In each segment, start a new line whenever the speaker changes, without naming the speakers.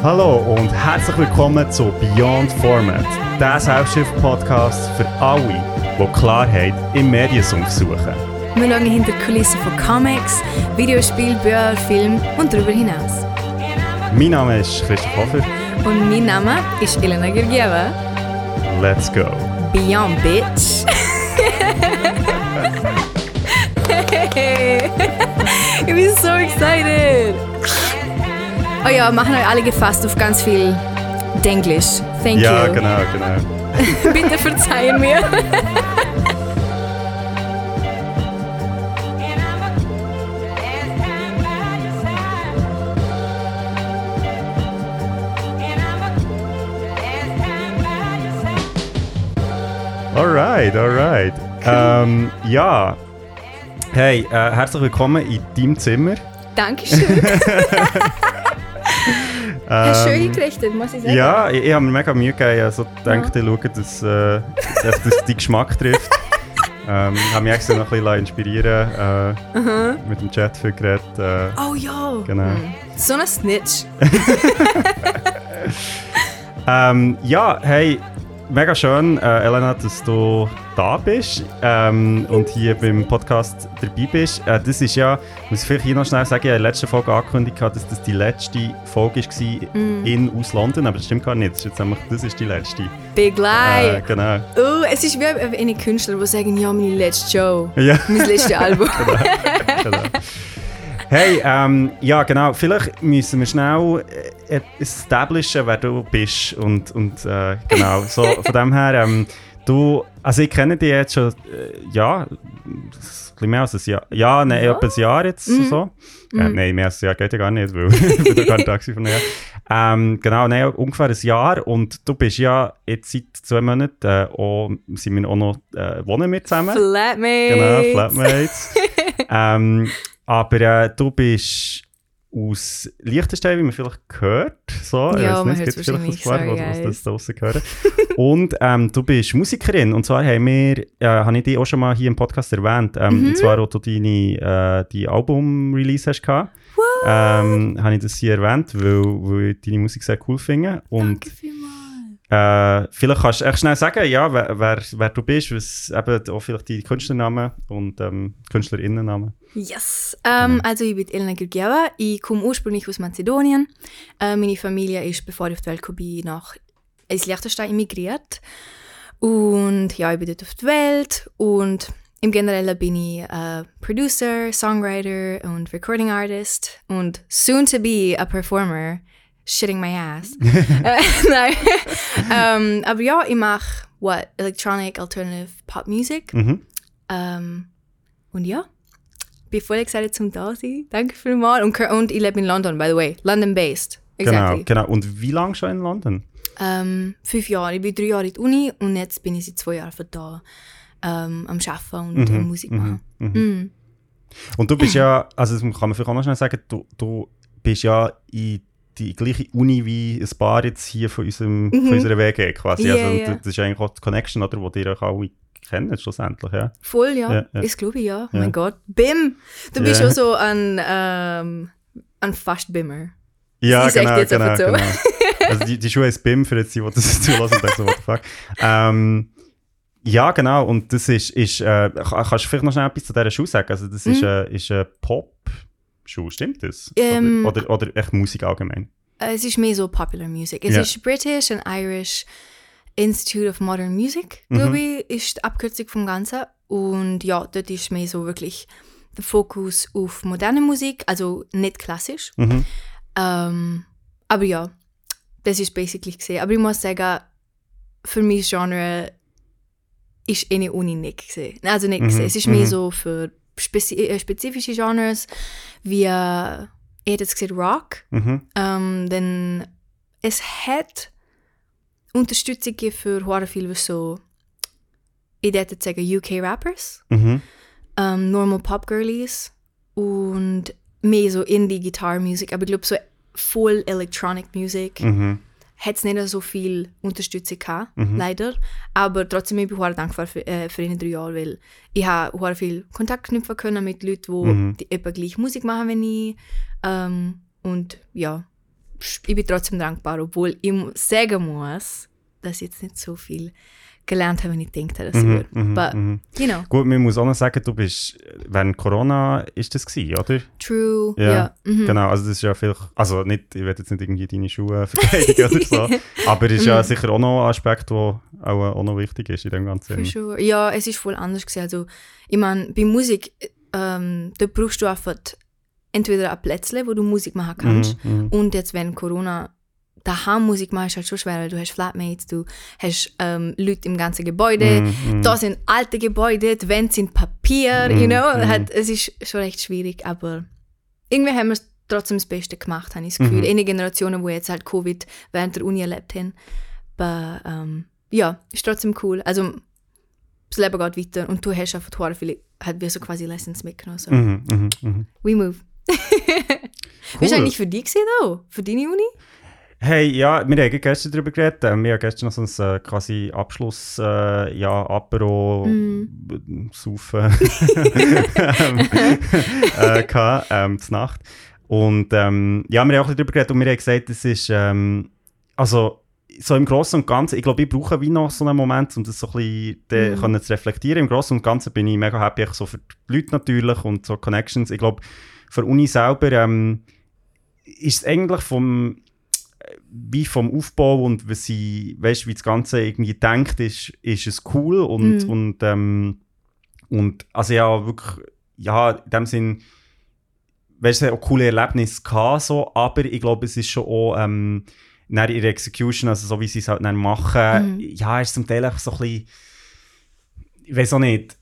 Hallo und herzlich willkommen zu Beyond Format, der Selbsthilfe-Podcast für alle, die Klarheit im Mediensumpf suchen.
Wir schauen hinter die Kulissen von Comics, Videospielen, Büchern, Filmen und darüber hinaus.
Mein Name ist Christoph Hofer.
Und mein Name ist Elena Georgieva.
Let's go.
Beyond, bitch. hey. ich bin so excited. Oh ja, machen euch alle gefasst auf ganz viel Denglisch. Thank
ja,
you.
genau, genau.
Bitte verzeihen mir.
Alright, alright. Ähm, ja. Hey, äh, herzlich willkommen in deinem Zimmer.
Dankeschön. Hast du schön eingerichtet, muss ich sagen.
Ja, ich, ich habe mir mega Mühe gegeben. Also gedacht, ich schaue, dass, äh, dass das deinen Geschmack trifft. ähm, habe mich extra noch ein bisschen inspirieren äh, mit dem Chat für geredet. Äh,
Oh ja.
Genau.
Hm. So ein Snitch.
ähm, ja, hey, mega schön, äh, Elena, dass du da bist ähm, und hier beim Podcast dabei bist. Äh, das ist ja, muss ich vielleicht hier noch schnell sagen, ich habe in der letzten Folge angekündigt, dass das die letzte Folge war in aus London, aber das stimmt gar nicht. Das ist, jetzt einfach, das ist die letzte.
Big Lie.
Äh, genau.
Oh, es ist wie eine Künstler, die sagen, ja, meine letzte Show.
Ja.
Mein letztes Album.
genau. Hey, ähm, ja genau, vielleicht müssen wir schnell äh, establishen, wer du bist und, und äh, genau, so von dem her, ähm, du, also ich kenne dich jetzt schon, äh, ja, ein bisschen mehr als ein Jahr, ja, nein,
Ja.
etwa ein Jahr jetzt so. Äh, nein, mehr als ein Jahr geht ja gar nicht, weil ich bin da gewesen von Jahr. Ähm, genau, nein, ungefähr ein Jahr und du bist ja jetzt seit zwei Monaten, äh, auch, sind wir auch noch, äh, wohnen wir zusammen.
Flatmates.
Genau, Flatmates. ähm, aber äh, du bist aus Liechtenstein, wie man vielleicht hört. So,
Ja, man
nicht, es vielleicht ein paar,
Sorry,
die das draussen hören. und ähm, du bist Musikerin. Und zwar haben wir, äh, habe ich dich auch schon mal hier im Podcast erwähnt, ähm,
Mhm.
und zwar, als du deine, äh, die Album-Release hast gehabt. Ähm, habe ich das hier erwähnt, weil, weil ich deine Musik sehr cool finde. Und
Danke vielmals.
Äh, vielleicht kannst du echt schnell sagen, ja, wer, wer, wer du bist, was eben auch vielleicht die Künstlernamen und ähm, Künstlerinnennamen.
Yes. Ähm, Also ich bin Elena Georgieva. Ich komme ursprünglich aus Mazedonien. Äh, meine Familie ist, bevor ich auf die Welt bin, nach ins Liechtenstein emigriert. Und ja, ich bin dort auf die Welt. Und im Generellen bin ich äh, Producer, Songwriter und Recording Artist. Und soon to be a performer. Shitting my ass. äh, nein. ähm, aber ja, ich mache what? Electronic Alternative Pop Music.
Mhm.
Ähm, und ja, bin voll excited zum da sein. Danke vielmals. Und, und ich lebe in London, by the way. London-based. Exactly.
Genau, genau. Und wie lange schon in London?
Ähm, fünf Jahre. Ich bin drei Jahre in der Uni und jetzt bin ich seit zwei Jahren da ähm, am Arbeiten und am Musik machen. Mhm.
Und du bist ja, also das kann man vielleicht auch noch schnell sagen, du, du bist ja in die gleiche Uni wie ein paar jetzt hier von, unserem, von unserer WG quasi.
Mhm. Ja,
also,
ja.
Das ist eigentlich auch die Connection, oder, die ihr euch alle kennt schlussendlich, ja.
Voll, ja.
Ja, ja.
Das glaube ich, ja.
Ja.
Mein Gott. Bim! Du bist schon so ein, ähm, ein fast Bimmer.
Ja, genau,
jetzt
genau,
so.
genau. Also die, die Schuhe ist BIM, für jetzt die, die das zulassen und denken so, what the fuck. Ähm, ja, genau, und das ist, ist äh, ka- kannst du vielleicht noch schnell etwas zu dieser Schuh sagen? Also das ist, äh, ist ein Pop-Schuh, stimmt das?
Ähm,
oder, oder, oder echt Musik allgemein?
Äh, Es ist mehr so Popular Music. Es
Ja.
ist British and Irish Institute of Modern Music,
Mhm.
glaube ich, ist die Abkürzung vom Ganzen. Und ja, dort ist mehr so wirklich der Fokus auf moderne Musik, also nicht klassisch.
Mhm.
Ähm, aber ja, das ist basically gesehen. Aber ich muss sagen, für mich Genre ist eine Uni nicht gesehen. Also nicht
Mhm,
gesehen. Es ist mehr
mhm.
so für spezi äh, spezifische Genres, wie, äh, ich hätte jetzt gesagt Rock.
Mhm.
Ähm, denn es hat Unterstützung für hure viel was so, ich würde sagen UK-Rappers,
Mhm.
ähm, Normal Pop Girlies und mehr so Indie-Gitarre-Musik, aber ich glaube so voll Electronic Music
Mhm.
Hat es nicht so viel Unterstützung gehabt, leider. Aber trotzdem bin ich hure dankbar für, äh, für drei Jahre, weil ich habe hure viel Kontakt knüpfen können mit Leuten, die,
Mhm.
die etwa gleich Musik machen wie ich. Ähm, und ja, ich bin trotzdem dankbar, obwohl ich sagen muss, dass ich jetzt nicht so viel gelernt habe, wie ich gedacht habe, dass ich
Mhm,
würde.
mhm,
But,
mhm.
you know,
Gut, man muss auch noch sagen, du bist während Corona ist das gewesen, oder?
true,
Ja,
ja. mhm.
Genau, also das ist ja vielleicht, also nicht, ich werde jetzt nicht irgendwie deine Schuhe verteidigen oder so, aber es ist ja
Mhm.
sicher auch noch ein Aspekt, der auch, auch noch wichtig ist in dem Ganzen.
For sure. Ja, es ist voll anders gewesen. Also, ich meine, bei Musik, ähm, da brauchst du einfach entweder ein Plätzchen, wo du Musik machen kannst.
Mhm.
Und jetzt, wenn Corona daheim Musik machen, ist halt schon schwer, weil du hast Flatmates, du hast ähm, Leute im ganzen Gebäude.
Mhm, mhm.
Da sind alte Gebäude, die Wände sind Papier, you
Mhm,
know. Halt, es ist schon recht schwierig, aber irgendwie haben wir es trotzdem das Beste gemacht, habe ich das Gefühl.
Mhm.
Eine Generationen, die jetzt halt Covid während der Uni erlebt haben. Aber ähm, ja, ist trotzdem cool. Also das Leben geht weiter und du hast einfach total viele, halt wie so quasi Lessons mitgenommen. So.
Mhm, mhm, mhm.
We move. Bist du eigentlich für dich gewesen, auch? Für deine Uni?
Hey, ja, wir haben gestern darüber geredet. Ähm, Wir haben gestern noch so ein äh, quasi Abschluss, äh, ja, Apero, b- Saufen ähm, äh, gehabt, ähm, zur Nacht. Und ähm, ja, wir haben auch darüber geredet und wir haben gesagt, es ist, ähm, also so im Großen und Ganzen, ich glaube, ich brauche wie noch so einen Moment, um das so ein bisschen de-
Mhm.
können zu reflektieren. Im Großen und Ganzen bin ich mega happy, auch so für die Leute natürlich und so Connections. Ich glaube, für Uni selber ähm, ist es eigentlich vom wie vom Aufbau und wie sie, weißt, wie das Ganze irgendwie denkt, ist, ist es cool und,
Mhm.
und, ähm, und also ja, wirklich, ja, in dem Sinn, weißt du, auch coole Erlebnisse gehabt, so, aber ich glaube, es ist schon auch, ähm, dann ihre Execution, also so wie sie es halt dann machen,
Mhm.
ja, ist zum Teil einfach so ein bisschen, ich weiß auch nicht,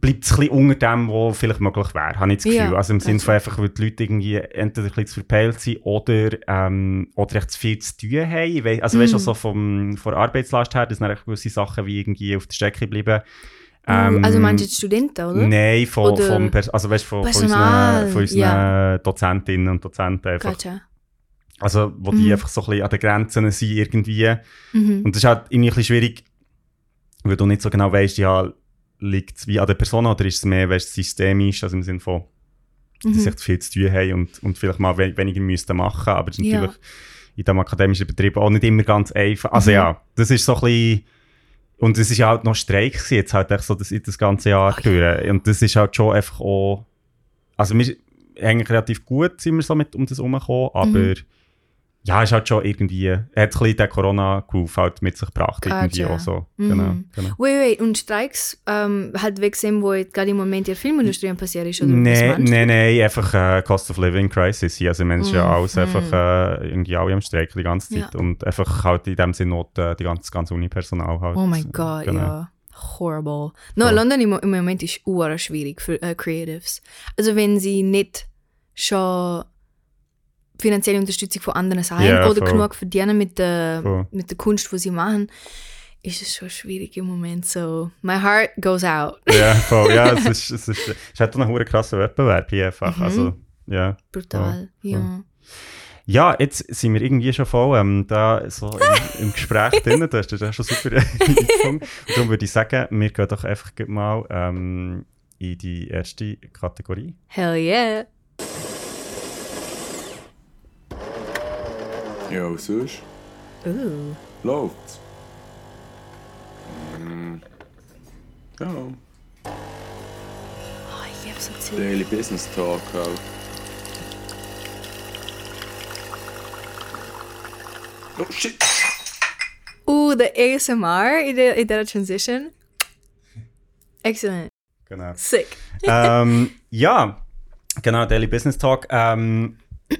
bleibt es ein bisschen unter dem, was vielleicht möglich wäre, habe ich das Gefühl.
Ja,
also im Sinne
gotcha.
von einfach, weil die Leute irgendwie entweder ein bisschen zu verpeilt sind oder, ähm, oder echt zu viel zu tun haben. Weiss, also weißt du,
Mhm.
so vom, von der Arbeitslast her, dass dann gewisse Sachen wie irgendwie auf der Strecke bleiben.
also meinst du jetzt Studenten, oder?
Nein, von,
Oder
vom Pers also weißt, von, von unseren, von unseren
ja.
Dozentinnen und Dozenten einfach.
Gotcha.
Also wo die
Mhm.
einfach so ein bisschen an den Grenzen sind irgendwie.
Mhm.
Und das ist halt irgendwie ein bisschen schwierig, weil du nicht so genau weißt, ja, liegt es wie an der Person oder ist es mehr weißt, systemisch, also im Sinne von, dass
Mhm.
sie echt viel zu tun haben und, und vielleicht mal we weniger müssten machen, aber das ist
Ja.
natürlich in dem akademischen Betrieb auch nicht immer ganz einfach. Also
Mhm.
ja, das ist so ein bisschen, und es ist ja halt noch Streik gewesen, jetzt halt echt so das, das ganze Jahr
Oh,
durch. Und das ist halt schon einfach auch, also wir eigentlich relativ gut sind wir so mit um das herumgekommen, aber
Mhm.
Ja, ist halt schon irgendwie, er hat ein bisschen den Corona-Groove halt mit sich gebracht, irgendwie
Gotcha.
auch so.
Mhm.
Genau, genau.
Wait, wait, und Streiks ähm, halt weg sind, wo gerade im Moment in der Filmindustrie passiert ist? Oder
Nein, nein, nein, einfach äh, Cost of Living Crisis. hier. Also, Menschen ja
Mhm.
alles einfach äh, irgendwie alle am Streiken die ganze Zeit.
Ja.
Und einfach halt in dem Sinne auch die, die ganze, ganze Unipersonal halt.
Oh mein Gott,
Genau.
ja. Horrible. No,
So.
London im, im Moment ist schwierig für äh, Creatives. Also wenn sie nicht schon finanzielle Unterstützung von anderen haben
Ja,
oder
voll.
genug verdienen mit der,
Voll.
mit der Kunst, die sie machen, ist es schon schwierig im Moment. So, my heart goes out.
Ja, voll. Ja, es ist, es ist, es ist halt auch einen krassen Wettbewerb hier einfach.
Mhm.
Also, ja.
Brutal, ja.
Ja, jetzt sind wir irgendwie schon voll ähm, da so im, im Gespräch drin. Du hast das auch schon super eingefangen. Darum würde ich sagen, wir gehen doch einfach mal ähm, in die erste Kategorie.
Hell yeah.
Ja, was sonst?
Ooh.
Läuft's? Mm. Ja,
Oh, ich liebe so Zeug.
Daily Business Talk halt. Oh shit!
Uh, the ASMR in, der, in dieser Transition. Excellent.
Genau.
Sick.
ähm, ja, genau, Daily Business Talk. Ähm,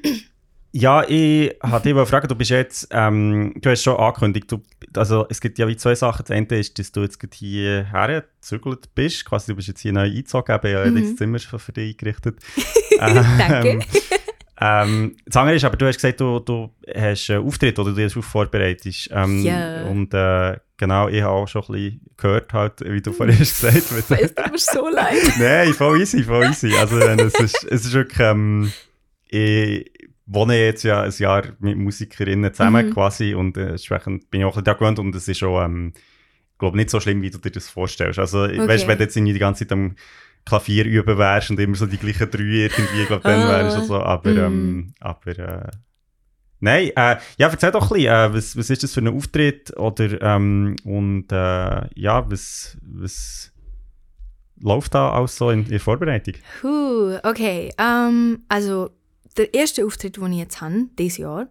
ja, ich hatte dich fragen, du bist jetzt, ähm, du hast schon angekündigt, du, also es gibt ja wie zwei Sachen. Das eine ist, dass du jetzt gerade hierher gezügelt bist, quasi du bist jetzt hier neu eingezogen, eben ja
Mhm.
das Zimmer schon für dich eingerichtet.
Danke.
Ähm, das andere ist aber, du hast gesagt, du, du hast einen Auftritt oder du dich vorbereitest. Ähm,
Ja.
Und äh, genau, ich habe auch schon ein bisschen gehört, halt, wie du vorhin hast gesagt hast.
Es tut mir so leid.
Nein, voll easy, voll easy. Also es ist, es ist wirklich, ähm, ich wohne jetzt ja ein Jahr mit Musikerinnen zusammen
Mhm.
quasi und äh, entsprechend bin ich auch ein bisschen daran gewöhnt und es ist auch, ähm, glaube nicht so schlimm, wie du dir das vorstellst. Also
Okay.
weißt, wenn du jetzt irgendwie die ganze Zeit am Klavier üben wärst und immer so die gleichen drei irgendwie, glaube, dann
Ah.
es schon so, aber,
Mhm.
ähm, aber äh, Nein, äh, ja, erzähl doch ein bisschen, äh, was, was ist das für ein Auftritt oder ähm, und äh, ja, was, was läuft da auch so in, in der Vorbereitung?
Puh, okay. Ähm, also, der erste Auftritt, den ich jetzt habe, dieses Jahr,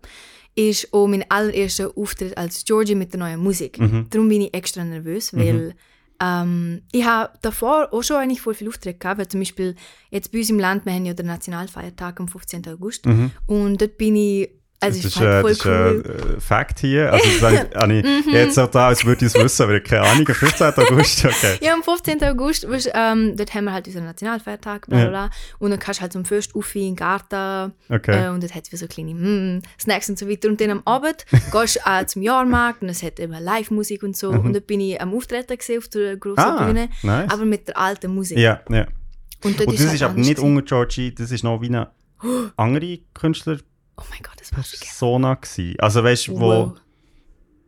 ist auch mein allererster Auftritt als Georgie mit der neuen Musik. Darum bin ich extra nervös, weil ähm, ich habe davor auch schon eigentlich voll viel Auftritte gehabt, weil zum Beispiel jetzt bei uns im Land, wir haben ja den Nationalfeiertag am 15. August und dort bin ich, also
Das ist, äh, das ist
cool.
ein Fact hier. Also, habe ich, habe ich jetzt so da, als würde ich es wissen, aber keine Ahnung. Am 15. August, okay.
Ja, am 15. August, weißt, ähm, dort haben wir halt unseren Nationalfeiertag, bla bla bla. Und dann kannst du halt zum Fest auf in den Garten.
Okay.
Äh, und dort hat es so kleine mm, Snacks und so weiter. Und dann am Abend gehst du äh, zum Jahrmarkt und es hat eben Live-Musik und so. Und dort bin ich am Auftreten gesehen auf der großen
Mhm. Ah,
Bühne.
nice.
Aber mit der alten Musik.
Ja, ja.
Und,
Und das
halt
ist aber nicht unter Georgie, das ist noch wie eine andere Künstler
Oh mein Gott, das war.
Persona gewesen. Also weißt du, wo...
Wow.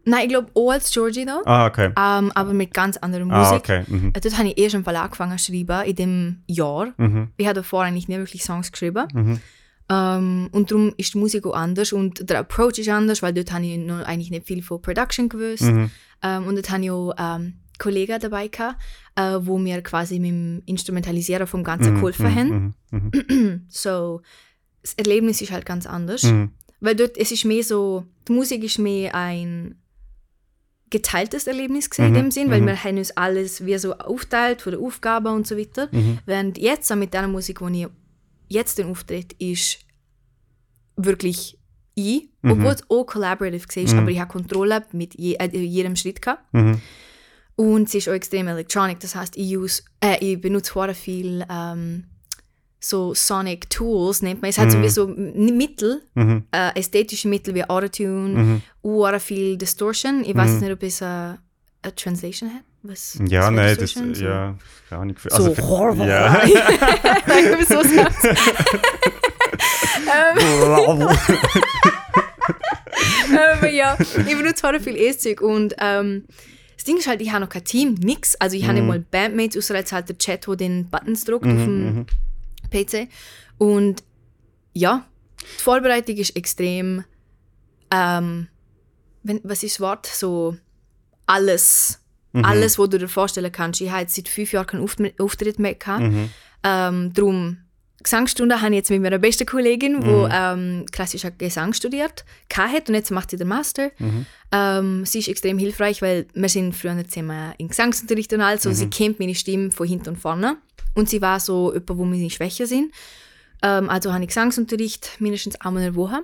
Nein, ich glaube auch als Georgie da.
Ah, okay.
Ähm, aber mit ganz anderer Musik.
Ah, okay. Mhm.
Äh, Dort habe ich erst im Fall angefangen zu schreiben, in dem Jahr.
Mhm.
Ich habe davor eigentlich nicht wirklich Songs geschrieben.
Mhm.
Ähm, und darum ist die Musik auch anders und der Approach ist anders, weil dort habe ich noch eigentlich nicht viel von Production gewusst.
Mhm.
Ähm, und dort habe ich auch ähm, Kollegen dabei gehabt, äh, wo mir quasi mit dem Instrumentalisieren vom Ganzen
Mhm.
geholfen haben.
Mhm. Mhm.
So, das Erlebnis ist halt ganz anders.
Mhm.
Weil dort, es ist mehr so, die Musik ist mehr ein geteiltes Erlebnis gesehen
Mhm,
in dem Sinn, weil
mhm.
wir haben uns alles wie so aufteilt von der Aufgabe und so weiter.
Mhm.
Während jetzt mit der Musik, die ich jetzt den Auftritt, ist wirklich ich,
Mhm.
obwohl es auch collaborative war,
Mhm.
aber ich habe Kontrolle mit je, äh, jedem Schritt gehabt.
Mhm.
Und sie ist auch extrem electronic, das heißt, ich, use, äh, ich benutze sehr viel ähm, so Sonic Tools, nennt man es, halt so
Mhm.
wie so M- Mittel,
Mhm.
äh, ästhetische Mittel wie Autotune,
Mhm.
sehr viel Distortion. Ich weiß nicht, ob es äh, eine Translation hat. Was,
Ja,
was
nein, das?
So-
ja, keine Ahnung. Für,
So,
also für, ja.
So. Aber ja, ich benutze sehr viel E-Zeug und ähm, das Ding ist halt, ich habe noch kein Team, nix. Also ich habe nicht mal Bandmates, außer jetzt halt der Chat, der den Buttons drückt auf dem PC. Und ja, die Vorbereitung ist extrem, ähm, wenn, was ist das Wort? So alles. Alles, was du dir vorstellen kannst. Ich habe jetzt seit fünf Jahren keinen Auft- Auftritt mehr gehabt.
Mhm.
Ähm, darum, Gesangsstunde habe ich jetzt mit meiner besten Kollegin, die ähm, klassisch Gesang studiert hat und jetzt macht sie den Master. Ähm, sie ist extrem hilfreich, weil wir sind früher zusammen in Gesangsunterricht und alles, so sie kennt meine Stimme von hinten und vorne. Und sie war so jemand, wo meine Schwächen sind. Ähm, also habe ich Gesangsunterricht mindestens einmal in der Woche.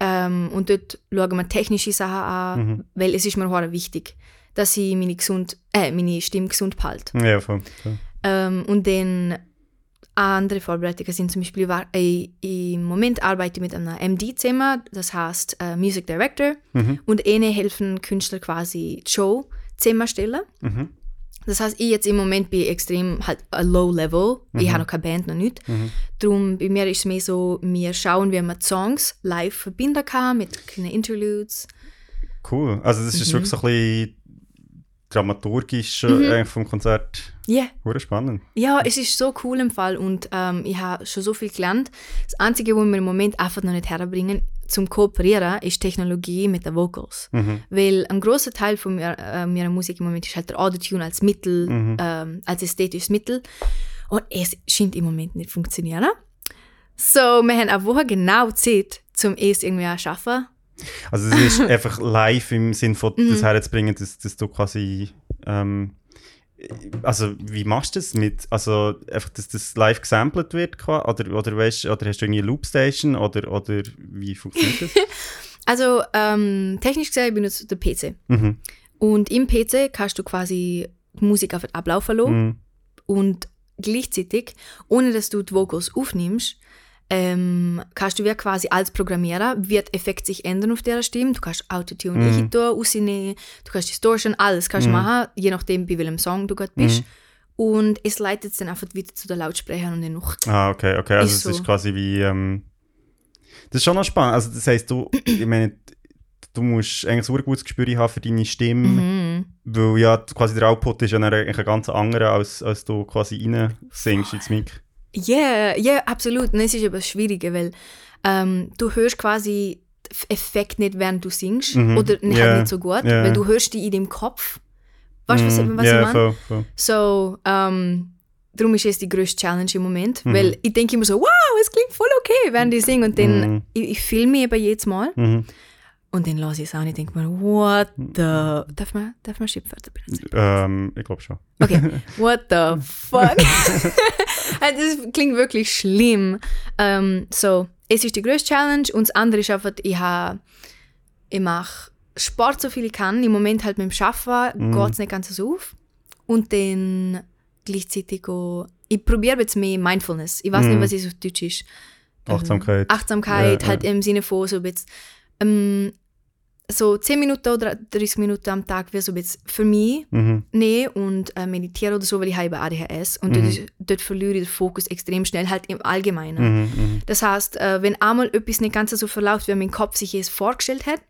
Ähm, und dort schauen wir technische Sachen an, weil es ist mir auch wichtig, dass ich meine, gesund, äh, meine Stimme gesund behalte.
Ja, voll. voll.
Ähm, und dann andere Vorbereitungen sind zum Beispiel, war, äh, im Moment arbeite ich mit einem MD zusammen, das heißt äh, Music Director, und ihnen helfen Künstler quasi die Show zusammenstellen.
Mhm.
Das heißt, ich jetzt im Moment bin extrem halt a low level, ich habe noch keine Band, noch nicht. Darum bei mir ist es mehr so, wir schauen, wie man Songs live verbinden kann mit kleinen Interludes.
Cool. Also das
Mhm.
ist wirklich so ein bisschen dramaturgisch eigentlich vom Konzert.
Ja. Yeah.
Hure spannend.
Ja, es ist so cool im Fall und ähm, ich habe schon so viel gelernt. Das Einzige, was wir im Moment einfach noch nicht herbringen, zum Kooperieren, ist Technologie mit den Vocals. Weil ein großer Teil von mir, äh, meiner Musik im Moment ist halt der Autotune als Mittel, ähm, als ästhetisches Mittel. Und es scheint im Moment nicht zu funktionieren. So, wir haben eine Woche genau Zeit, um es irgendwie zu schaffen.
Also es ist einfach live im Sinn von
Mhm.
das herzubringen, dass, dass du quasi ähm, also wie machst du das mit, also einfach, dass das live gesampelt wird oder, oder, weißt, oder hast du irgendwie eine Loopstation oder, oder wie funktioniert das?
Also, ähm, technisch gesehen benutze ich den PC.
mhm.
Und im PC kannst du quasi die Musik auf ablaufen lassen.
Mhm.
und gleichzeitig, ohne dass du die Vocals aufnimmst, ähm, kannst du wie quasi als Programmierer, wird Effekt sich ändern auf der Stimme. Du kannst Autotune mhm. tun, rausnehmen, du kannst Distortion, alles kannst du machen, je nachdem, bei welchem Song du gerade bist. Und es leitet es dann einfach wieder zu den Lautsprechern und dann noch.
Ah, okay, okay. Also es
so.
ist quasi wie, ähm, das ist schon noch spannend. Also das heisst, du, ich meine, du musst eigentlich ein gutes Gespür haben für deine Stimme,
Mhm.
weil ja quasi der Output ist ja eigentlich ein ganz anderer, als, als du quasi rein singst ins Mic.
Ja, yeah, yeah, absolut. Und es ist aber schwieriger, weil ähm, du hörst quasi Effekt nicht, während du singst.
Mhm.
Oder halt
Ja.
nicht so gut,
Ja.
weil du hörst die in deinem Kopf. Weißt du, was,
Mhm.
was
ja,
ich meine?
voll, voll.
So, ähm, darum ist es die größte Challenge im Moment.
Mhm.
Weil ich denke immer so, wow, es klingt voll okay, während ich singe. Und dann,
Mhm.
ich, ich filme eben jedes Mal.
Mhm.
Und dann lasse ich es an und ich denke mir, what the... Darf man, darf man Schimpfwörter benutzen?
Ähm, ich glaube schon.
Okay, what the fuck? das klingt wirklich schlimm. Ähm, so, es ist die größte Challenge und das andere ist einfach, ich, ha- ich mache Sport so viel ich kann. Im Moment halt mit dem Arbeiten
Mhm.
geht es nicht ganz so auf. Und dann gleichzeitig auch, ich probiere jetzt mehr Mindfulness. Ich weiß
Mhm.
nicht, was es auf Deutsch ist. Ähm,
Achtsamkeit.
Achtsamkeit,
Ja,
halt
ja.
im Sinne von so bisschen, ähm, so 10 Minuten oder 30 Minuten am Tag wäre so bisschen für mich
Mhm.
nehmen und äh, meditieren oder so, weil ich habe ADHS und dort, ist, dort verliere ich den Fokus extrem schnell, halt im Allgemeinen.
Mhm. Mhm.
Das heißt, äh, wenn einmal etwas nicht ganz so verläuft, wie mein Kopf sich es vorgestellt hat,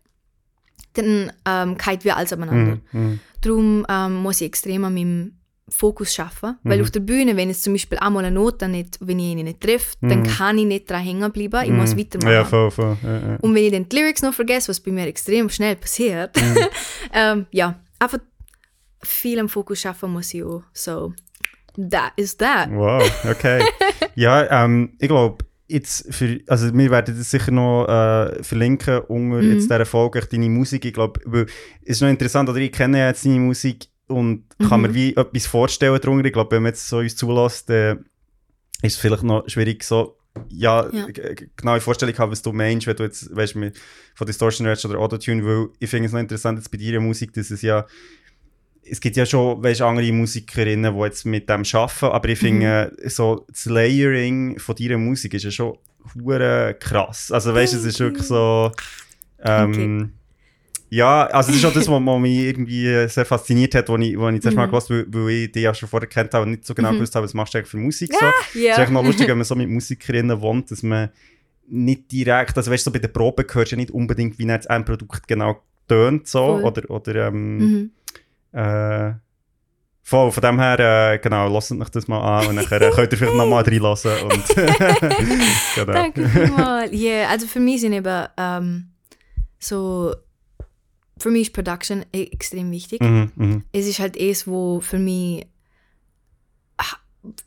dann ähm, geht wir alles abeinander.
Mhm. Mhm.
Darum ähm, muss ich extrem an meinem Fokus schaffen, weil
Mhm.
auf der Bühne, wenn es zum Beispiel einmal eine Note nicht, wenn ich ihn nicht treffe, dann
Mhm.
kann ich nicht dran hängen bleiben, ich muss
Mhm.
weitermachen.
Ja, voll, voll. Ja, ja.
Und wenn ich dann die Lyrics noch vergesse, was bei mir extrem schnell passiert, ähm, ja, einfach viel am Fokus schaffen muss ich auch. So, that is that.
Wow, okay. ja, ähm, ich glaube, jetzt für, also wir werden das sicher noch äh, verlinken unter
Mhm.
jetzt dieser Folge, deine Musik. Ich glaube, weil es ist noch interessant, oder ich kenne ja jetzt deine Musik und kann
Mhm.
mir wie etwas vorstellen darunter. Ich glaube, wenn man jetzt so uns zulässt, äh, ist es vielleicht noch schwierig so, ja,
Ja.
genaue Vorstellung haben, was du meinst, wenn du jetzt, weißt du, von Distortion redest oder Autotune, weil ich finde es noch interessant jetzt bei deiner Musik, dass es ja es gibt ja schon weißt, andere Musikerinnen, die jetzt mit dem arbeiten, aber ich finde, so das Layering von deiner Musik ist ja schon hure krass. Also weißt du, es ist wirklich so. Ähm, Ja, also das ist auch das, was was mich irgendwie sehr fasziniert hat, als ich, wo ich zuerst mal
Mhm.
gehört habe, weil, ich dich ja schon vorher kennt habe und nicht so genau
Mhm.
gewusst habe, was machst du eigentlich für Musik. So.
Ja.
Es ist eigentlich noch lustig, wenn man so mit Musikerinnen wohnt, dass man nicht direkt, also weißt du, so bei der Probe hörst du ja nicht unbedingt, wie jetzt ein Produkt genau tönt, so,
Voll.
oder, oder ähm,
Mhm.
äh, voll, von dem her, äh, genau, lasst euch das mal an und dann äh, könnt ihr vielleicht nochmal reinlassen. Und genau.
Danke vielmals. Ja, also für mich sind eben ähm, so, für mich ist Production e- extrem wichtig.
Mhm, mhm,
Es ist halt es, wo für mich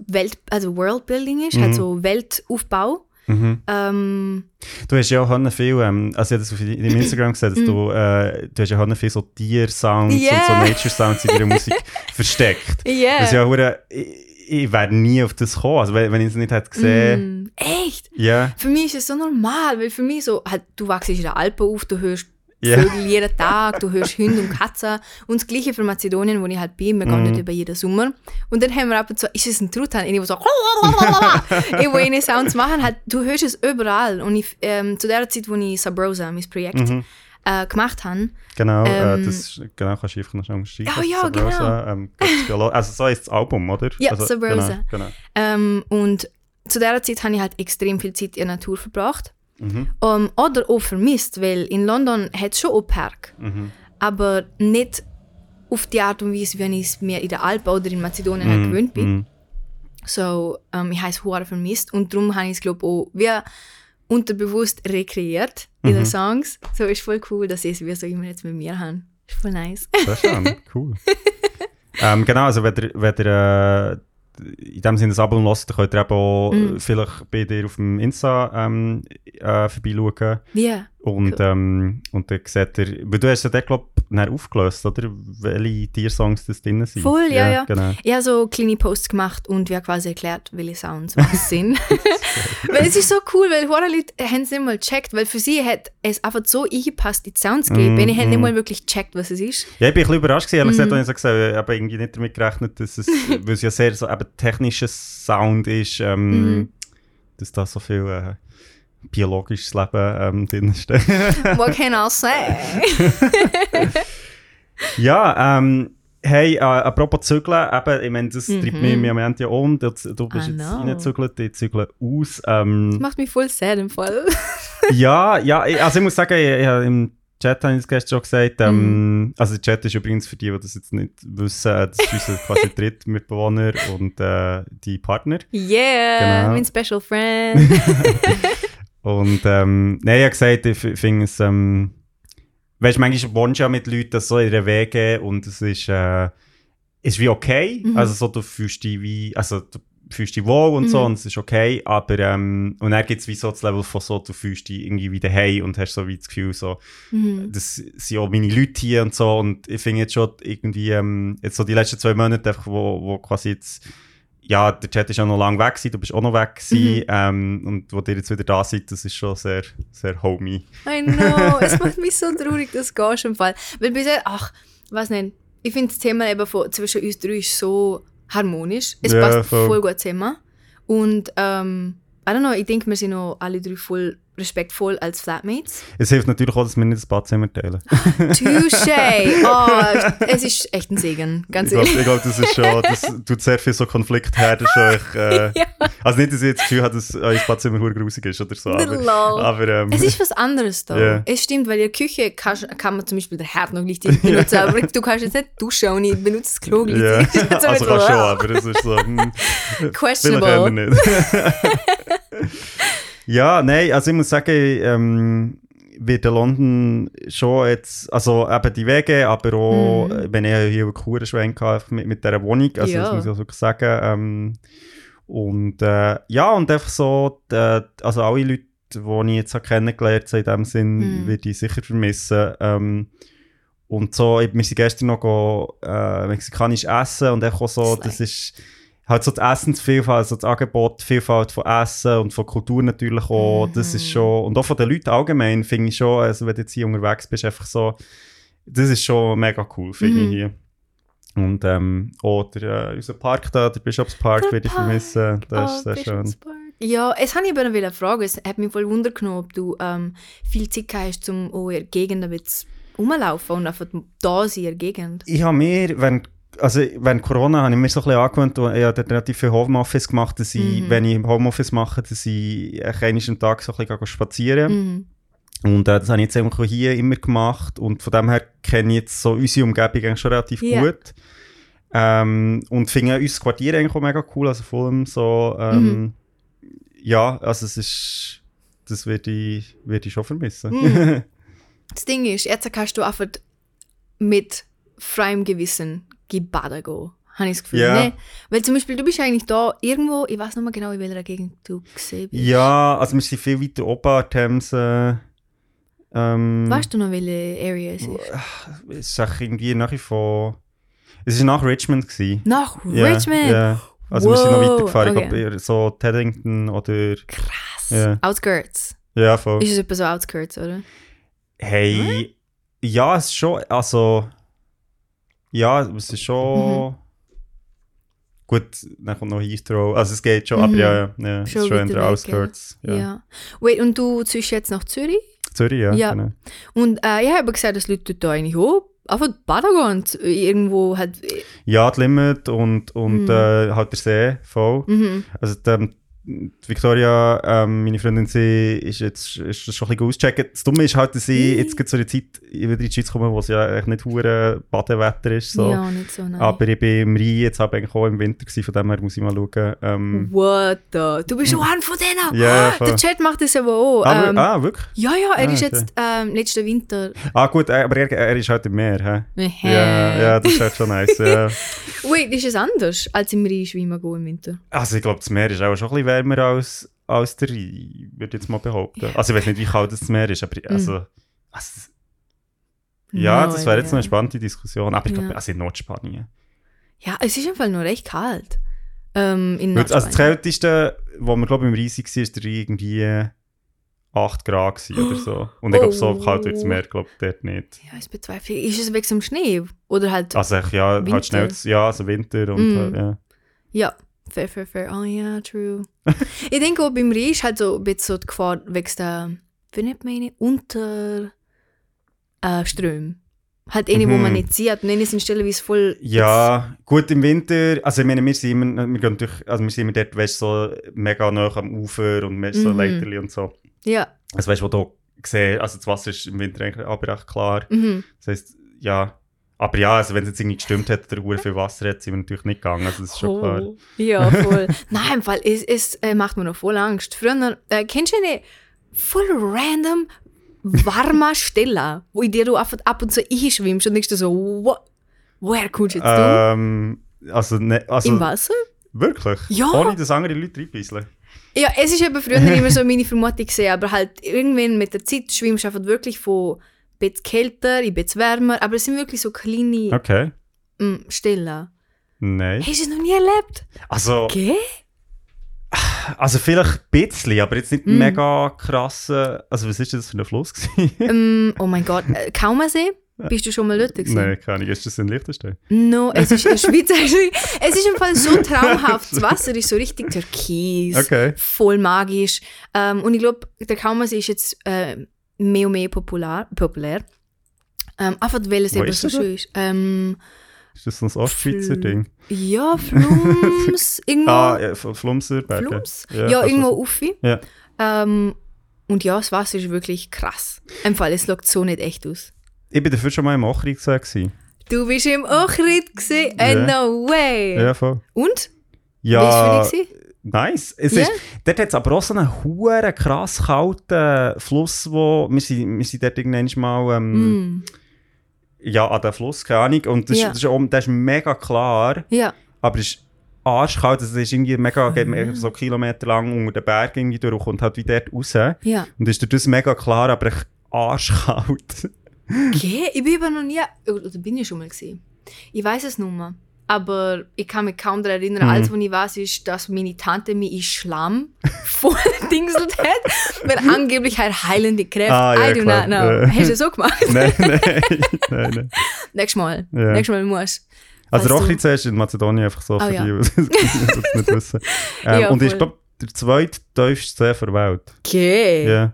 Welt, also Worldbuilding ist,
Mhm.
halt so Weltaufbau.
mhm.
Ähm,
Du hast ja auch viel, ähm, also ich habe das auf deinem Instagram gesehen, dass du, äh, du hast ja Hannah viel so Tier-Sounds und so
Yeah.
Nature-Sounds in deiner Musik versteckt.
yeah.
Das ist ja hure, ich, ich wäre nie auf das gekommen, also wenn, ich es nicht hätte gesehen.
Mm, echt?
Ja,
Für mich ist es so normal, weil für mich so, halt, du wachst in der Alpen auf, du hörst
Ja.
Vögel jeden Tag, du hörst Hunde und Katzen. Und das Gleiche für Mazedonien, wo ich halt bin, wir gehen
Mhm.
nicht über jeden Sommer. Und dann haben wir ab und zu, ist es ein Truthahn? Ich so, ich wo eine Sounds machen, halt, du hörst es überall. Und ich, ähm, zu der Zeit, wo ich Sabrosa, mein Projekt,
Mhm.
äh, gemacht habe,
genau, äh,
Ähm,
das, genau, kannst du einfach noch schnell schreiben.
Ja,
Sabrosa, ähm, ja lo- also so ist das Album, oder?
Ja,
also,
Sabrosa.
Genau, genau.
ähm, und zu der Zeit habe ich halt extrem viel Zeit in der Natur verbracht.
Mhm.
Um, oder auch vermisst, weil in London hat es schon auch Park.
Mhm.
aber nicht auf die Art und Weise, wie ich es mir in der Alpen oder in Mazedonien halt gewöhnt bin.
Mhm.
So, ähm, ich habe es hure vermisst und darum habe ich es, glaube auch wie unterbewusst rekreiert in
Mhm.
den Songs. So ist voll cool, dass ich es wie so immer jetzt mit mir habe. Ist voll nice.
Sehr schön, cool. ähm, genau, also wenn ihr, wenn ihr äh, in dem Sinne das Album hört, dann könnt ihr eben auch äh, vielleicht bei dir auf dem Insta ähm, äh, vorbeischauen.
Wie?
Und, ähm, und dann seht ihr, weil du hast ja den, glaube ich, aufgelöst, oder? Welche Tiersongs das drin sind.
Voll, ja, ja.
Genau.
Ich habe so kleine Posts gemacht und wir haben quasi erklärt, welche Sounds was sind. weil es ist so cool, weil viele Leute haben es nicht mal gecheckt, weil für sie hat es einfach so eingepasst, die Sounds gegeben.
Mm,
ich habe nicht
mm.
mal wirklich gecheckt, was es ist.
Ja, ich bin ein bisschen überrascht gewesen, ehrlich
Mhm.
gesagt, als ich so gesagt habe, ich habe irgendwie nicht damit gerechnet, dass es, weil es ja sehr so eben technischer Sound ist, ähm,
Mhm.
dass da so viel äh, biologisches Leben ähm, drin steckt.
What can I say?
Ja, ähm, hey, äh, apropos Zügeln, eben, ich meine, das
Mhm.
treibt mich im Moment ja um. Du, du bist
I
jetzt reingezügelt, ich zügle aus. Ähm,
Das macht mich voll sad im Fall.
ja, ja, also ich muss sagen, ich, ich, im Chat habe ich es gestern schon gesagt, ähm,
Mhm.
also der Chat ist übrigens für die, die das jetzt nicht wissen, äh, das ist unser quasi Drittmitbewohner und äh, die Partner.
Yeah,
Genau.
mein Special Friend.
Und ähm, nein, ich habe gesagt, ich finde es, ähm, weißt du, manchmal wohnst du ja mit Leuten so in einer Wege und es ist, äh, ist wie okay.
Mhm.
Also so, du fühlst dich wie, also du fühlst dich wohl und so
Mhm.
und es ist okay, aber ähm, und dann gibt es wie so das Level von so, du fühlst dich irgendwie wieder hey und hast so wie das Gefühl so,
Mhm.
das sind auch meine Leute hier und so und ich finde jetzt schon irgendwie, ähm, jetzt so die letzten zwei Monate einfach, wo, wo quasi jetzt, ja, der Chat ist ja noch lange weg gewesen, du bist auch noch weg gewesen,
Mhm.
ähm, und wo ihr jetzt wieder da seid, das ist schon sehr, sehr homey.
I know, es macht mich so traurig, dass du gehst im Fall. Weil bisher, ach, was nicht, ich finde das Thema eben von, zwischen uns drei ist so harmonisch. Es
Ja,
passt
voll.
voll gut zusammen. Und, ähm, I don't know, ich denke, wir sind noch alle drei voll respektvoll als Flatmates.
Es hilft natürlich auch, dass wir nicht das Badzimmer teilen.
Touché! Oh, es ist echt ein Segen, ganz
Ich glaube,
ehrlich.
glaub, das ist schon, das tut sehr viel so Konflikt her, das ist euch, äh,
Ja.
also nicht, dass ich jetzt das Gefühl habe, dass euer Badzimmer hure grusig ist oder so, aber, aber ähm,
Es ist was anderes da.
Ja.
Es stimmt, weil in der Küche kann, kann man zum Beispiel den Herd noch richtig benutzen, aber du kannst jetzt nicht duschen und ich benutze das Klo
ja,
gleichzeitig. Das ist
also
so
kann schon, aber es ist so, hm,
Questionable.
nicht. Ja, nein, also ich muss sagen, ähm, wird in London schon jetzt, also eben die Wege, aber auch,
Mhm.
äh, wenn ich hier einen coolen Schwenk hatte mit, mit dieser Wohnung, also
Ja.
das muss ich auch wirklich sagen. Ähm, und äh, ja, und einfach so, die, also alle Leute, die ich jetzt kennengelernt habe, in dem Sinn,
Mhm.
würde ich sicher vermissen. Ähm, und so, ich- wir sind gestern noch go, äh, mexikanisch essen und einfach auch so, das ist halt so das Essensvielfalt, also das Angebot, Vielfalt von Essen und von Kultur natürlich auch, das ist
Mhm.
schon, und auch von den Leuten allgemein finde ich schon, also wenn du jetzt hier unterwegs bist, einfach so, das ist schon mega cool, finde
Mhm.
ich hier. Und ähm, auch der, äh, unser Park da, der Bischofspark,
Der
würde ich vermissen, das ist
Oh,
sehr schön.
Ja, es habe ich aber noch wieder fragen. Es hat mich voll Wunder genommen, ob du ähm, viel Zeit hast, um auch in der Gegend ein bisschen rumlaufen und einfach da sein in der Gegend.
Ich habe mir, wenn, also während Corona habe ich mir so ein bisschen angewöhnt, ich habe relativ viel Homeoffice gemacht, dass ich,
Mhm.
wenn ich Homeoffice mache, dass ich eigentlich einmal am Tag so ein bisschen spazieren
Mhm.
Und äh, das habe ich jetzt auch hier immer gemacht und von dem her kenne ich jetzt so unsere Umgebung eigentlich schon relativ
Ja.
gut. Ähm, und finde unser Quartier eigentlich auch mega cool, also vor allem so, ähm,
Mhm.
ja, also es ist, das würde ich, würde ich schon vermissen.
Mhm. Das Ding ist, jetzt kannst du einfach mit freiem Gewissen gebaden gehen. Habe ich das Gefühl.
Ja.
Ne? Weil zum Beispiel, du bist eigentlich da irgendwo, ich weiß nicht mehr genau, in welcher Gegend du gesehen bist.
ja, also wir sind viel weiter oben Themse. Ähm,
Weißt du noch, welche Area es ist?
es ist irgendwie nach wie vor, es war nach Richmond. Gewesen.
Nach
Ja,
Richmond?
Ja. Also wir sind noch
Wow,
weitergefahren, ich
okay.
glaube eher so Teddington oder,
Krass.
Ja.
Outskirts.
ja voll.
Ist es etwa so Outskirts, oder?
Hey, ja, es ist schon, also, ja, es ist schon,
Mhm.
gut, dann kommt noch Heathrow, also es geht schon, aber
Mhm.
ja, ja, ja es
Schon
ist schon in der Outskirts.
Ja.
Ja.
Wait, und du ziehst jetzt nach Zürich?
Zürich, ja.
Ja.
Genau.
Und äh, ich habe gesagt, dass Leute da eigentlich auch einfach und irgendwo halt...
Ja, die Limit und, und
Mhm.
äh, halt der See, voll.
Mhm.
Also die Victoria, ähm, meine Freundin, sie ist jetzt ist das schon ein bisschen auschecken. Das Dumme ist halt, dass ich
Mhm.
jetzt gerade so eine Zeit wieder in die Schweiz komme, wo es ja eigentlich nicht hure Badewetter ist. So.
Ja, nicht so, nein.
Aber ich bin im Rhein jetzt aber eigentlich auch im Winter gewesen, von dem her muss ich mal schauen. Ähm,
What the... Du bist schon einer von denen!
Ja,
Ah, der Chat macht das aber auch.
ah,
ähm,
ah, wirklich?
Ja, ja, er
Ah,
ist
okay.
jetzt ähm, letzten Winter...
Ah gut, äh, aber er, er ist halt im Meer. Hä?
Äh.
Ja, ja, das ist halt schon nice. Ja.
Wait, ist es anders, als im Rhein schwimmen gehen im Winter?
Also ich glaube, das Meer ist auch schon ein bisschen wärmer als, als der Rhein, würde ich jetzt mal behaupten. Also ich weiß nicht, wie kalt das Meer ist, aber also... also ja,
No
das wäre jetzt eine spannende Diskussion. Aber ich glaube,
Ja.
also in Nordspanien.
Ja, es ist einfach nur recht kalt. Ähm, in
Gut, also das
Nordspanien.
kälteste, wo wir glaube ich im waren, war der Rhein irgendwie 8 Grad oder so. Und ich glaube, so
Oh.
kalt wird das Meer, glaube ich, dort nicht.
Ja, ich bezweifle. Ist es wegen dem Schnee? Oder halt...
Also ja,
Winter.
halt schnell, ja, also Winter und
Mm.
halt, ja.
Ja, fair, fair, fair. Oh ja, true. ich denke auch beim Rhein ist halt so ein bisschen so die Gefahr wegen der, wie nennt man ihn, Unter... Äh, Ströme. Halt eine, wo
Mhm.
man nicht sieht. Und eine sind stellenweise voll...
Ja, gut im Winter, also ich meine, wir sind immer, wir gehen durch, also wir sind immer dort, weißt so mega nah am Ufer und wir so
Mhm.
Leiterli und so.
Ja.
Also weißt du, wo du siehst, also das Wasser ist im Winter eigentlich aber recht klar.
Mhm.
Das heisst, ja, aber ja, also wenn es jetzt irgendwie gestimmt hätte oder hure viel Wasser hätte, sind wir natürlich nicht gegangen, also das ist schon klar.
Oh. Ja, voll. Nein, im Fall, es, es äh, macht mir noch voll Angst. Früher, äh, kennst du eine voll random warmer Stelle, wo in dir du einfach ab und zu einschwimmst und denkst so, wo, woher kommst jetzt du?
Ähm, also, ne, also
Im Wasser?
wirklich?
Ja.
Ohne dass andere Leute reinbeißeln?
Ja, es ist eben früher immer so meine Vermutung gesehen, aber halt irgendwann mit der Zeit schwimmst du einfach wirklich von bisschen kälter, ein bisschen wärmer, aber es sind wirklich so kleine
Okay.
mm, Stellen.
Nein.
Hast du es noch nie erlebt?
Also,
Okay.
also vielleicht ein bisschen, aber jetzt nicht
Mm.
mega krasse. Also, was ist das für ein Fluss? gewesen?
ähm, oh mein Gott, äh, Kaumersee? Bist du schon mal dort gewesen?
Nein, keine Ahnung. Ist das in Liechtenstein?
No, es ist in der Schweiz. Es ist im Fall so traumhaft. Das Wasser ist so richtig türkis,
Okay.
voll magisch. Ähm, und ich glaube, der Kaumersee ist jetzt äh, mehr und mehr popular, populär. Ähm, einfach weil es
Wo
eben so schön ist. Ähm,
Ist das so ein Ostschweizer
Fl-
Ding?
ja, Flums, irgendwo.
Ah, ja, F- Flumserberge.
Flums?
Ja,
Ja,
fast
irgendwo. Uffi.
Ja.
Ähm, und ja, das Wasser ist wirklich krass. Im Fall, es sieht so nicht echt aus.
Ich bin dafür schon mal im Ochri gesehen.
Du bist im Ochrid gesehen? Äh,
Ja.
no way!
Ja, voll.
Und?
Ja,
Wie es gewesen?
Nice. Es
Ja.
ist, dort hat es aber auch so einen huere krass kalten Fluss, wo wir sind, wir sind dort irgendwann mal ähm,
Mm.
ja, an den Fluss, keine Ahnung. Und das,
Ja.
ist, das, ist, auch- das ist mega klar,
Ja.
aber es ist arschkalt. Also Es ist irgendwie mega, geht man so Kilometer lang unter den Bergen irgendwie durch und kommt halt wie dort raus.
Ja.
Und ist das mega klar, aber echt arschkalt.
Okay, ich bin aber noch nie. Oder bin ich schon mal gesehen? Ich weiß es nicht mehr. Aber ich kann mich kaum daran erinnern.
Mhm.
Alles, was ich weiß, ist, dass meine Tante mich in Schlamm voll dingselt hat, weil angeblich hat heilende Kräfte.
Ah, ja,
I do
klar.
not know.
Ja.
Hast du das so gemacht?
nein, nein, nein, nein.
Nächstes Mal.
Ja.
Nächstes Mal musst
Also
Weißt du-
Rochli zuerst in Mazedonien, einfach so
Ah,
für
ja.
die, die es nicht wissen. Ähm,
Ja,
und ist,
voll.
glaube der zweittiefste See der Welt.
Okay.
Ja,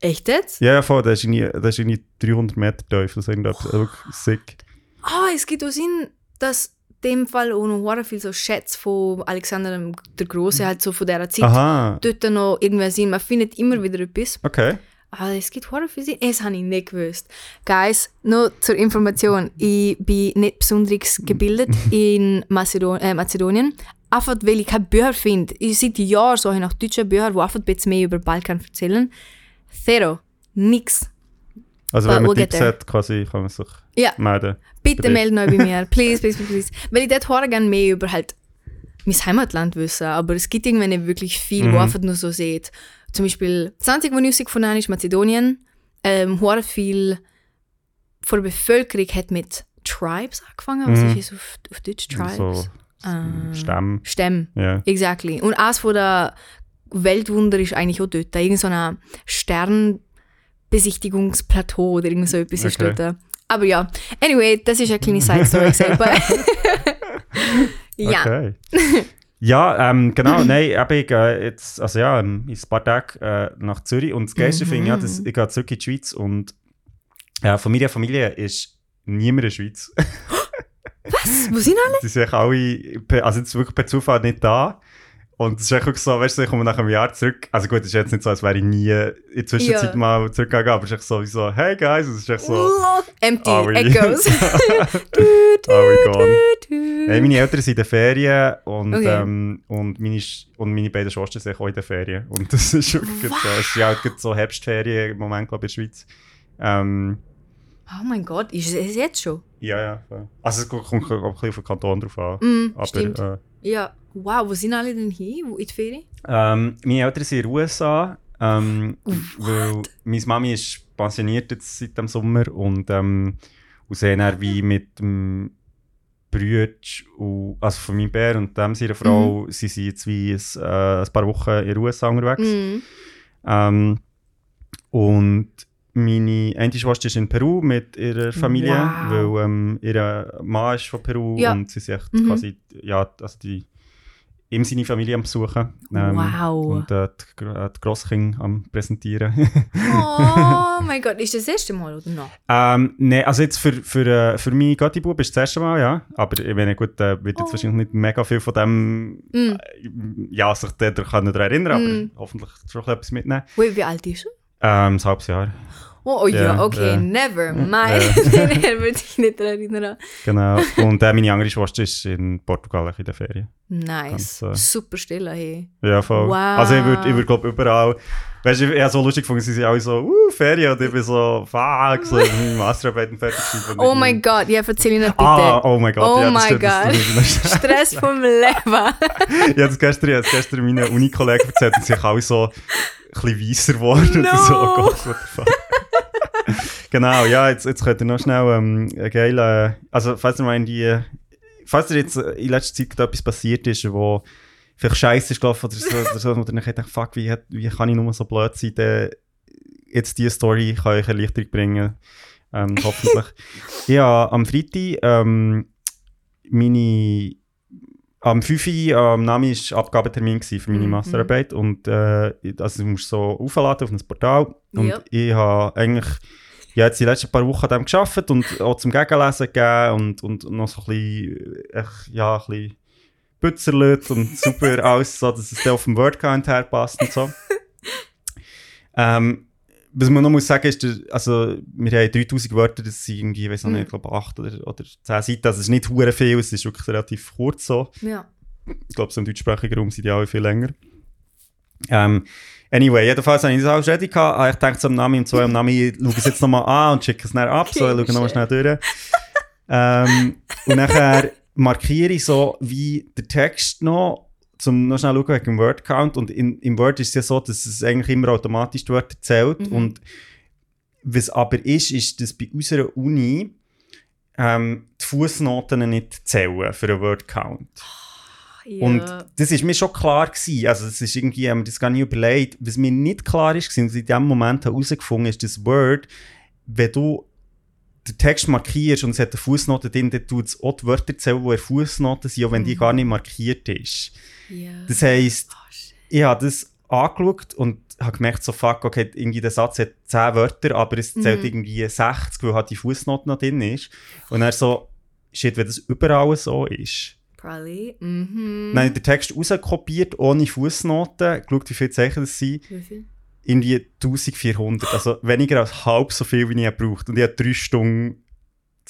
Echt jetzt?
ja, ja voll, der ist, irgendwie, ist irgendwie 300 Meter tief, das ist wirklich sick.
Ah, es gibt auch Sinn, dass in dem Fall auch noch sehr viel so Schätze von Alexander der Große halt so von dieser Zeit
Aha,
dort noch irgendwer sind. Man findet immer wieder etwas.
okay.
Ah, es gibt Horror für sie. Das habe ich nicht gewusst. Guys, nur zur Information. Ich bin nicht besonders gebildet in Mazedon äh, Mazedonien. Einfach weil ich keine Bücher finde. Ich seit Jahren so nach deutschen Büchern, die einfach ein bisschen mehr über Balkan erzählen. Zero. Nix.
Also
But
wenn man
we'll
Tipps hat, quasi kann man sich
Ja,
melden.
bitte melden euch bei mir. Please, please, please, please. Weil ich dort horror gerne mehr über halt mein Heimatland wissen. Aber es gibt irgendwie nicht wirklich viel,
Mhm.
wo einfach nur so seht. Zum Beispiel, das Einzige, was ich rausgefunden habe, ist Mazedonien. Ähm, viel von der Bevölkerung hat mit Tribes angefangen. Was
Mhm.
ist auf, auf Deutsch?
So
Tribes? Ähm,
Stämme.
Stämme.
Ja.
Exactly. Und eines von der Weltwunder ist eigentlich auch dort. Irgend so ein Sternbesichtigungsplateau oder irgend so etwas ist
Okay.
dort. Aber ja, anyway, das ist eine kleine Side-Story selber. ja.
Okay. ja, ähm, genau, nein, ich gehe jetzt, also ja, ähm, in ein paar Tagen äh, nach Zürich und das Geilste finde ich, ja, dass, ich gehe zurück in die Schweiz und ja, von meiner Familie ist niemand in der Schweiz.
Was? Wo sind alle?
Die sind alle, also jetzt wirklich per Zufall nicht da. Und es ist wirklich so, weißt du, ich komme nach einem Jahr zurück. Also gut, es ist jetzt nicht so, als wäre ich nie in der Zwischenzeit
Ja.
mal zurückgegangen, aber es ist echt so, wie so, hey guys, es ist echt so,
Empty.
We-
Echoes.
are we gone? Hey, meine Eltern sind in den Ferien und,
Okay.
ähm, und, meine, und meine beiden Schwestern sind auch in den Ferien. Und das ist wirklich so, es ist ja halt so Herbstferien im Moment, glaube ich, in der Schweiz. Ähm,
Oh mein Gott, ist es jetzt schon?
ja, ja. Also es kommt, kommt auch ein bisschen auf den Kanton drauf an.
Mm,
aber,
stimmt.
Äh,
Ja. Wow, wo sind alle denn hier? Wo in die Ferien?
ähm, meine Eltern sind in den USA, ähm, weil meine Mami ist pensioniert jetzt seit dem Sommer und, ähm, und sie haben dann wie mit dem Brütsch, also von meinem Bär und dem seiner Frau, sie sind jetzt wie ein, äh, ein paar Wochen in den USA unterwegs.
Mm.
Ähm, und meine eine Schwester ist in Peru mit ihrer Familie,
Wow.
weil ähm, ihr Mann ist von Peru
Ja.
und sie sind echt
Mhm.
quasi, ja, also die ihm seine Familie am Besuchen. Ähm,
Wow.
Und äh, die, äh, die Grosskinder am Präsentieren.
Oh mein Gott, ist das das erste Mal oder noch?
ähm, Nein, also jetzt für, für, äh, für meinen Gottibub ist das erste Mal, ja. Aber ich meine, gut, äh, wird jetzt
Oh.
wahrscheinlich nicht mega viel von dem,
Mm.
äh, ja, sich daran erinnern,
Mm.
aber hoffentlich schon etwas mitnehmen.
Wie, wie alt ist er?
Ähm, ein halbes Jahr.
Oh, oh ja, okay,
ja.
never mind. er würde sich nicht daran erinnern.
Genau. Und äh, meine andere Schwester ist in Portugal in der Ferien.
Nice.
Ganz, äh,
Super Stille, hey.
Ja, voll.
Wow.
Also ich würde, ich würd, glaube überall Weißt du, ich habe so lustig gefunden, sie sind alle so, uh, Ferien, und ich bin so, fuck, so, meine Masterarbeiten fertig geschrieben.
Oh mein Gott, ja, erzähl ihn nicht bitte.
Ah, oh mein Gott,
Oh
ja,
mein Gott. Stress vom Leben.
Ich habe das gestern, ich habe gestern meinen Unikollegen erzählt und sie sind alle so ein bisschen weißer geworden. Und ich so, oh
No.
Gott, what the fuck. genau, ja, jetzt, jetzt könnt ihr noch schnell ähm, einen geilen, also falls ihr mal in die, falls ihr jetzt in letzter Zeit etwas passiert ist, wo vielleicht scheiße ist gelaufen oder so, oder so und dann denkt, fuck, wie, wie kann ich nur so blöd sein, dann jetzt diese Story kann euch Erleichterung bringen, ähm, hoffentlich. ja, am Freitag, ähm, meine am 5 Uhr am Nami war Abgabetermin für meine
Mhm.
Masterarbeit und äh, also du musst so aufladen auf ein Portal und
Ja.
ich habe eigentlich ja, jetzt die letzten paar Wochen an dem gearbeitet und auch zum Gegenlesen gegeben und, und noch so ein bisschen, äh, ja, ein bisschen Putzerlöt und super alles, so, dass es dann auf dem Wordcount herpasst und so. ähm, was man noch muss sagen ist, also wir haben 3000 Wörter, das sind irgendwie, ich weiß noch
Mhm.
nicht, ich glaube 8 oder, oder 10 Seiten, also es ist nicht hure viel, es ist wirklich relativ kurz so.
Ja.
Ich glaube, so im deutschsprachigen Raum sind die alle viel länger. Ähm, anyway, jedenfalls habe ich das alles ready gehabt. Ah, Ich dachte so am Namen, im 2 am Namen, ich schaue es jetzt nochmal an und schicke es dann ab, so, ich schaue nochmal schnell durch. ähm, und nachher markiere ich so, wie der Text noch, zum noch schnell schauen wegen dem Word-Count. Und in, im Word ist es ja so, dass es eigentlich immer automatisch die Wörter zählt.
Mhm.
Und was aber ist, ist, dass bei unserer Uni ähm, die Fußnoten nicht zählen für einen Word-Count.
ja.
Und das ist mir schon klar gewesen. Also, das ist irgendwie, ähm, das gar nicht überlegt. Was mir nicht klar ist, was ich in dem Moment herausgefunden habe, ist das Word, wenn du den Text markierst und es hat eine Fußnote drin, dann tut es auch die Wörter zählen, die in Fußnoten sind, auch wenn die
Mhm.
gar nicht markiert ist.
ja.
Das heisst,
Oh,
ich habe das angeschaut und habe gemerkt, so fuck, okay, irgendwie der Satz hat 10 Wörter, aber es zählt
Mhm.
irgendwie 60, weil halt die Fußnote noch drin ist. Und er so, shit, wenn das überall so ist.
Probably. Mhm.
Dann habe ich den Text rauskopiert, ohne Fußnoten, geschaut, wie viele Zeichen das sind.
Wie viel?
Irgendwie 1400, also weniger als halb so viel, wie ich gebraucht Und ich hatte drei Stunden,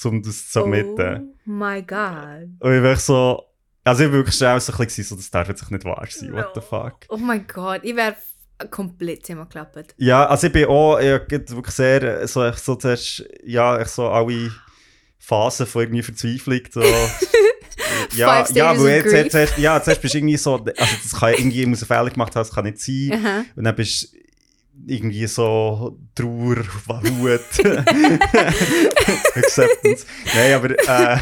um das zu submitten.
Oh my God.
Und ich war so, also ich war wirklich schnell so ein bisschen so, das darf jetzt nicht wahr sein, what the
No.
fuck.
Oh mein Gott, ich wäre komplett zusammengeklappt.
Ja, also ich bin auch, ich wirklich sehr, so, ich so zuerst, ja, ich so alle Phasen von irgendwie Verzweiflung, so. ja, ja, weil jetzt, jetzt, zuerst, ja, zuerst bist du irgendwie so, also das kann irgendwie, ich muss einen Fehler gemacht haben, das kann nicht sein.
Aha.
Und dann bist du irgendwie so Trauer, Wut, Acceptance. Nein, aber äh,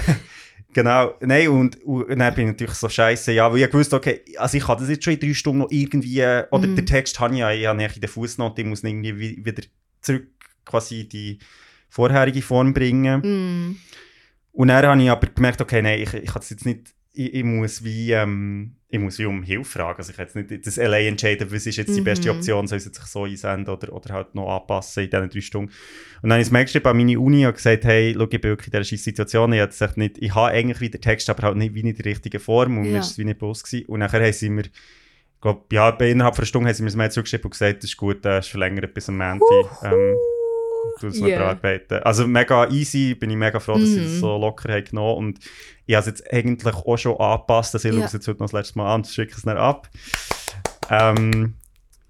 genau, nein, und, und dann bin ich natürlich so scheiße, ja, weil ich wusste, okay, also ich kann das jetzt schon in drei Stunden noch irgendwie, oder
Mhm.
den Text habe ich ja, ich habe in der Fußnote, ich muss ihn irgendwie wi- wieder zurück quasi in die vorherige Form bringen.
Mm.
Und dann habe ich aber gemerkt, okay, nein, ich, ich kann das jetzt nicht, ich, ich muss wie, ähm, ich muss wie um Hilfe fragen. Also ich kann jetzt nicht das allein entscheiden, was ist jetzt die beste
Mhm.
Option, soll ich es jetzt so einsenden oder, oder halt noch anpassen in diesen drei Stunden. Und dann habe ich es geschrieben an meine Uni und gesagt, hey, schau, ich bin wirklich in dieser scheiß Situation, ich, habe echt nicht, ich habe eigentlich wieder Text, aber halt nicht wie in der richtigen Form und
Ja.
mir ist es wie nicht bewusst gewesen. Und nachher haben sie mir, ich glaube, ja, innerhalb von einer Stunde haben sie mir das Mail zurückgeschrieben und gesagt, das ist gut, das ist verlängert bis am Montag. Ähm, noch
Yeah.
bearbeiten. Also mega easy, bin ich mega froh, dass sie
Mhm.
das so locker haben genommen und ich habe es jetzt eigentlich auch schon angepasst, dass ich schaue es jetzt heute noch das letzte Mal an, schicke es dann ab. Ähm,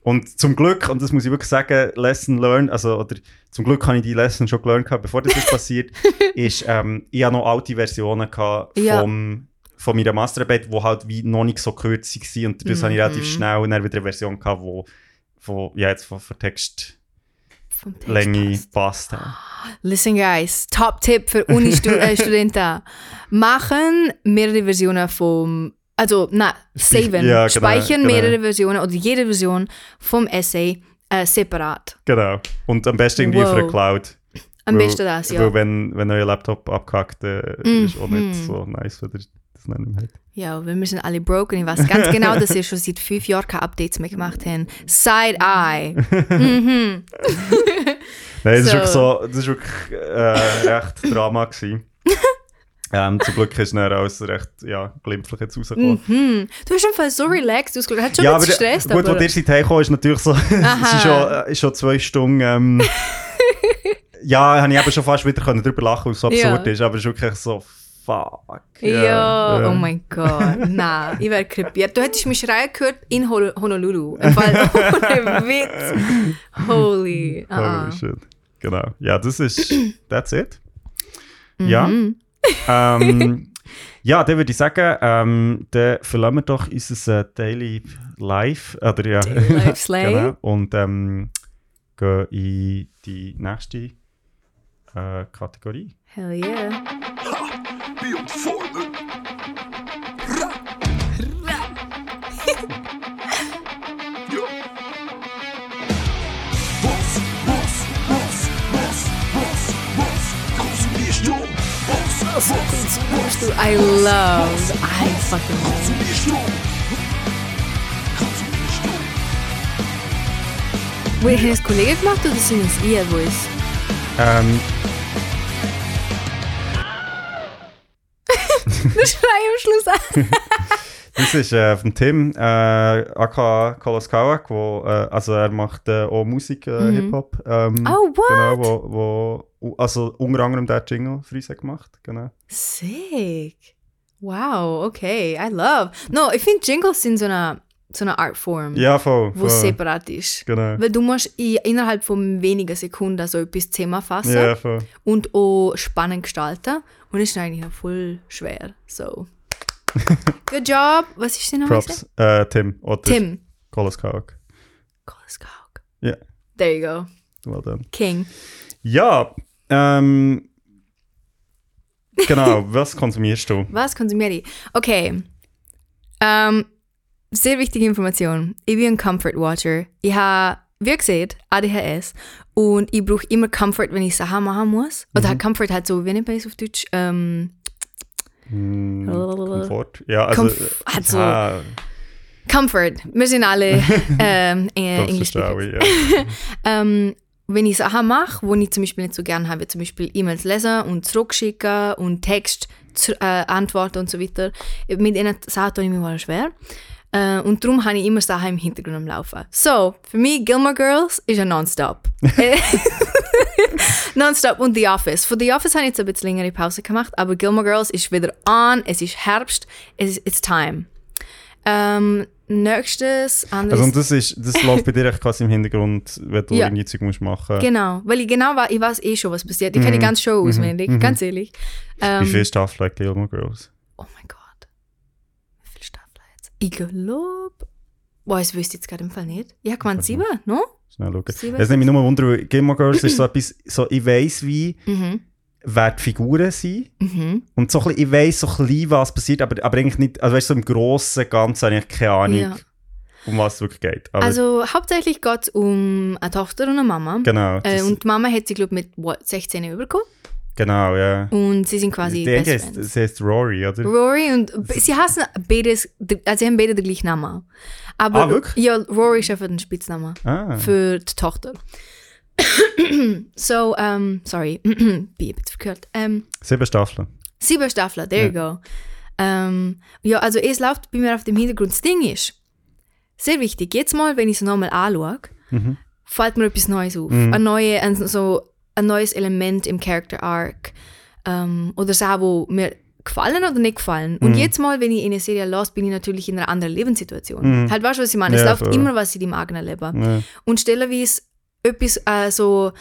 und zum Glück, und das muss ich wirklich sagen, Lesson learned, also oder zum Glück habe ich die Lesson schon gelernt, gehabt, bevor das passiert, ist, ähm, ich habe noch alte Versionen gehabt
Ja.
vom, von meiner Masterarbeit, die halt wie noch nicht so kürzig waren und das habe ich
Mhm.
relativ schnell und dann wieder eine Version gehabt, wo, wo ja, jetzt von, von Textlänge
Vom Text passt.
passt.
Listen, guys, Top-Tipp für Uni-Studenten. Machen mehrere Versionen vom. Also,
Spei-
saven.
ja, genau,
Speichern
genau.
mehrere Versionen oder jede Version vom Essay äh, separat.
Genau. Und am besten irgendwie auf einer
Wow.
Cloud.
Am
Weil-
besten das, ja.
Weil wenn, wenn euer Laptop abkackt, äh,
Mhm.
ist auch nicht so nice, wenn nicht mehr habt.
Ja, wir sind alle broken. Ich weiß ganz genau, dass ihr schon seit fünf Jahren keine Updates mehr gemacht habt. Side-Eye. mhm.
Nein, das ist
So.
wirklich so, das ist wirklich äh, echt Drama gewesen. ähm, zum Glück ist dann alles recht ja, glimpflich jetzt rausgekommen.
Mhm. Du bist einfach so relaxed ausgeschaut. Hat schon
Ja,
ein
aber
gestresst,
gut,
aber...
wo ihr seid ist natürlich so, es ist schon, äh, ist schon zwei Stunden, ähm, ja, habe ich eben schon fast wieder können drüber lachen, weil es so
Ja.
absurd ist, aber es ist wirklich so, fuck.
Ja, oh mein Gott. Nein, ich wäre krepiert. Du hättest mich schreien gehört in Hol- Honolulu. Im Fall ohne Witz. Holy. Ah.
Holy shit. Genau. Ja, das ist. That's it. Ja. ähm, ja, dann würde ich sagen, ähm, dann verlassen wir doch unser äh, Daily Life. Oder ja.
Daily Life Slay.
genau. Und ähm, gehen in die nächste äh, Kategorie.
Hell yeah.
Be on forward. Ja. Was, was, was, was, was, was konsumierst du? Was, was, was
I love. I fucking love.
konsumierst du? Konsumierst du?
Wait, haben es Kollegen gemacht oder sind es ihr, wo Schluss an.
das ist äh, von Tim, äh, aka Koloskauak, wo, äh, also er macht äh, auch Musik, äh, Hip-Hop. Ähm,
Oh, what?
Genau, wo, wo, also unter anderem der Jingle hat gemacht, genau.
Sick. Wow, okay. I love. No, ich finde Jingles sind so eine, so eine Artform,
Ja, voll.
wo
voll.
separat ist.
Genau.
Weil du musst innerhalb von wenigen Sekunden so etwas zusammenfassen
Ja, voll.
und auch spannend gestalten. Und das ist eigentlich noch voll schwer. So. Good job. Was ist denn noch
Props. Äh, Tim. Oder
Tim.
Koloskauak.
Kohleskog.
Ja,
There you go.
well done.
King.
Ja, ähm, genau, was konsumierst du?
Was konsumiere ich? Okay. Ähm, sehr wichtige Information. Ich bin ein Comfort Watcher. Ich habe, wie gesagt, ADHS. Und ich brauche immer Comfort, wenn ich Sachen machen muss. Oder halt Comfort halt so, wie nennt man es auf Deutsch? Ähm,
Hm, Komfort? Ja, also.
Komf- hat so- Comfort. Wir sind alle ähm, äh,
ich, ja.
Ähm, wenn ich Sachen mache, wo ich zum Beispiel nicht so gerne habe, zum Beispiel E-Mails lesen und zurückschicken und Text zu, äh, antworten und so weiter, mit diesen Sachen tue ich mir mal schwer. Äh, und darum habe ich immer Sachen im Hintergrund am Laufen. So, für mich Gilmore Girls ist ein Nonstop. Nonstop und The Office. Von The Office habe ich jetzt ein bisschen längere Pause gemacht, aber Gilmore Girls ist wieder on, es ist Herbst, es ist it's time. Ähm, nächstes, anderes...
Also, und das, ist, das läuft bei dir echt quasi im Hintergrund, wenn du
Ja.
irgendwie Zeug musst machen.
Genau, weil ich genau war, ich weiß eh schon, was passiert. Ich kenne die ganze Show auswendig, ganz ehrlich.
Wie
Ähm,
viele Staffeln hat Gilmore Girls?
oh mein Gott. Wie viele Staffeln jetzt? Ich glaube. Boah, ich wüsste jetzt gerade im Fall nicht. Ich habe gemeint sieben, no?
Schnell schauen.
Sieben,
Es nimmt mich nur Wunder, weil Gilmore Girls ist so etwas, so, ich weiss wie,
Mhm.
wer die Figuren sind.
Mhm.
Und so ein bisschen, ich weiss so ein bisschen, was passiert, aber, aber eigentlich nicht, also weißt du, so im Grossen und Ganzen habe ich keine Ahnung,
Ja.
um was es wirklich geht. Aber
Also hauptsächlich geht es um eine Tochter und eine Mama.
genau,
Äh, und die Mama hat sie, glaube ich, mit what, 16 überkommen.
Genau, ja.
Und sie sind quasi
Die eine
Best
heißt, sie heißt Rory, oder?
Rory und sie heißen beides, also sie haben beide den gleichen Namen. Aber
Ah, wirklich?
ja, Rory ist einfach ein Spitzname.
ah,
für die Tochter. so, ähm, sorry, bin ich ein bisschen verkühlt. Ähm,
sieben Staffeln.
sieben Staffeln, there you go. Ähm, ja, also es läuft bei mir auf dem Hintergrund. Das Ding ist, sehr wichtig, jetzt mal, wenn ich es nochmal anschaue,
Mhm.
fällt mir etwas Neues auf. Ein, neue, ein, so, ein neues Element im Character Arc. Ähm, oder so, wo mir gefallen oder nicht gefallen. Und jetzt mal, wenn ich in eine Serie las, bin ich natürlich in einer anderen Lebenssituation. Halt, weißt du, was ich meine? Es.
Ja,
läuft
voll.
immer was in deinem eigenen Leben.
Ja.
Und stellenweise etwas, äh, so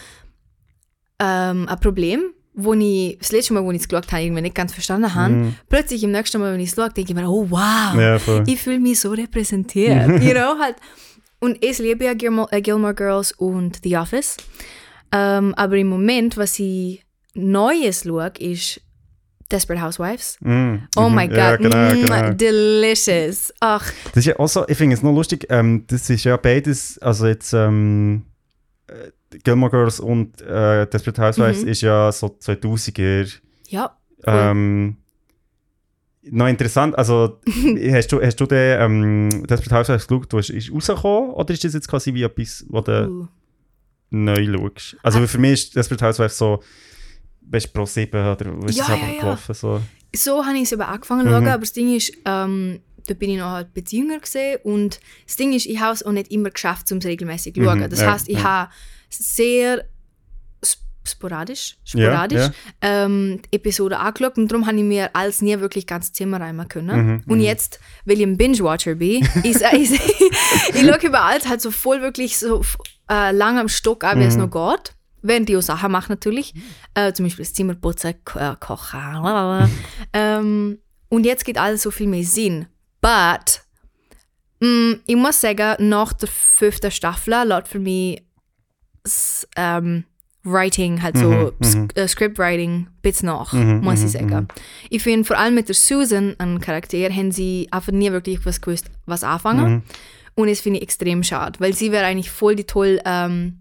ähm, ein Problem, wo ich das letzte Mal, wo ich es geschaut habe, irgendwie nicht ganz verstanden habe, plötzlich im nächsten Mal, wenn ich es schaue, denke ich mir, oh wow.
Ja,
ich fühle mich so repräsentiert. you know, halt. Und ich liebe ja Gilmore, äh, Gilmore Girls und The Office. Ähm, aber im Moment, was ich Neues schaue, ist Desperate Housewives.
Mm,
Oh
mhm.
my God,
Ja, genau,
mm,
genau.
delicious. Ach,
Das ist ja auch so, ich finde es noch lustig, ähm, das ist ja beides, also jetzt ähm, äh, Gilmore Girls und äh, Desperate Housewives
Mhm.
ist ja so 2000er.
ja. Cool.
Ähm, noch interessant, also hast du, hast du den ähm, Desperate Housewives geschaut, was ist rausgekommen oder ist das jetzt quasi wie etwas, was du
Uh.
Neu schaust? Also
Ah.
für mich ist Desperate Housewives so, weißt du, Pro 7 oder was
Ja,
ist es einfach
ja, ja.
gelaufen? So.
so habe ich es eben angefangen zu schauen, aber das Ding ist, ähm, da bin ich noch halt ein jünger gesehen und das Ding ist, ich habe es auch nicht immer geschafft, um es regelmäßig zu schauen.
Mhm,
Das
ja,
heißt, ich
ja.
habe sehr, sporadisch, sporadisch
ja.
Ähm, die Episode angeschaut und darum habe ich mir alles nie wirklich ganz Zimmer reinmachen können.
Mhm,
und jetzt, weil ich ein Binge-Watcher bin, ist, ist, ich schaue über alles halt so voll wirklich so äh, lang am Stock an, wie
Mhm.
es noch geht. Während ich auch Sachen mache natürlich. Äh, zum Beispiel das Zimmer putzen, äh, kochen. ähm, und jetzt geht alles so viel mehr Sinn. But, mm, ich muss sagen, nach der fünften Staffel läuft für mich das ähm, Writing, halt so
Mhm,
Sk- äh, Scriptwriting, bisschen nach,
Mhm,
muss
mhm,
ich sagen. Ich finde, vor allem mit der Susan, einem Charakter, haben sie einfach nie wirklich was gewusst, was anfangen. Und das finde ich extrem schade, weil sie wäre eigentlich voll die tolle ähm,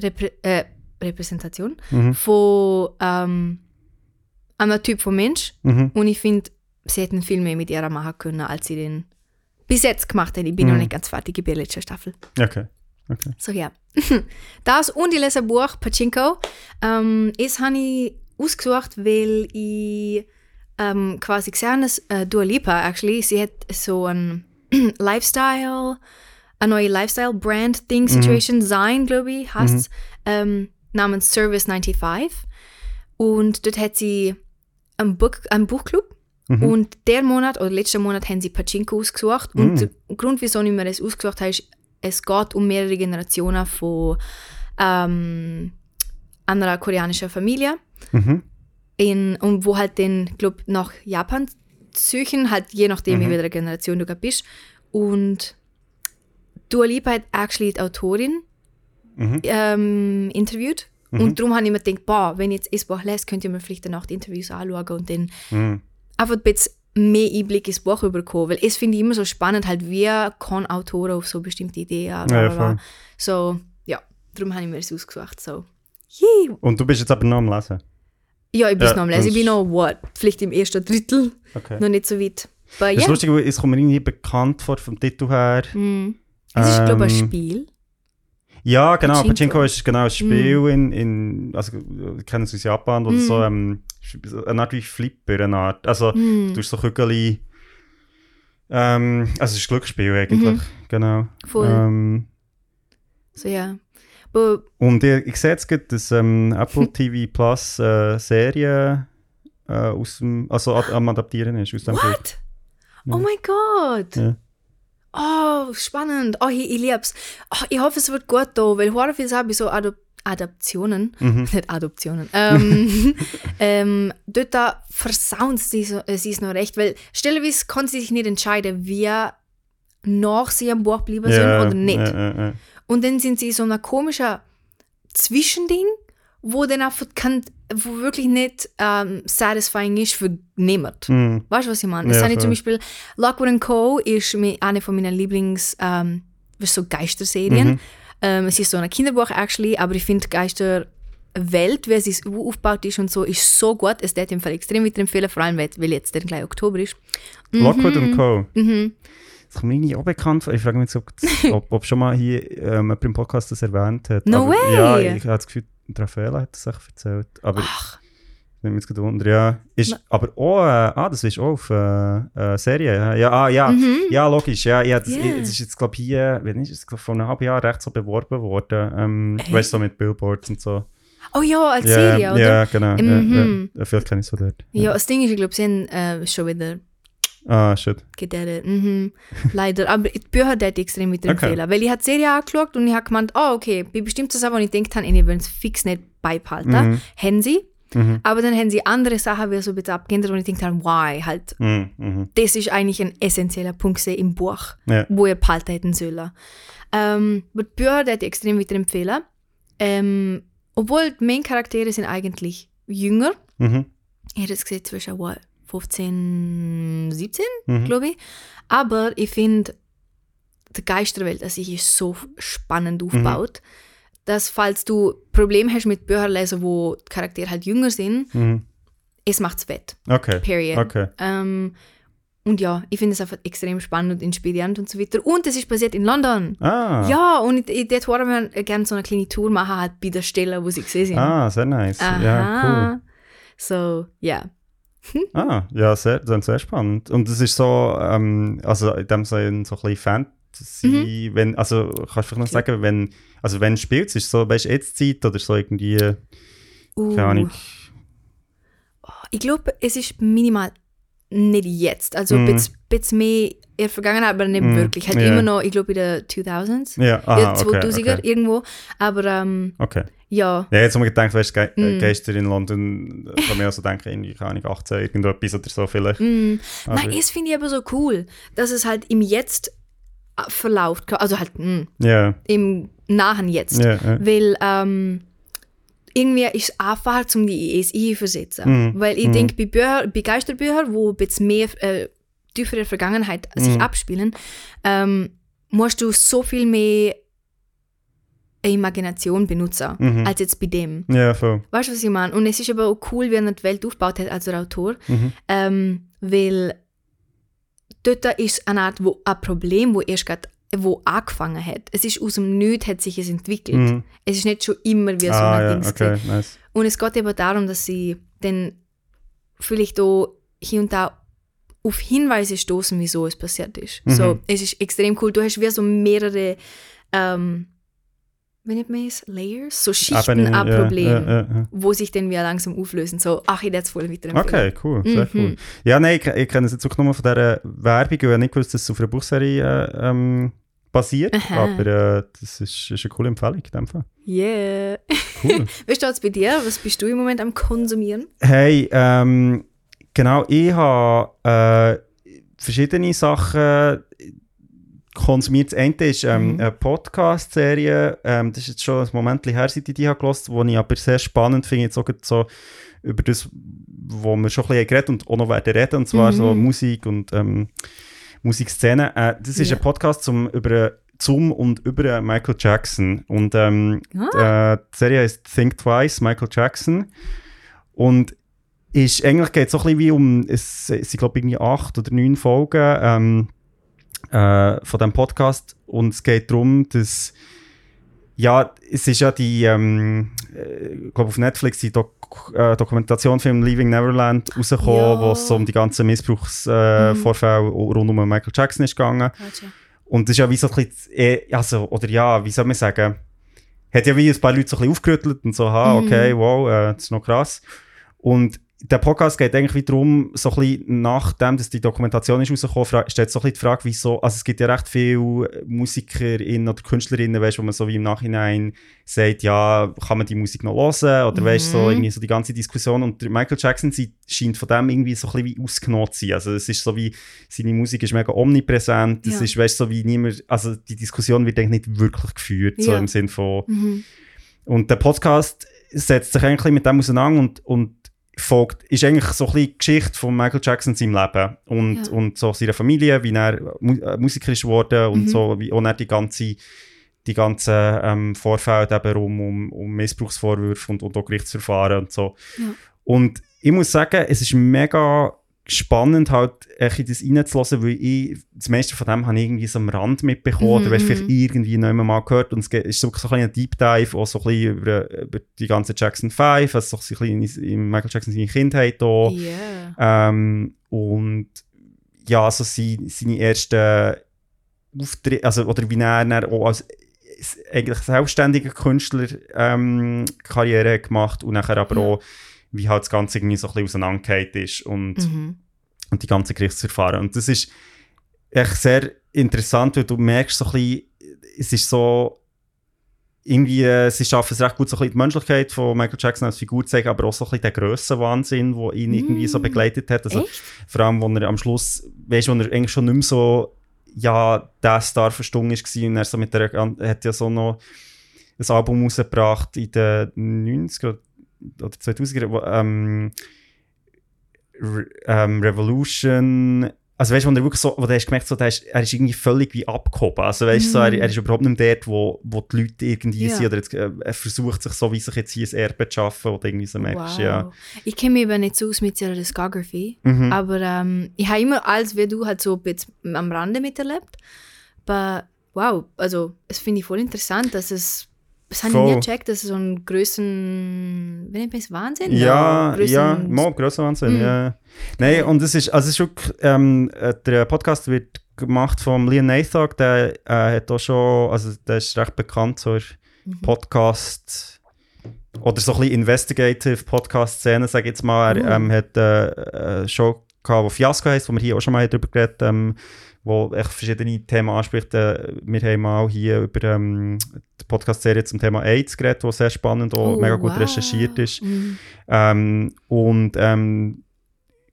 Reprä äh, Repräsentation
Mhm.
von ähm, einem Typ von Mensch.
Mhm.
Und ich finde, sie hätten viel mehr mit ihr machen können, als sie den bis jetzt gemacht haben. Ich bin
Mhm.
noch nicht ganz fertig mit der letzten Staffel.
Okay. okay.
So ja. Das und ich lese ein Buch, Pachinko. Ähm, das habe ich ausgesucht, weil ich ähm, quasi gesehen habe, dass äh, Dua Lipa, actually, sie hat so ein Lifestyle, eine neue Lifestyle-Brand-Thing-Situation, Sein, glaube ich, heißt ähm, namens Service 95. Und dort hat sie einen, Buch, einen Buchclub. Und der Monat oder letzten Monat haben sie Pachinko ausgesucht. Und der Grund, wieso ich mir das ausgesucht habe, ist, es geht um mehrere Generationen von ähm, einer koreanischen Familie.
Mhm.
In, und wo halt den, glaub, nach Japan suchen, halt je nachdem, wie welcher Generation du gerade bist. Und Dua Lipa hat actually die Autorin
Mhm.
ähm, interviewt. Und darum habe ich mir gedacht, boah, wenn ich jetzt das Buch lese, könnt ihr mir vielleicht danach die Interviews anschauen und dann
Mhm.
einfach ein bisschen mehr Einblick ins Buch bekommen. Weil es finde ich immer so spannend, halt, wie kann Autoren auf so bestimmte Ideen bla,
Ja,
bla, bla.
voll.
So, ja, darum habe ich mir das ausgesucht. So.
Und du bist jetzt aber noch am Lesen.
Ja, ich bin
Ja,
noch am Lesen. Ich
das-
bin noch, what, vielleicht im ersten Drittel,
Okay.
noch nicht so weit. Aber
Das ist lustig, weil es kommt mir irgendwie bekannt vor vom Titel her.
mm. es ist, glaube ich, ein
Ähm,
Spiel.
Ja, genau.
Pachinko.
Pachinko ist genau ein Spiel in, in, also wir kennen es aus Japan, oder
Mm.
so, ähm, eine Art wie Flipper, eine Art. Also
Mm.
du tust so Kügeli, ähm, also es ist ein Glücksspiel eigentlich,
Mhm.
genau.
Voll.
Ähm,
So, ja. Aber,
und ich, ich sehe jetzt gerade, dass ähm, Apple TV Plus äh, Serie äh, aus dem, also ad, am Adaptieren ist, aus dem
what? Oh mein Gott.
Ja.
Oh, spannend. Oh, ich, ich lieb's. Oh, ich hoffe, es wird gut da, weil sehr viel habe ich so Adop Adaptionen,
Mhm.
nicht Adoptionen, ähm, ähm, dort da versauen sie, so, äh, sie es noch recht, weil stellenweise kann sie sich nicht entscheiden, wer nach sie am Buch bleiben sind
Ja,
oder nicht.
ja, ja, ja.
Und dann sind sie so ein komischer Zwischending, wo dann einfach kann, wo wirklich nicht ähm, satisfying ist für niemand.
Mhm.
Weißt du, was ich meine? Das
Ja,
habe ich zum Beispiel Lockwood Co. ist eine von meinen Lieblings ähm, so Geisterserien.
Mhm.
Ähm, es ist so ein Kinderbuch actually, aber ich finde Geisterwelt, wie sie aufgebaut ist und so, ist so gut. Es im Fall extrem weiterempfehlen, vor allem weil weil jetzt der gleich Oktober ist.
Lockwood und Co.
Mhm.
Das kommt mir irgendwie auch bekannt vor. Ich frage mich ob, ob, ob schon mal hier ähm, jemand im Podcast das erwähnt hat.
No
aber,
way!
Ja, ich habe das Gefühl, Raffaella hat das echt erzählt. Aber
Ach,
ich nehme jetzt gerade wunder, ja. Ist,
Na-
aber auch, äh, ah, das ist auch auf äh, äh, Serie. Ja, ja, ah, ja.
Mhm.
ja logisch. Ja, ja, das,
Yeah.
das ist jetzt, glaube ich, hier, wenn ist es, vor einem halben Jahr recht so beworben worden. Ähm,
Echt?
weißt du, so mit Billboards und so.
Oh ja, als
ja,
Serie, oder?
Ja, genau.
Mhm.
Ja, ja. Vielleicht kenne ich so dort.
Ja, das Ding ist, ich glaube, sie haben äh, schon wieder
Ah, shit.
gedatet. Mhm. Leider. Aber die Bücher hätte ich extrem weiterempfehlen. Weil ich habe die Serie angeschaut und ich habe gemeint, oh, okay, bei bestimmten Sachen, wo ich gedacht habe, ich will es fix nicht beibehalten,
Mhm.
haben sie.
Mhm.
Aber dann haben sie andere Sachen, wie so bisschen abgeändert, wo ich gedacht habe, why? Halt,
Mhm. Mhm.
das ist eigentlich ein essentieller Punkt im Buch,
Ja.
wo ihr behalten hätten sollen. Ähm, aber Bücher hätte ich extrem weiterempfehlen. Ähm, obwohl die Main-Charaktere sind eigentlich jünger.
Mhm.
Ich hätte jetzt gesehen zwischen what, 15, 17,
Mhm.
glaube ich. Aber ich finde, die Geisterwelt an sich ist so spannend
Mhm.
aufgebaut, dass falls du Probleme hast mit Büchern lesen, wo die Charaktere halt jünger sind,
Mhm.
es macht's wett.
Okay.
Period.
Okay.
Ähm, und ja, ich finde es einfach extrem spannend und inspirierend und so weiter. Und es ist basiert in London.
Ah.
Ja, und ich, ich dort wollen wir gerne so eine kleine Tour machen, halt bei der Stelle, wo sie gesehen sind.
Ah, sehr nice. Ja,
Aha. So, ja.
cool. Ah, ja, sehr, das sehr spannend. Und es ist so, ähm, also in dem Sinne so ein bisschen Fantasy, wenn, also kannst du vielleicht noch sagen, wenn, also wenn du spielst, ist es so, weißt du, jetzt Zeit oder so irgendwie,
Uh,
keine Ahnung.
Ich glaube, es ist minimal nicht jetzt. Also
Mm.
bisschen, bisschen mehr in der Vergangenheit, aber nicht
Mm,
wirklich. Halt
ja.
immer noch, ich glaube, in den 2000s.
Ja,
in
aha, okay,
2000er
okay.
irgendwo. Aber ähm,
okay.
ja.
Ja, jetzt haben wir gedacht, weißt du,
Mm.
Geister in London, kann man ja so denken, irgendwie, keine Ahnung, 18, irgendetwas oder so vielleicht.
Mm. Nein, das finde ich aber so cool, dass es halt im Jetzt äh, verläuft. Also halt mm,
Ja,
im nahen Jetzt.
ja, ja.
Weil ähm, irgendwie ist es einfacher, um die ES einzuversetzen.
Mhm.
Weil ich
Mhm.
denke, bei, Bücher, bei Geisterbüchern, wo ein bisschen mehr äh, tiefere Vergangenheit sich
Mhm.
abspielen, ähm, musst du so viel mehr Imagination benutzen,
Mhm.
als jetzt bei dem.
Ja, voll.
Weißt du, was ich meine? Und es ist aber auch cool, wie er die Welt aufgebaut hat als Autor,
Mhm.
ähm, weil dort ist eine Art wo, ein Problem, wo erst grad, wo angefangen hat. Es ist aus dem Nichts hat sich es entwickelt.
Mhm.
Es ist nicht schon immer wie so
Ah,
ein
ja,
Dings
okay, nice.
Und es geht eben darum, dass sie dann vielleicht auch hier und da auf Hinweise stoßen, wieso es passiert ist.
Mhm.
So, es ist extrem cool. Du hast wie so mehrere, ähm, wie nennt man es? Layers? So Schichten an Problemen,
ja, ja, ja.
wo sich dann wieder langsam auflösen. So, ach, ich jetzt voll weiter
Okay, cool, sehr
Mhm.
cool. Ja, nein, ich, ich kenne es jetzt auch nur von dieser Werbung, weil ich nicht gewusst, dass es auf einer Buchserie äh, ähm, basiert,
Aha.
aber äh, das ist, ist eine coole Empfehlung in dem Fall.
Yeah.
Cool.
Wie steht es bei dir? Was bist du im Moment am Konsumieren?
hey, ähm, genau, ich habe äh, verschiedene Sachen konsumiert. Das eine ist ähm,
Mhm.
eine Podcast-Serie, ähm, das ist jetzt schon ein Moment her, seit ich die habe gehört, die ich aber sehr spannend finde, jetzt auch so über das, wo wir schon ein bisschen geredet und auch noch werden reden, und zwar
Mhm.
so Musik und ähm, Musikszene. Äh, das ist
Ja.
ein Podcast zum, über zum und über Michael Jackson und ähm,
Ah.
äh, die Serie heißt Think Twice, Michael Jackson. Und ist, eigentlich geht es so ein bisschen wie um, es sind glaube ich irgendwie acht oder neun Folgen ähm, äh, von diesem Podcast. Und es geht darum, dass, ja, es ist ja die, ähm, äh, ich glaube auf Netflix die Dok äh, Dokumentation Leaving Neverland rausgekommen,
Ja.
wo es um die ganzen Missbrauchsvorfälle äh,
Mhm.
Rund um Michael Jackson ist gegangen. Und das ist ja wie so ein bisschen, eh, also, oder ja, wie soll man sagen, hat ja wie ein paar Leute so ein bisschen aufgerüttelt und so, ha,
Mhm.
okay, wow, äh, das ist noch krass. Und der Podcast geht eigentlich darum, so ein bisschen nachdem, dass die Dokumentation ist rausgekommen, fra- stellt so ein bisschen die Frage, wieso, also es gibt ja recht viele MusikerInnen oder KünstlerInnen, weißt, wo man so wie im Nachhinein sagt, ja, kann man die Musik noch hören? Oder weißt, so
Mhm.
irgendwie so die ganze Diskussion. Und Michael Jackson sie, scheint von dem irgendwie so ein bisschen wie ausgenommen zu sein. Also es ist so wie, seine Musik ist mega omnipräsent, es
Ja.
ist, weißt, so wie niemand, also die Diskussion wird eigentlich nicht wirklich geführt, so
Ja.
im Sinn von,
Mhm.
und der Podcast setzt sich eigentlich mit dem auseinander und, und folgt, ist eigentlich so ein bisschen die Geschichte von Michael Jackson in seinem Leben und,
Ja.
und so seiner Familie, wie er äh, Musiker ist geworden und
Mhm.
so, wie auch er die ganze die ganzen ähm, Vorfälle eben um, um, um Missbrauchsvorwürfe und, und auch Gerichtsverfahren und so.
Ja.
Und ich muss sagen, es ist mega spannend, halt echt in das reinzulassen, weil ich, das meiste von dem habe ich irgendwie so am Rand mitbekommen
Mhm,
oder weißt, vielleicht
mhm.
irgendwie noch mal gehört und es ist so, so ein, ein Deep Dive, auch so ein bisschen über, über die ganze Jackson 5, also so ein bisschen in, Michael Jackson seine Kindheit auch.
Yeah.
Ähm, und ja, also seine, seine ersten Auftritte, also, oder wie er dann auch als eigentlich selbstständiger Künstler ähm, Karriere gemacht und nachher aber
Ja.
auch, wie halt das Ganze irgendwie so ein bisschen auseinandergefallen ist und,
Mhm.
und die ganzen Gerichtsverfahren. Und das ist echt sehr interessant, weil du merkst so ein bisschen, es ist so, irgendwie, äh, sie schaffen es recht gut, so ein bisschen die Menschlichkeit von Michael Jackson als Figur zu zeigen, aber auch so ein bisschen den Grössenwahnsinn, der ihn irgendwie so
Mm.
begleitet hat. Also,
Echt?
vor allem, wo er am Schluss, weißt du, wo er eigentlich schon nicht mehr so, ja, der Star verstummt war und er so mit der, er hat ja so noch ein Album rausgebracht in den 90er oder 2000er, wo, ähm, Re ähm, Revolution, also weißt du, wo er wirklich so, wo du hast gemerkt, so, der ist, er ist irgendwie völlig wie abgehoben, also weißt du, so, er,
Mhm.
er ist überhaupt nicht mehr dort, wo, wo die Leute irgendwie
Ja.
sind, oder jetzt, äh, er versucht sich so, wie sich jetzt hier ein Erbe zu schaffen, wo du irgendwie so merkst,
wow.
ja.
Ich kenne mich eben nicht so aus mit ihrer Discography,
Mhm.
aber ähm, ich habe immer alles wie du halt so ein bisschen am Rande miterlebt. Aber wow, also es finde ich voll interessant, dass es das habe ich nie gecheckt, dass es so einen größeren, wenn ich es Wahnsinn?
Ja,
grössen-
ja, mo, Wahnsinn,
Mm.
ja. Nein, und es ist, also es ist wirklich, ähm, äh, der Podcast wird gemacht von Liam Nathog, der äh, hat auch schon, also der ist recht bekannt, so in
Mhm.
Podcast oder so ein bisschen Investigative Podcast-Szene, sage ich jetzt mal. Er
Oh.
ähm, hat äh, eine Show gehabt, die Fiasco heisst, wo wir hier auch schon mal darüber geredet haben, wo echt verschiedene Themen anspricht. Äh, wir haben mal hier über ähm, die Podcast-Serie zum Thema AIDS geredet, die sehr spannend und
Oh,
mega gut
wow.
recherchiert ist.
Mhm.
Ähm, und ähm,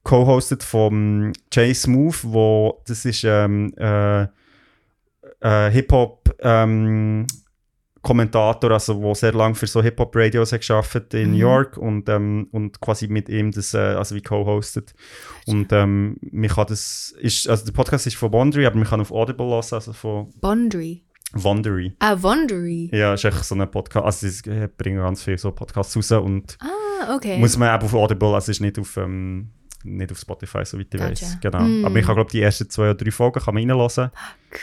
co-hosted vom Jay Smooth, wo das ist ähm, äh, äh, Hip-Hop ähm, Kommentator, also wo sehr lange für so Hip-Hop-Radios hat gearbeitet in
Mhm.
New York und, ähm, und quasi mit ihm das, äh, also wie co-hosted. Und ähm, man kann das, ist, also der Podcast ist von Wondery, aber man kann auf Audible hören, also von
Bondery.
Wondery.
Ah, Wondery.
Ja, ist echt so ein Podcast, also sie bringen ganz viele so Podcasts raus und
Ah, okay.
muss man eben auf Audible, also ist nicht auf, ähm, nicht auf Spotify, soweit ich
Gotcha.
weiß. Genau.
Mm.
Aber ich glaube die ersten zwei oder drei Folgen kann man reinhören.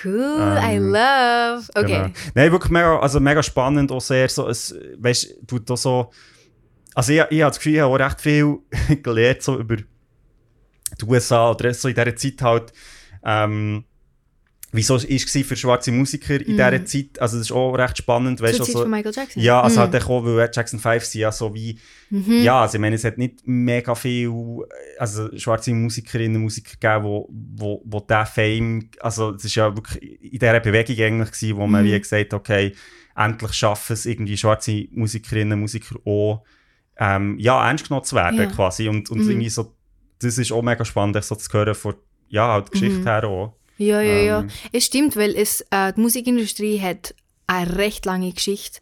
cool, I
ähm,
love. Okay.
Genau. Nein, wirklich mega, also mega spannend, auch sehr so, es, weißt, du, tut auch so, also ich, ich habe das Gefühl, ich habe auch recht viel gelernt so über die USA oder so in dieser Zeit halt, ähm, wieso es war für schwarze Musiker in
Mm.
dieser Zeit, also das ist auch recht spannend, weißt
Zur
du,
Zeit
also,
von Michael Jackson.
ja, also
Mhm.
halt auch, weil Jackson 5 sind ja so wie,
Mhm.
ja, also ich meine, es hat nicht mega viel, also schwarze Musikerinnen und Musiker gegeben, wo, wo, wo der Fame, also es ist ja wirklich in dieser Bewegung eigentlich gewesen, wo man
Mhm.
wie gesagt okay, endlich schaffen es irgendwie schwarze Musikerinnen und Musiker auch, ähm, ja, ernst genommen zu werden
Ja.
quasi und, und
Mhm.
irgendwie so, das ist auch mega spannend, so zu hören von, ja, halt Geschichte
Mhm.
her auch.
Ja, ja, ja.
Ähm.
Es stimmt, weil es, äh, die Musikindustrie hat eine recht lange Geschichte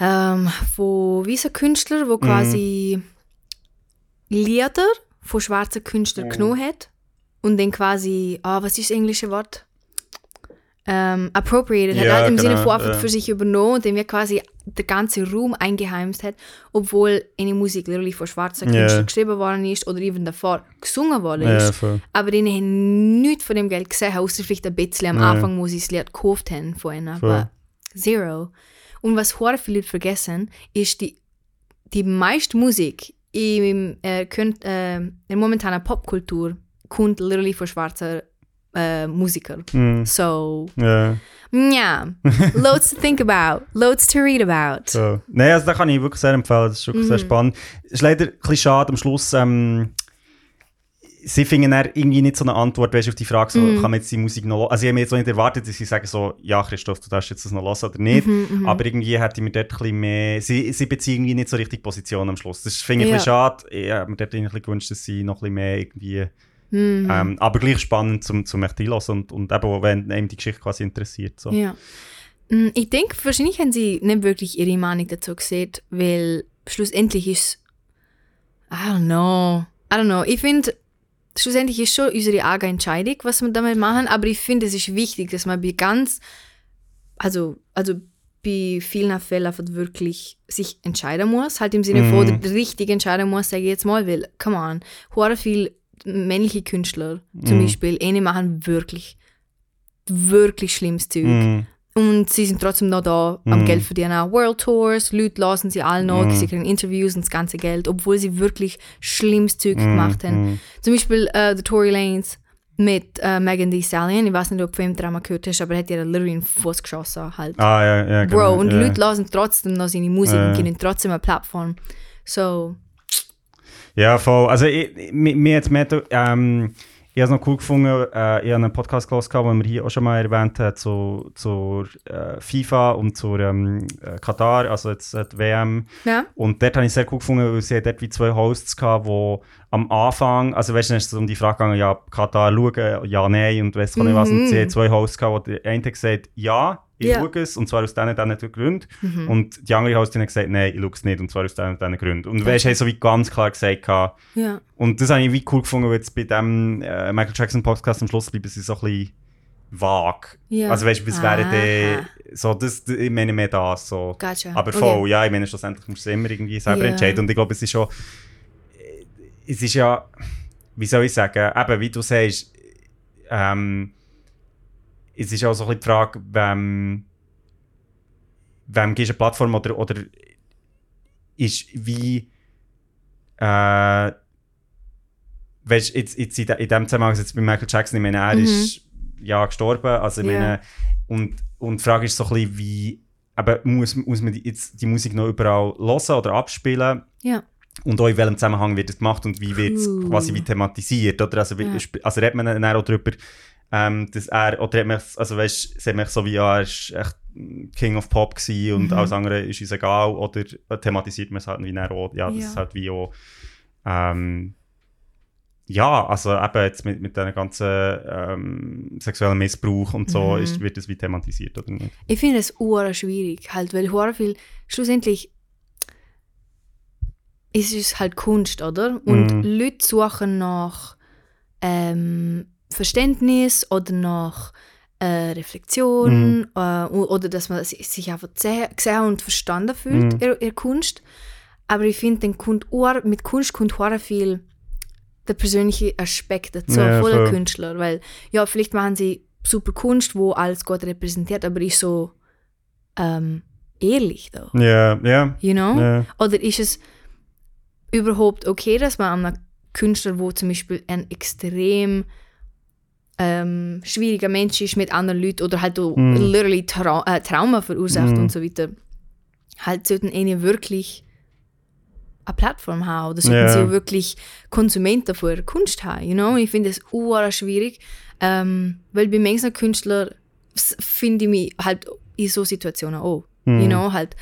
ähm, von weißen Künstlern,
Mhm.
wo quasi Lieder von schwarzen Künstlern
Mhm.
genommen hat und dann quasi, ah, was ist das englische Wort? Ähm, appropriated hat,
Ja,
halt im Sinne
genau,
von einfach
ja.
für sich übernommen und dem wir quasi der ganze Raum eingeheimst hat, obwohl eine Musik literally von schwarzen
Ja.
Künstlern geschrieben worden ist oder even davor gesungen worden ist.
Voll.
Aber die haben nichts von dem Geld gesehen, außer vielleicht ein bisschen am
Ja.
Anfang, wo sie das Lied gekauft haben von ihnen.
Voll.
Aber zero. Und was sehr viele Leute vergessen, ist die, die meiste Musik im, äh, könnt, äh, in momentaner Popkultur kommt literally von schwarzen äh, Musikern.
Mhm.
So,
Ja.
Ja, loads to think about, loads to read about.
So. Nein, also da kann ich wirklich sehr empfehlen, das ist wirklich sehr
Mhm.
spannend. Es ist leider ein bisschen schade, am Schluss, ähm, sie finden dann irgendwie nicht so eine Antwort weißt, du, auf die Frage, so,
Mhm.
kann man jetzt die Musik noch hören? Also ich habe mir jetzt auch nicht erwartet, dass sie sagen so, ja Christoph, du darfst jetzt das noch hören oder nicht.
Mhm, mhm.
Aber irgendwie hätte ich mir dort ein bisschen mehr, sie, sie beziehen irgendwie nicht so richtig Position am Schluss. Das finde ich ein
Ja.
bisschen schade. Ich habe mir dort ein bisschen gewünscht, dass sie noch ein bisschen mehr irgendwie,
Mhm.
ähm, aber gleich spannend zum, zum echt einlassen und, und eben, wenn einem die Geschichte quasi interessiert. So.
Ja. Mm, Ich denke, wahrscheinlich haben sie nicht wirklich ihre Meinung dazu gesehen, weil schlussendlich ist I don't know. I don't know. Ich finde, schlussendlich ist schon unsere eigene Entscheidung, was wir damit machen, aber ich finde, es ist wichtig, dass man bei ganz, also, also bei vielen Fällen wirklich sich entscheiden muss, halt im Sinne von,
Mhm.
der richtige entscheiden muss, sage ich jetzt mal, weil, come on, hure viel männliche Künstler zum
Mhm.
Beispiel, eine machen wirklich, wirklich schlimmes Zeug.
Mhm.
Und sie sind trotzdem noch da am
Mhm.
Geld verdienen. Auch World Tours, Leute lassen sie alle noch,
Mhm.
sie kriegen Interviews und das ganze Geld, obwohl sie wirklich schlimmes Zeug
Mhm.
gemacht haben. Zum Beispiel äh, The Tory Lanes mit äh, Megan Thee Stallion. Ich weiß nicht, ob du von ihm Drama gehört hast, aber er hat ihr literally in den Fuß geschossen. Halt.
Ah, ja, ja, genau.
Bro, und
ja.
Leute lassen trotzdem noch seine Musik
Ja.
und geben ihm trotzdem eine Plattform. So,
Ja, voll. Also, ich, mir jetzt mehr, ähm, ich habe es noch cool gefunden, äh, ich habe einen Podcast gehört, den wir hier auch schon mal erwähnt haben, zu, zur äh, FIFA und zur ähm, äh, Katar, also jetzt äh, die WM.
ja.
Und dort habe ich sehr cool gefunden, weil sie dort wie zwei Hosts hatten, die am Anfang, also weißt du, ist es um die Frage gegangen, ja, Katar schauen, ja, nein, und weiss ich nicht was. Und sie
Mhm.
haben zwei Hosts gehabt, wo der eine gesagt, ja, ich
Ja.
schaue es, und zwar aus diesen, diesen Gründen.
Mhm.
Und die andere Hostin hat gesagt, nein, ich schaue es nicht, und zwar aus diesen, diesen Gründen. Und weißt du, haben so wie ganz klar gesagt,
ja.
und das habe ich wie cool gefunden, weil jetzt bei dem äh, Michael Jackson Podcast am Schluss bleiben sie so ein bisschen vage.
Ja.
Also weißt du, was wäre der, so, das, ich meine mehr das, so.
Gotcha.
Aber
Okay.
voll, ja, ich meine, schlussendlich musst du es immer irgendwie selber
Ja.
entscheiden. Und ich glaube, es ist schon, es ist ja, wie soll ich sagen, eben, wie du sagst, ähm, es ist auch so ein bisschen die Frage, wem, wem gibst du eine Plattform oder, oder ist wie, äh, weißt du, jetzt, jetzt in, in dem Zusammenhang, jetzt bei Michael Jackson, ich meine, er
Mhm.
ist ja gestorben, also ich
Ja.
meine, und, und die Frage ist so ein bisschen, wie, aber muss, muss man die, jetzt die Musik noch überall hören oder abspielen?
Ja.
Und auch in welchem Zusammenhang wird es gemacht und wie wird es
Puh.
quasi wie thematisiert? Oder? Also, sp- also redet man dann auch darüber, ähm, dass er, oder hat man, also weißt, sagt man so wie, ja, er ist echt King of Pop gewesen und
Mhm.
alles andere ist uns egal, oder thematisiert man es halt wie auch, ja, das
Ja.
ist halt wie auch, ähm, ja, also eben jetzt mit, mit diesem ganzen ähm, sexuellen Missbrauch und so,
Mhm.
ist, wird das wie thematisiert, oder nicht?
Ich finde es ur schwierig, halt, weil hure viel, schlussendlich ist es halt Kunst, oder? Und
Mhm.
Leute suchen nach ähm, Verständnis oder nach äh, Reflexion
Mhm.
äh, oder dass man si- sich einfach gesehen und verstanden fühlt
Mhm.
in in Kunst. Aber ich finde, mit Kunst kommt hure viel der persönliche Aspekt dazu
Ja,
von den
voll.
Künstler, weil ja, vielleicht machen sie super Kunst, wo alles gut repräsentiert, aber ist so ähm, ehrlich da,
Ja, ja,
you know?
ja.
Oder ist es überhaupt okay, dass man einem Künstler, wo zum Beispiel ein extrem ähm, schwieriger Mensch ist mit anderen Leuten oder halt auch
Mm.
literally Trau äh, Trauma verursacht
Mm.
und so weiter, halt sollten ihnen wirklich eine Plattform haben oder sollten
Ja.
sie wirklich Konsumenten von Kunst haben, you know? Ich finde es ur schwierig, ähm, weil bei manchen Künstlern finde ich mich halt in so Situationen auch,
Mm.
you know, halt.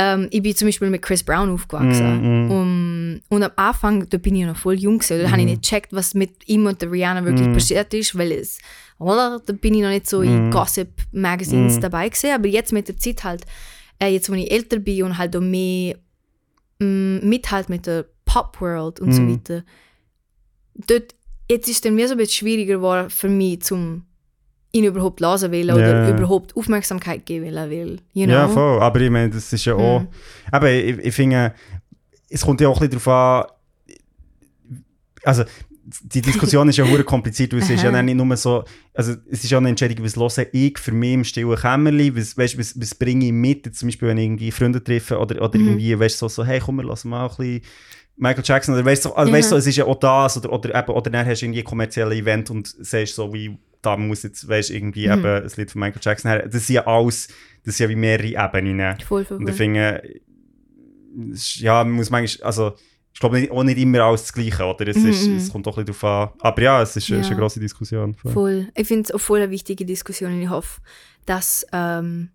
Ähm, ich bin zum Beispiel mit Chris Brown aufgewachsen
Mm, mm.
um, und am Anfang, da bin ich noch voll jung gewesen, da habe ich nicht gecheckt, was mit ihm und der Rihanna wirklich
Mm.
passiert ist, weil es, oder, da bin ich noch nicht so in
Mm.
Gossip-Magazines
Mm.
dabei gewesen, aber jetzt mit der Zeit halt, äh, jetzt wo ich älter bin und halt auch mehr mm, mithalt mit der Pop-World und so
Mm.
weiter, dort, jetzt ist es dann mir so ein bisschen schwieriger geworden für mich, zum ihn überhaupt lesen will oder
Ja.
überhaupt Aufmerksamkeit geben will, you know?
Ja, voll. Aber ich meine, das ist ja auch.
Mhm.
Aber ich, ich finde, es kommt ja auch ein bisschen darauf an. Also, die Diskussion ist ja hure kompliziert, weil es ist ja nicht nur so. Also, es ist ja eine Entscheidung, was höre ich für mich im stillen Kämmerli, was, weißt, was, was bringe ich mit, jetzt zum Beispiel, wenn ich irgendwie Freunde treffe oder, oder
Mhm.
irgendwie, weißt du, so, so, hey, komm, wir lassen mal ein bisschen. Michael Jackson, oder weißt du, also, weißt du,
Ja.
es ist ja auch das, oder, oder, eben, oder dann hast du irgendwie ein kommerzielles Event und sagst so, wie, da muss jetzt, weißt du, irgendwie
Mhm.
eben ein Lied von Michael Jackson her. Das sind ja alles, das sind ja wie mehrere Ebenen.
Voll, voll,
Und ich
voll.
finde, ja, man muss manchmal, also, ich glaube nicht, auch nicht immer alles das Gleiche, oder? Es, ist,
Mhm,
es kommt doch ein bisschen darauf an. Aber ja, es ist, es ist
Ja.
eine grosse Diskussion. Voll.
Voll. Ich finde es auch voll eine wichtige Diskussion und ich hoffe, dass, ähm,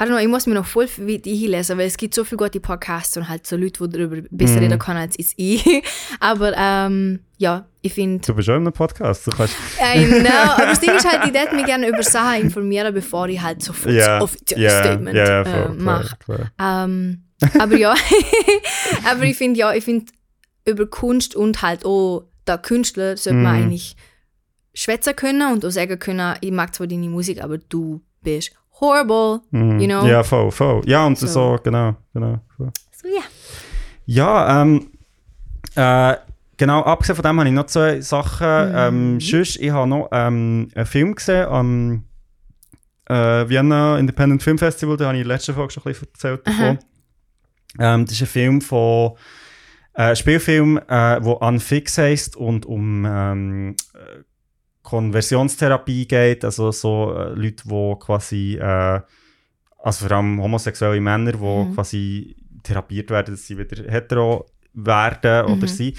I don't know, ich muss mir noch voll weit einlesen, weil es gibt so viele gute Podcasts und halt so Leute, die darüber besser
Mhm.
reden können als ich. Aber ähm, ja, ich finde,
Du bist auch in einem Podcast. Du kannst,
I know, aber das Ding ist halt, ich würde mich gerne über Sachen informieren, bevor ich halt sofort
ja,
das offizielle
ja,
Statement
ja, ja,
äh, mache. Ähm, aber ja, aber ich finde ja, ich finde über Kunst und halt auch der Künstler sollte man
Mhm.
eigentlich schwätzen können und auch sagen können, ich mag zwar deine Musik, aber du bist horrible,
Mhm.
you know?
Ja, voll, voll. Ja, und so,
So.
genau, genau. Voll.
So ja.
Ja, ähm, äh, genau, abgesehen von dem habe ich noch zwei Sachen.
Mhm.
Ähm, sonst, ich habe noch ähm, einen Film gesehen am äh, Vienna Independent Film Festival, da habe ich in der letzten Folge schon ein bisschen erzählt davon. Ähm, das ist ein Film von, äh, Spielfilm, äh, wo Unfix heisst und um ähm, äh, Konversionstherapie geht, also so äh, Leute, die quasi, äh, also vor allem homosexuelle Männer, die
Mhm.
quasi therapiert werden, dass sie wieder hetero werden oder
Mhm.
sie.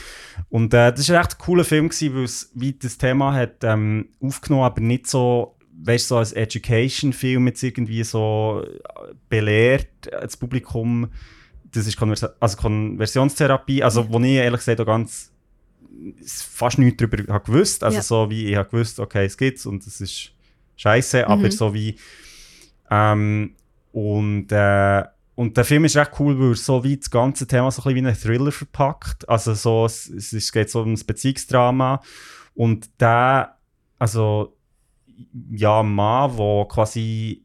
Und äh, das war ein recht cooler Film, weil es wie das Thema hat ähm, aufgenommen, aber nicht so, weißt du, so als Education-Film jetzt irgendwie so äh, belehrt äh, das Publikum. Das ist Konversa also Konversionstherapie, also wo ich ehrlich gesagt auch ganz fast nichts darüber habe gewusst. Also
Ja.
so wie ich habe gewusst, okay, es gibt's und es ist scheiße, aber
Mhm.
so wie ähm, und äh, und der Film ist recht cool, weil er so wie das ganze Thema so ein bisschen wie einen Thriller verpackt. Also so, es, es geht so um ein Beziehungsdrama und der, also ja, Mann, der quasi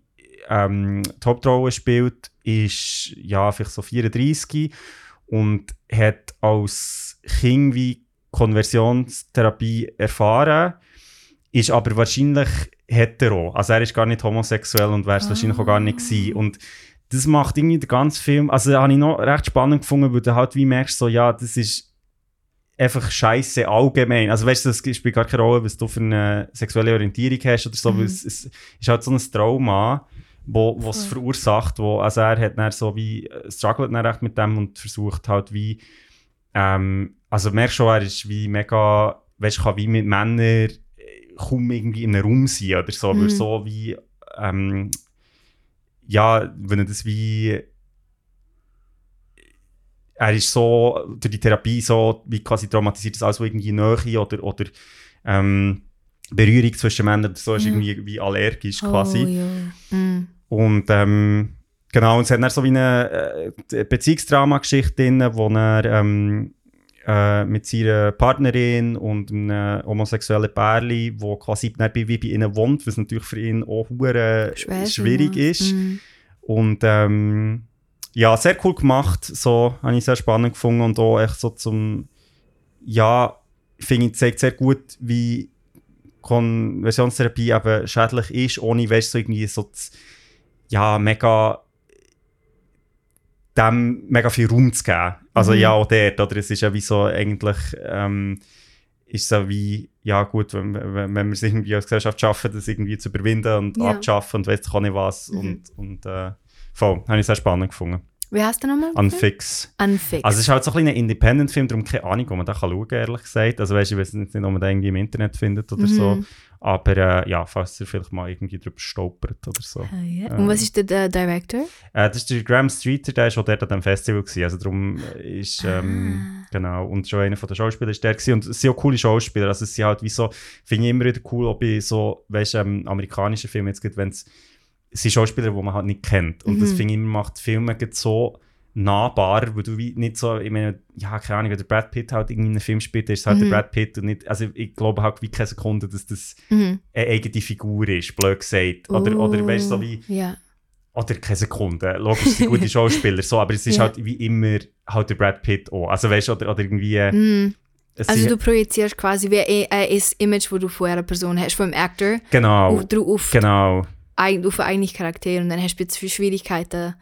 ähm, die Hauptrolle spielt, ist ja vielleicht so 34 und hat als Kind wie Konversionstherapie erfahren, ist aber wahrscheinlich hetero. Also er ist gar nicht homosexuell und wäre es wahrscheinlich auch gar nicht gewesen. Und das macht irgendwie den ganzen Film, also habe ich noch recht spannend gefunden, weil du halt wie merkst, so ja, das ist einfach scheiße allgemein. Also weißt du, es spielt gar keine Rolle, was du für eine sexuelle Orientierung hast oder so,
Mhm.
weil es, es ist halt so ein Trauma, wo wo es verursacht, wo, also er hat dann so wie, äh, struggelt dann recht mit dem und versucht halt wie, ähm, also merkst schon, er ist wie mega, weißt du, kann wie mit Männern äh, kaum irgendwie in einem Raum sein oder so,
Mhm.
so wie, ähm, ja, wenn er das wie, er ist so durch die Therapie so wie quasi traumatisiert, dass alles irgendwie Nähe oder, oder ähm, Berührung zwischen Männern oder so ist
Ja.
irgendwie wie allergisch quasi.
Oh, ja. Mm.
Und ähm, genau, und es hat dann so wie eine äh, Beziehungsdrama-Geschichte drin, wo er ähm, äh, mit seiner Partnerin und einem homosexuellen Pärli, wo quasi bei, wie bei ihnen wohnt, was natürlich für ihn auch hure schwierig
ja.
ist.
Mm.
Und ähm, ja, sehr cool gemacht. So habe ich sehr spannend gefunden und auch echt so zum, ja, finde ich, zeigt sehr gut, wie Konversionstherapie eben schädlich ist, ohne, weißt so irgendwie so, zu, ja, mega, dem mega viel Raum zu geben. Also
Mhm.
ja, auch dort, oder? Es ist ja wie so eigentlich, ähm, ist so wie, ja gut, wenn, wenn, wenn wir es irgendwie als Gesellschaft schaffen, das irgendwie zu überwinden und
Ja.
abzuschaffen und weiss ich auch nicht was.
Mhm.
Und, und äh, voll, habe ich sehr spannend gefunden.
Wie heißt der nochmal?
Unfix.
Unfixed.
Also es ist halt so ein ein Independent-Film, darum keine Ahnung, wo man da kann schauen kann, ehrlich gesagt. Also weißt ich weiß nicht, ob man den irgendwie im Internet findet oder so.
Mhm.
Aber äh, ja, falls ihr vielleicht mal irgendwie drüber stolpert oder so.
Ah, ja. Und was ist der, der Director?
Äh, das ist der Graham Streeter, der ist schon dort an dem Festival gewesen. Also darum ist, ähm,
Ah.
genau, und schon einer von den Schauspielern ist der gewesen. Und es sind auch coole Schauspieler. Also es sind halt wie so, finde ich immer wieder cool, ob ich so, weißt du, ähm, amerikanische Filme jetzt gibt, wenn es, es sind Schauspieler, die man halt nicht kennt. Und das
Mhm.
finde ich macht Filme so nahbar, weil du wie nicht so, ich meine, ja, keine Ahnung, wenn der Brad Pitt halt in einem Film spielt, ist es halt
Mhm.
der Brad Pitt und nicht, also ich glaube halt wie keine Sekunde, dass das
Mhm.
eine eigene Figur ist, blöd gesagt. Oder, oder weißt du, so wie,
Ja.
oder keine Sekunde. Logisch, sind gute Schauspieler, so, aber es ist
Ja.
halt wie immer halt der Brad Pitt auch. Also weißt du, oder, oder irgendwie. äh,
Mhm. Also du projizierst quasi wie ein, ein Image, wo du von einer Person hast, vom Actor,
genau,
auf, drauf- auf,
genau,
ein, auf einen Charakter und dann hast du jetzt Schwierigkeiten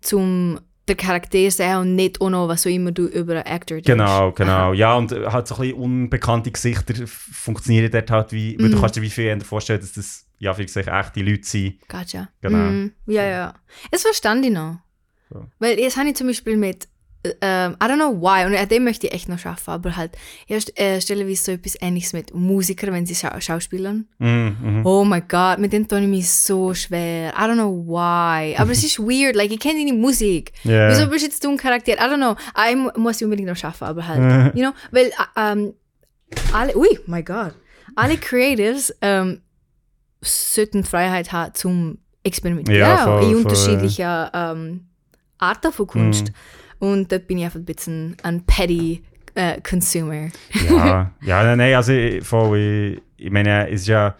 zum der Charakter sehen und nicht auch noch, was auch immer du über einen Actor denkst.
genau, genau.
Aha.
Ja, und äh, halt so ein bisschen unbekannte Gesichter funktionieren dort halt wie, weil du
Mhm.
kannst dir wie viel vorstellen, dass das, ja, wie gesagt, echte Leute sind.
Gotcha.
Genau.
Mhm. Ja, ja. Es verstand ich noch.
So.
Weil jetzt habe ich zum Beispiel mit, äh, ähm, I don't know why, und an dem möchte ich echt noch schaffen, aber halt, erst äh, stelle wie so etwas ähnliches mit Musikern, wenn sie schau Schauspielern.
Mhm, mhm.
Oh my god, mit denen tue ich mich so schwer. I don't know why. Aber es ist weird, like, ich kenne deine Musik.
Ja.
Wieso bist jetzt du ein Charakter? I don't know. Ah, Ich mu- muss unbedingt noch schaffen, aber halt, you know, weil, äh, ähm, alle, ui, my god, alle Creatives ähm, sollten Freiheit haben zum Experimentieren
Ja, voll,
in
voll,
unterschiedlicher ähm, Arten von Kunst.
Mhm.
Und da bin ich einfach ein bisschen ein petty äh, Consumer.
Ja, ja, nein, also ich, voll, ich, ich meine, es ist ja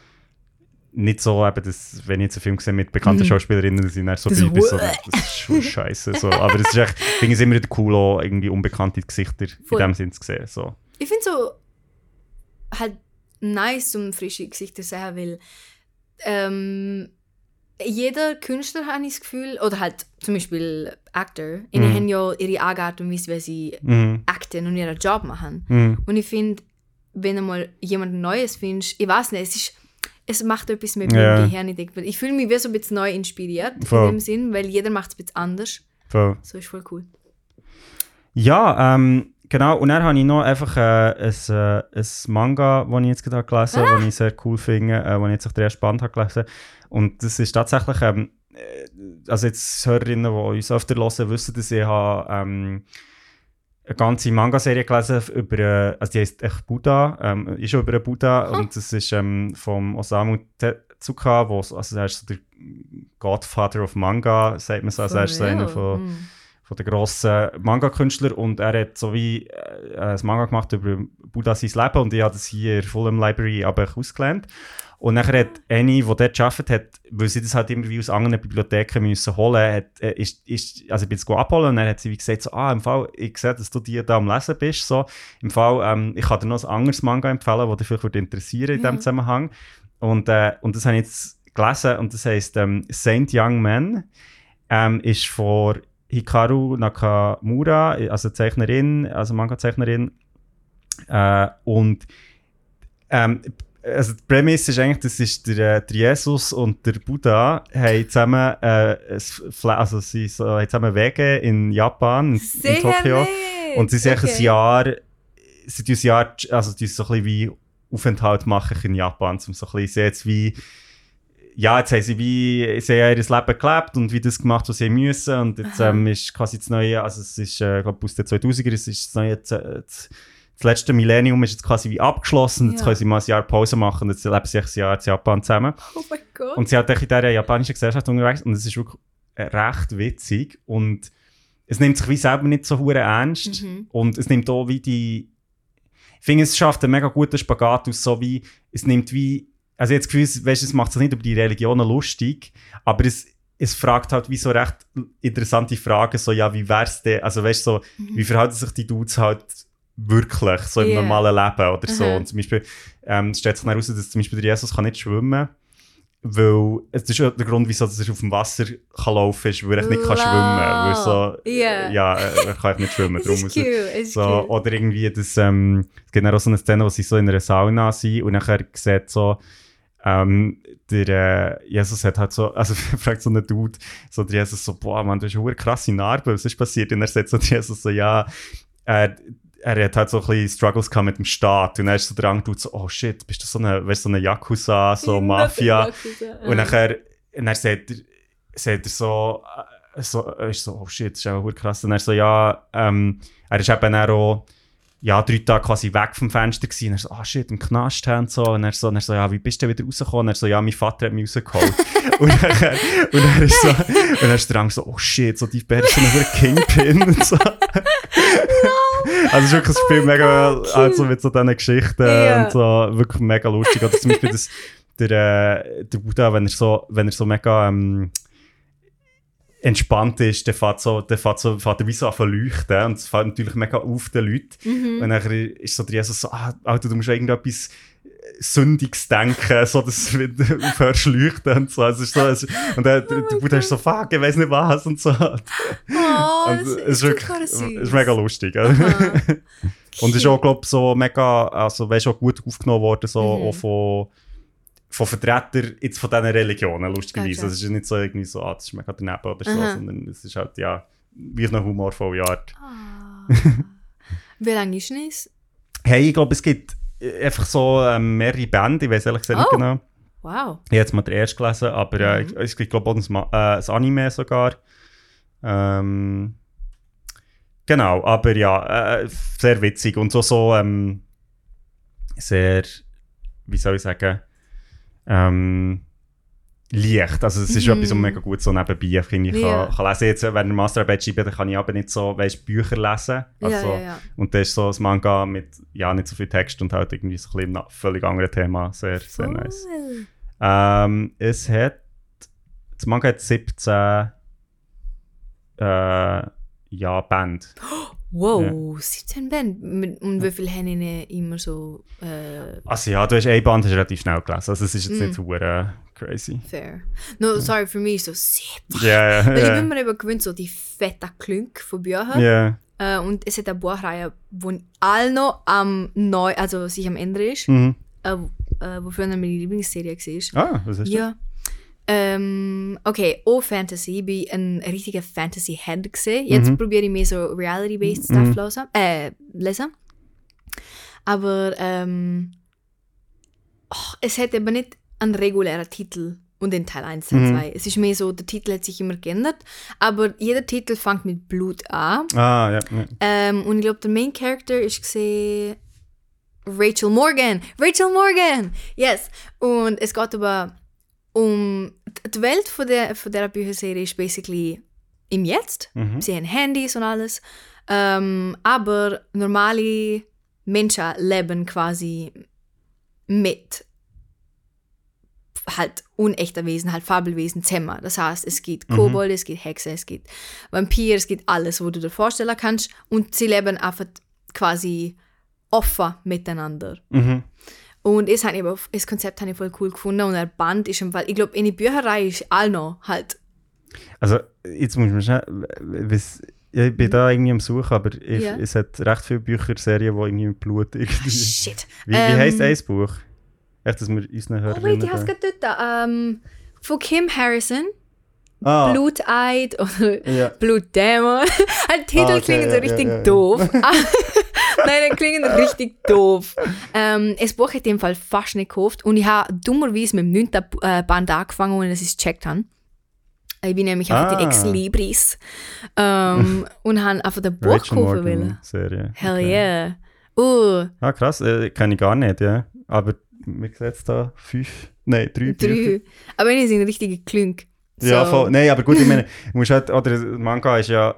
nicht so, eben, dass, wenn ich jetzt einen Film sehe mit bekannten
Mhm.
Schauspielerinnen, ich dann so
Das
bin, so, das ist schon scheiße. So. Aber es ist echt, ich finde es immer wieder cool, auch irgendwie unbekannte Gesichter
Voll.
in dem Sinn zu sehen. So.
Ich finde so halt nice, um frische Gesichter zu sehen, weil ähm, jeder Künstler habe ich das Gefühl, oder halt zum Beispiel Actor, die
Mhm.
haben ja ihre Art und Weise, wie sie
Mhm.
acten und ihren Job machen.
Mhm.
Und ich finde, wenn du mal jemand Neues findest, ich weiß nicht, es ist es macht etwas mit
Ja.
meinem Gehirn. Ich, denke, ich fühle mich wie so ein bisschen neu inspiriert
Voll.
in dem Sinn, weil jeder macht es ein bisschen anders.
Voll.
So ist voll cool.
Ja, ähm, genau. Und dann habe ich noch einfach äh, ein, äh, ein Manga, das ich jetzt gerade gelesen habe, das ich sehr cool finde, äh, das ich jetzt auch ersten Band habe gelesen Und das ist tatsächlich, ähm, äh, also jetzt Hörerinnen, die uns öfter hören, wissen, dass ich habe, ähm, eine ganze Manga-Serie gelesen über, äh, also die heißt echt Buddha, ähm, ist schon über einen Buddha und das ist ähm, vom Osamu Tezuka, wo, also er ist so der Godfather of Manga, sagt man so, also er ist so einer von
Mm.
von den grossen Manga-Künstlern und er hat so wie äh, ein Manga gemacht über Buddha sein Leben und ich habe das hier in der Fulham Library aber ausgelernt. Und nachher hat eine, die dort gearbeitet hat, weil sie das halt immer wie aus anderen Bibliotheken müssen holen, hat, äh, ist, ist, also ich bin jetzt abholen und dann hat sie wie gesagt, so, ah, im Fall, ich sehe, dass du die da am Lesen bist, so, im Fall, ähm, ich kann dir noch ein anderes Manga empfehlen, das dich vielleicht würde interessieren in
Ja.
diesem Zusammenhang. Und, äh, und das habe ich jetzt gelesen und das heisst ähm, Saint Young Man, ähm, ist von Hikaru Nakamura, also Zeichnerin, also Manga-Zeichnerin. Äh, und ähm, also die Prämisse ist eigentlich, das ist der, äh, der Jesus und der Buddha haben zusammen, äh, also sie so, haben zusammen Wege in Japan, in, in Tokio.
nett.
Und sie sind
Okay.
ein Jahr, sie tun ein Jahr, also die so ein bisschen wie Aufenthalt machen in Japan, um so ein bisschen sehen, jetzt wie, ja, jetzt haben sie wie, sie haben ihr Leben gelebt und wie das gemacht, was sie müssen und jetzt ähm, ist quasi das neue, also es ist, äh, ich glaube aus den 2000er, es ist das neue, das, das, das letzte Millennium ist jetzt quasi wie abgeschlossen, jetzt
Ja.
können sie mal ein Jahr Pause machen und jetzt leben sie ein Jahr in Japan zusammen.
Oh mein Gott.
Und sie hat in dieser japanischen Gesellschaft unterwegs und es ist wirklich recht witzig und es nimmt sich wie selber nicht so hure ernst
Mhm.
und es nimmt auch wie die ich finde es schafft einen mega guten Spagat aus so wie es nimmt wie also jetzt Gefühl weißt, es macht sich nicht über die Religionen lustig aber es es fragt halt wie so recht interessante Fragen so ja wie wär's denn also weißt so
Mhm.
wie verhalten sich die Dudes halt wirklich so im
Ja.
normalen Leben oder so
Aha.
und zum Beispiel ähm, es stellt sich heraus, dass zum Beispiel der Jesus kann nicht schwimmen weil es ist der Grund, wieso er auf dem Wasser kann laufen ist, weil er nicht kann schwimmen weil so,
Ja.
ja, er kann nicht schwimmen. Darum
ist
muss
cute, ist
so,
cute.
oder irgendwie, das, ähm, es gibt auch so eine Szene, wo sie so in einer Sauna sind und nachher sieht so, ähm, der äh, Jesus hat halt so, also fragt so ein Dude, so der Jesus so, boah, man, du hast eine krasse Narbe, was ist passiert? Und er sagt so der Jesus so, ja, er, er hat halt so ein bisschen Struggles gehabt mit dem Staat und dann ist so der andere Dude so, oh shit, bist du so eine, weißt, so eine Yakuza, so Mafia? Und nachher, und dann sagt er, sagt er so, äh, so, er ist so, oh shit, das ist auch krass. Und er so, ja, ähm, er ist eben dann auch, ja, drei Tage quasi weg vom Fenster gewesen. Und er so, ah shit, im Knast haben und so. Und er so, und er so, ja, wie bist du wieder rausgekommen? Und er so, ja, mein Vater hat mich rausgeholt. und dann, und er ist so, und dann ist andere so, oh shit, so, die Bär ist so ein Kingpin und so. Also es ist wirklich ein Spiel mega,
cute.
also mit so diesen Geschichten
Ja.
und so, wirklich mega lustig. Oder zum Beispiel das, der, äh, der Buddha, wenn er so, wenn er so mega ähm, entspannt ist, der fährt so, der fährt so, fährt er wie so an leuchten und es fällt natürlich mega auf den Leuten.
Mhm.
Und dann ist so der Jesus so, ah, Alter, du musst irgendetwas Sündiges denken, so dass du wieder aufhörst zu leuchten und so. Also es ist so es, und der, der, der Buddha ist so, fuck, ich weiß nicht was und so.
Oh,
Und
das
es
ist,
wirklich, es ist mega lustig. Und ist auch, glaube so mega, also weißt auch gut aufgenommen worden, so
Mhm.
auch von, von Vertretern jetzt von diesen Religionen, lustigerweise. Also es ist nicht so irgendwie so, ah, das ist mega daneben oder so,
Aha.
sondern es ist halt, ja, wie eine humorvolle Art.
Ah. Wie lange ist es?
Hey, ich glaube, es gibt einfach so ähm, mehrere Bände, ich weiß ehrlich gesagt nicht
Oh.
genau.
Wow.
Ich habe jetzt mal den ersten gelesen, aber äh,
Mhm.
es gibt, glaube ich, auch ein, äh, ein Anime sogar. Ähm, genau, aber ja, äh, sehr witzig und so, so ähm, sehr, wie soll ich sagen, ähm, leicht. Also es ist
Mhm.
etwas, was mega gut so nebenbei finde ich,
Ja.
kann, kann lesen. Jetzt, wenn ich Masterarbeit schreibe, dann kann ich aber nicht so, weißt, Bücher lesen. Also,
ja, ja.
Und das ist so ein Manga mit ja, nicht so viel Text und halt irgendwie so ein bisschen völlig anderen Thema. Sehr, sehr nice.
Voll.
Ähm, es hat. Das Manga hat 17 äh, ja, Band.
Wow, 17 Band. Und wie viel haben ihnen immer so äh,
Also ja, du hast eine Band hast relativ schnell gelesen. Also es ist jetzt
Mm.
nicht hure crazy.
fair? No, sorry, für mich ist so 17.
Ja, ja,
Weil ich bin
ja.
mir eben gewöhnt, so die fette Klünk von Büchern.
Ja.
Äh, und es hat eine Buchreihe, wo all noch am neu, also sich am Ende ist,
Mhm.
äh, äh, wofür meine Lieblingsserie war.
Ah, was ist das?
Ja. Ähm, okay, auch Fantasy. Ich bin ein richtiger Fantasy-Head gesehen. Jetzt
Mhm.
probiere ich mehr so Reality-based
Mhm.
Stuff lesen, äh, lesen. Aber ähm, oh, es hat eben nicht einen regulären Titel und den Teil 1, Teil
Mhm.
2. Es ist mehr so, der Titel hat sich immer geändert, aber jeder Titel fängt mit Blut an.
Ah, ja. ja.
Ähm, und ich glaube, der Main Character ist gesehen Rachel Morgan. Rachel Morgan! Yes! Und es geht aber um die Welt von der, von der Bücherserie ist basically im Jetzt.
Mhm.
Sie haben Handys und alles. Ähm, aber normale Menschen leben quasi mit halt unechter Wesen, halt Fabelwesen zusammen. Das heißt, es gibt
Mhm.
Kobold, es gibt Hexen, es gibt Vampir, es gibt alles, wo du dir vorstellen kannst. Und sie leben einfach quasi offen miteinander.
Mhm.
Und das, habe ich aber, das Konzept habe ich voll cool gefunden. Und der Band ist im Fall, ich glaube, in der Bücherei ist all noch halt.
Also, jetzt muss man schnell. Ja, ich bin da irgendwie am Suchen, aber ich,
Ja.
es hat recht viele Bücherserien, die irgendwie mit Blut irgendwie.
Shit.
Wie, wie
Ähm,
heisst ein Buch? Echt, dass wir unseren
Oh
Hörerinnen...
wait, ich hab's
da-
gerade dort. Ähm, von Kim Harrison.
ah,
Bluteid oder
Ja.
Blutdämon. Halt, Titel
Ah, okay,
klingen so richtig doof. Nein, die klingen richtig doof. Ähm, das Buch hat in dem Fall fast nicht gekauft und ich habe dummerweise mit dem 9. äh, Band angefangen, ohne dass ich es gecheckt habe. Ich bin nämlich einfach die
Ah.
Ex-Libris ähm, und habe einfach den Buch kaufen wollen.
Serie.
Hell
Okay.
yeah. Uh,
Ah, krass, äh, kenne ich gar nicht, ja. Aber wir sehen jetzt da fünf, nein, drei, Bücher.
drei. Aber ich sind richtige Klünk.
Ja,
So.
voll. Nein, aber gut, ich meine, musst halt, oder Manga ist ja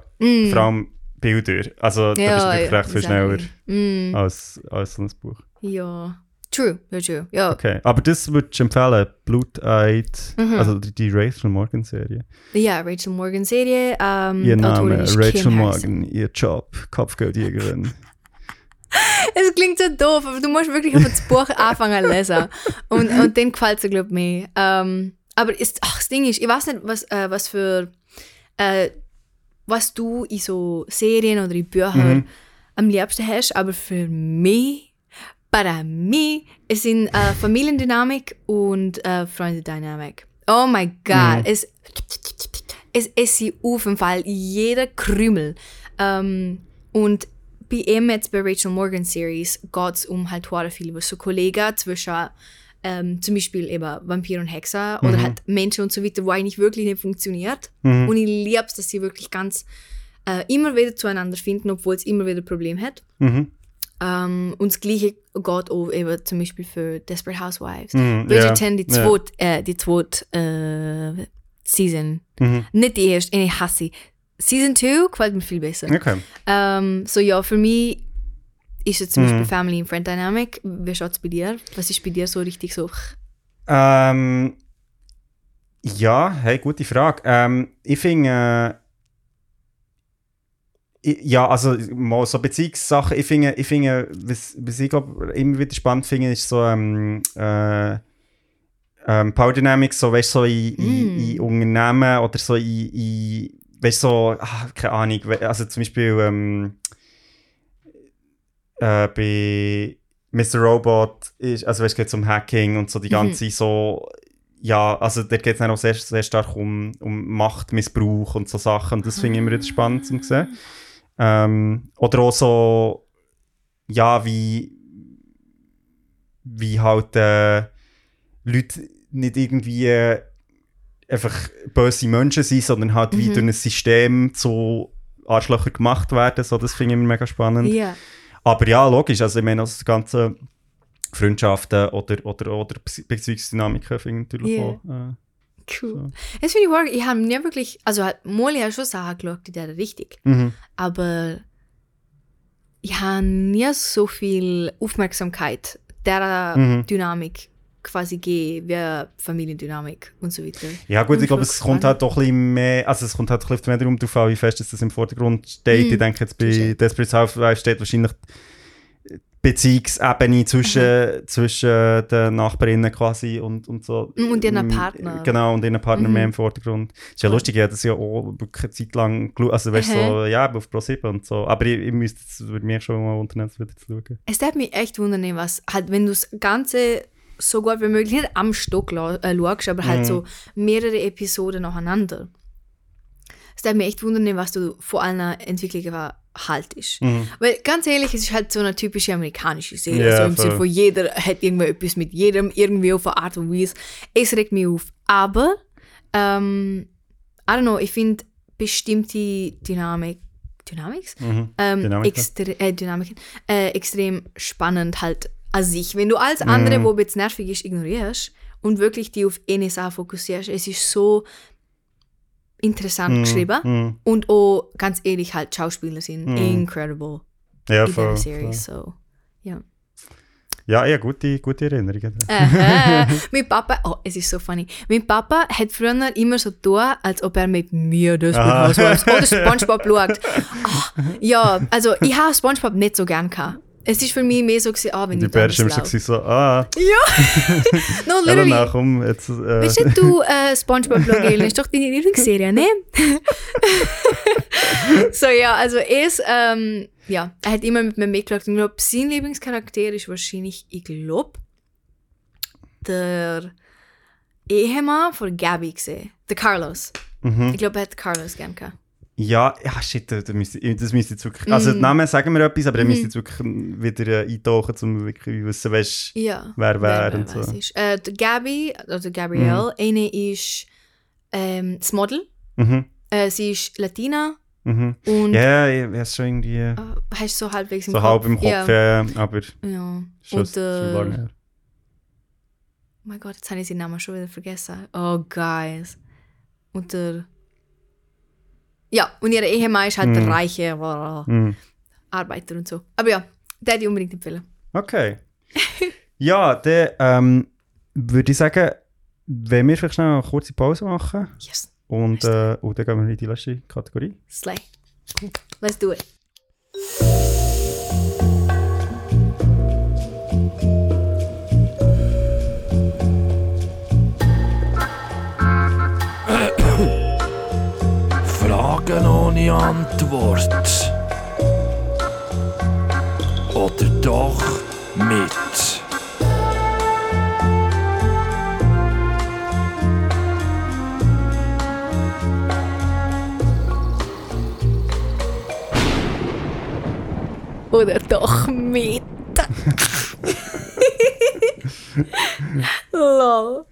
vor allem Bilder. Also da.
Ja,
bist du
ja,
recht viel schneller.
Mm,
als, als so ein Buch.
ja. True, ja, true. Ja,
Okay, aber das würdest du empfehlen, Bluteid,
Mhm.
also die, die Rachel Morgan Serie.
ja Rachel Morgan Serie. Ähm,
Ihr Name, Rachel. Morgan, ihr Job, Kopfgeldjägerin.
Es klingt so doof, aber du musst wirklich auf das Buch anfangen zu lesen. Und, und dann gefällt es glaube ich, mehr. Ähm, aber ist, ach, das Ding ist, ich weiß nicht, was, äh, was für, äh, was du in so Serien oder in Büchern
Mhm.
am liebsten hast, aber für mich, para mich, es sind äh, Familiendynamik und äh, Freundedynamik. Oh mein Gott, es, es, es sind auf jeden Fall jeder Krümel. Ähm, und bei ihm jetzt bei Rachel Morgan Series geht es um halt hure viel über so Kollegen zwischen ähm, zum Beispiel eben Vampir und Hexer oder halt Menschen und so weiter, wo eigentlich wirklich nicht funktioniert. Und ich liebe es, dass sie wirklich ganz äh, immer wieder zueinander finden, obwohl es immer wieder Probleme hat.
Mhm.
Ähm, und das Gleiche geht auch eben zum Beispiel für Desperate Housewives.
Mhm,
Bridgerton,
ja,
die zweite, äh, die zweite äh, Season.
Mhm.
Nicht die erste, ich hasse sie. Season 2 gefällt mir viel besser.
Okay.
Ähm, so ja, für mich ist es zum
Mhm.
Beispiel Family and Friend Dynamic. Wie schaut es bei dir? Was ist bei dir so richtig so?
Ähm, ja, hey, gute Frage. Ähm, ich finde, äh, ja, also mal so Beziehungssachen, ich finde, ich finde, was, was ich glaube immer wieder spannend finde, ist so ähm, äh, ähm, Power Dynamics, so weißt so in, in,
Mm.
in Unternehmen oder so in, in weißt so, ah, keine Ahnung, also zum Beispiel ähm, äh, bei Mr. Robot ist, also weißt, geht es um Hacking und so die ganze so, ja, also da geht es auch sehr, sehr stark um, um Machtmissbrauch und so Sachen und das finde ich immer wieder spannend zu sehen. Ähm, oder auch so, ja, wie, wie halt äh, Leute nicht irgendwie äh, einfach böse Menschen sind, sondern halt wie
Mhm.
durch ein System zu Arschlöcher gemacht werden. So, das finde ich immer mega spannend.
Ja.
Aber ja, logisch, also ich meine, das ganze Freundschaften oder, oder, oder Bezie- Beziehungsdynamiken finde ich natürlich
Ja.
auch. Äh,
Cool. Das finde ich wahr. Ich habe nie wirklich, also Molly hat schon Sachen geschaut, die der richtig.
mhm.
Aber ich habe nie so viel Aufmerksamkeit der
Mhm.
Dynamik quasi gegeben, wie Familiendynamik und so weiter.
Ja gut,
Und
ich glaube, es kommt halt doch ein bisschen mehr, also es kommt halt ein bisschen mehr darum drauf an, wie fest das im Vordergrund steht.
Mhm.
Ich denke jetzt bei
Sicher.
Desperate Housewives steht wahrscheinlich die Beziehungsebene zwischen,
Mhm.
zwischen den Nachbarinnen quasi und, und so.
Und ihren
Mm,
Partner.
Genau, und ihren Partner
Mhm.
mehr im Vordergrund. Ist ja lustig, ich habe das ja auch eine Zeit lang geschaut, also weißt du, so, ja, auf Pro7 und so. Aber ich, ich müsste, es würde mich schon mal unternehmen, das wieder zu schauen.
Es darf mich echt wundern, was halt, wenn du das Ganze so gut wie möglich nicht am Stock äh, schaust, aber halt
Mhm.
so mehrere Episoden nacheinander. Es darf mich echt wundern, was du vor einer Entwicklung haltest.
Mhm.
Weil ganz ehrlich, es ist halt so eine typische amerikanische Serie.
Ja,
so im. Sinne von jeder hat irgendwie etwas mit jedem, irgendwie auf eine Art und Weise. Es regt mich auf. Aber, ähm, I don't know, ich finde bestimmte Dynamik, Dynamics?
Mhm.
ähm,
Dynamiken.
extre äh, Dynamiken, äh, extrem spannend halt an sich. Wenn du alles andere,
Mhm.
wo jetzt nervig ist, ignorierst und wirklich die auf Sache fokussierst, es ist so interessant geschrieben.
Mhm.
Und auch, ganz ehrlich, halt, Schauspieler sind
Mhm.
incredible
Ja,
in
voll,
der
voll.
Serie. So, ja.
Ja, ja, gute, gute Erinnerungen.
Aha. mein Papa, oh, es ist so funny. Mein Papa hat früher immer so getan, als ob er mit mir das. Housewives oder Spongebob schaut. Ah, ja, also ich habe Spongebob nicht so gern gehabt. Es ist für mich mehr so gewesen, ah, wenn
Die
ich
Bär ist immer so, ah,
No,
Elena,
literally.
komm, jetzt. Äh,
Weißt du, du äh, Spongebob Blogel ist doch deine Lieblingsserie, ne? so, ja, also es, ähm, ja, er hat immer mit mir mitgeschaut. Ich glaube, sein Lieblingscharakter ist wahrscheinlich, ich glaube, der Ehemann von Gabby gesehen. Der Carlos.
Mhm.
Ich glaube, er hat Carlos gern gehabt.
Ja, ja, shit, da, da müsste, das müsste jetzt wirklich... Also,
Mhm.
die Namen sagen mir etwas, aber er müsste jetzt wirklich wieder äh, eintauchen, um wirklich zu wissen, weißt
Ja.
wer wer und
wer
so.
es ist. Äh, Gabby, oder Gabrielle, eine ist ähm, das Model.
Mhm,
Äh, sie ist Latina
mhm.
und
Ja, ich weiß schon irgendwie
äh, hast so halbwegs im
so
Kopf.
halb im Kopf,
Ja.
ja, ja, aber
ja.
schon,
Und
schon
äh,
lange her.
Oh mein Gott, jetzt habe ich seinen Namen schon wieder vergessen. Oh, guys. Und der. Ja, und ihre Ehemann ist halt der
Mhm.
reiche äh,
Mhm.
Arbeiter und so. Aber ja, der ich unbedingt empfehlen.
Okay. ja, dann ähm, würde ich sagen, wenn wir vielleicht schnell eine kurze Pause machen
Yes.
und, äh, und dann gehen wir in die letzte Kategorie.
Slay. Let's do it.
Fragen ohne Antwort. Oder doch mit.
Oder doch mit. Lol.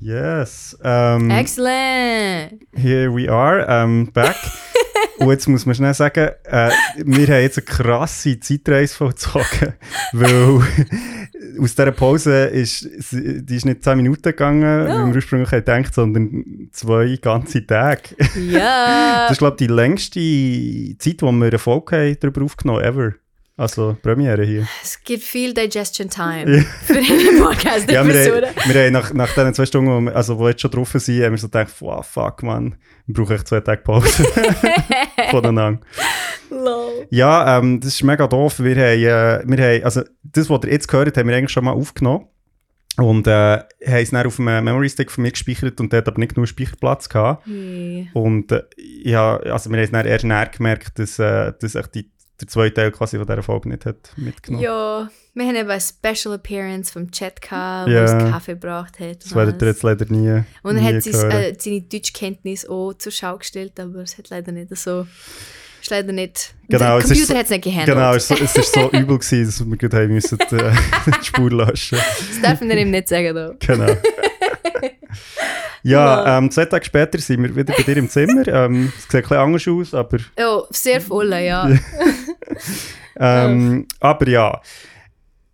Yes. Ähm,
Excellent.
Here we are, ähm, back. Und jetzt muss man schnell sagen, äh, wir haben jetzt eine krasse Zeitreise vollzogen, weil aus dieser Pause ist, die ist nicht 10 Minuten gegangen, wie wir ursprünglich gedacht, sondern zwei ganze Tage.
Ja.
Das ist, glaube ich, die längste Zeit, wo wir eine Folge haben, darüber aufgenommen ever. Also Premiere hier.
es gibt viel Digestion Time für die podcast
Ja, wir, haben, wir haben nach, nach diesen zwei Stunden, also wo jetzt schon drauf sind, haben wir so gedacht, wow, fuck, man, wir brauchen echt zwei Tage Pause voneinander.
Lol.
Ja, ähm, das ist mega doof. Wir haben, äh, wir haben, also das, was ihr jetzt gehört haben wir eigentlich schon mal aufgenommen. Und äh, haben es dann auf einem Memory Stick von mir gespeichert und der hat aber nicht genug Speicherplatz gehabt.
Hey.
Und äh, ja, also wir haben es dann erst näher gemerkt, dass, äh, dass die, der zweite Teil quasi von dieser Folge nicht hat mitgenommen.
Ja, wir haben eben eine Special Appearance vom Chat gehabt,
Ja.
wo es Kaffee gebracht hat.
Das werdet ihr jetzt leider nie
Und er
nie
hat sein, äh, seine Deutschkenntnis auch zur Schau gestellt, aber es hat leider nicht so. Ist leider nicht.
Genau,
der
es ist
Computer
so-
hat es nicht gehandelt.
Genau, es, es ist so übel gewesen, dass wir gerade haben müssen, äh, die Spur löschen.
Das darf man ihm nicht sagen. Da.
Genau. ja, ähm, zwei Tage später sind wir wieder bei dir im Zimmer. Ähm, es sieht ein bisschen anders aus, aber,
Ja, sehr voll, ja.
ähm, aber ja.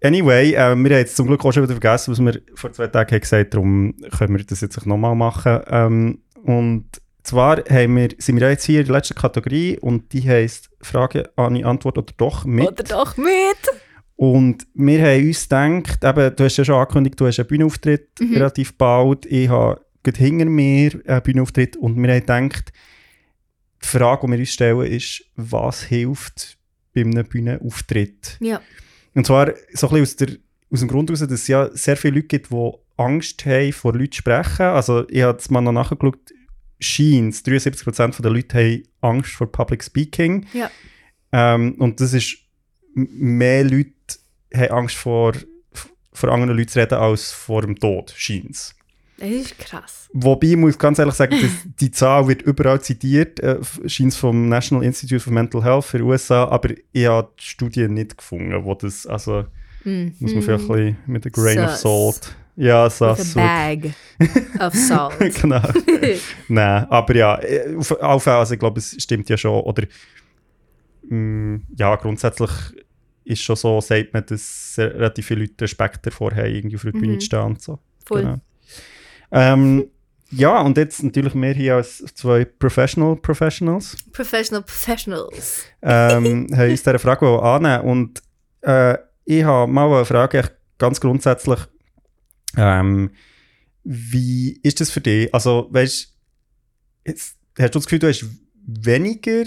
Anyway, äh, wir haben jetzt zum Glück auch schon wieder vergessen, was wir vor zwei Tagen gesagt haben. Darum können wir das jetzt nochmal machen. Ähm, und zwar haben wir, sind wir jetzt hier in der letzten Kategorie und die heisst Frage, Anni, Antwort oder doch mit.
Oder doch mit.
Und wir haben uns gedacht, eben, du hast ja schon angekündigt, du hast einen Bühnenauftritt relativ bald. Ich habe gerade hinter mir einen Bühnenauftritt und wir haben gedacht, die Frage, die wir uns stellen, ist, was hilft bei einem Bühnenauftritt?
Ja.
Und zwar so ein bisschen aus, der, aus dem Grund heraus, dass es ja sehr viele Leute gibt, die Angst haben, vor Leuten zu sprechen. Also ich habe jetzt mal noch nachgeschaut, scheint 73% der Leute haben Angst vor Public Speaking.
Ja.
Ähm, und das ist, mehr Leute haben Angst vor, vor anderen Leuten zu reden als vor dem Tod, scheint
Das ist krass.
Wobei, ich muss ganz ehrlich sagen, die Zahl wird überall zitiert, äh, scheint vom National Institute for Mental Health für USA, aber ich habe die Studie nicht gefunden, wo das, also
Mhm.
muss man vielleicht ein bisschen mit a grain of
Sus.
salt. Ja,
With
Sass.
a bag of salt.
genau. Nein, aber ja, äh, auf, auf, also ich glaube, es stimmt ja schon, oder ja, grundsätzlich ist schon so, sagt man, dass relativ viele Leute Respekt davor haben, irgendwie auf der Bühne
Mhm.
zu stehen und so.
Voll.
Genau. Ähm, ja, und jetzt natürlich wir hier als zwei Professional Professionals
Professional Professionals.
ähm, haben uns dieser Frage annehmen Und äh, ich habe mal eine Frage, ganz grundsätzlich. Ähm, wie ist das für dich? Also, weißt jetzt, hast du das Gefühl, du hast weniger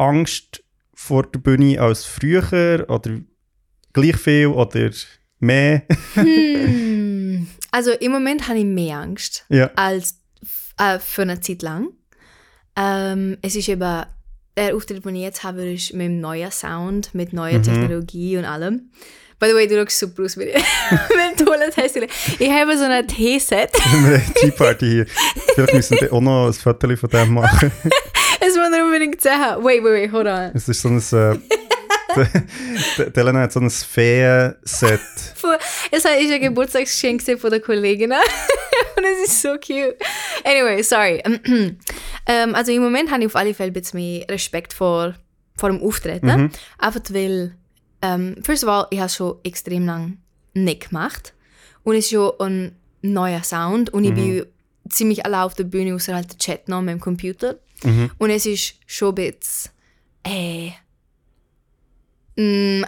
Angst vor der Bühne als früher? Oder gleich viel oder mehr?
Hm. Also im Moment habe ich mehr Angst
ja.
als äh, für eine Zeit lang. Ähm, es ist eben, der Auftritt, den ich jetzt habe, ist mit einem neuen Sound, mit neuer
Mhm.
Technologie und allem. By the way, du schaust super aus mit mit dem tollen Teeset. Ich habe so ein Teeset.
Wir haben eine Tea Party hier. Vielleicht müssen wir auch noch ein Foto von dem machen.
Unbedingt sehen. Wait, wait, wait, hold on.
Es ist so ein. Äh, die- die Elena hat so ein Feen-Set.
Es war- ist ein Geburtstagsgeschenk von der Kollegin. Und es ist so cute. Anyway, sorry. ähm, also im Moment habe ich auf alle Fälle ein bisschen mehr Respekt vor, vor dem Auftreten. Einfach weil, ähm, first of all, ich habe schon extrem lang nicht gemacht. Und es ist schon ein neuer Sound. Und ich bin ziemlich allein auf der Bühne, außer halt der Chat noch mit dem Computer. Und es ist schon ein bisschen, äh, mh,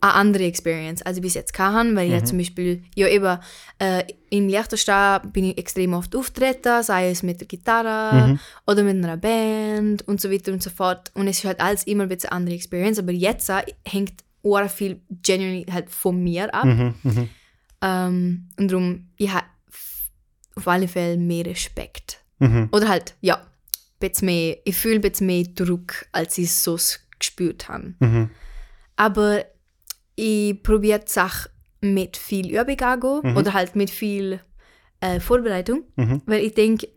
eine andere Experience, als ich bis jetzt hatte, weil ich ja zum Beispiel, ja eben, äh, im Liechtenstein bin ich extrem oft auftreten, sei es mit der Gitarre oder mit einer Band und so weiter und so fort. Und es ist halt alles immer ein bisschen eine andere Experience, aber jetzt äh, hängt auch viel genuinely halt von mir ab. Ähm, und darum, ich habe auf alle Fälle mehr Respekt. Oder halt, ja, mehr, ich fühle ein bisschen mehr Druck, als ich es so gespürt habe. Aber ich probiere die Sache mit viel Übung angehen oder halt mit viel äh, Vorbereitung. Weil ich denke,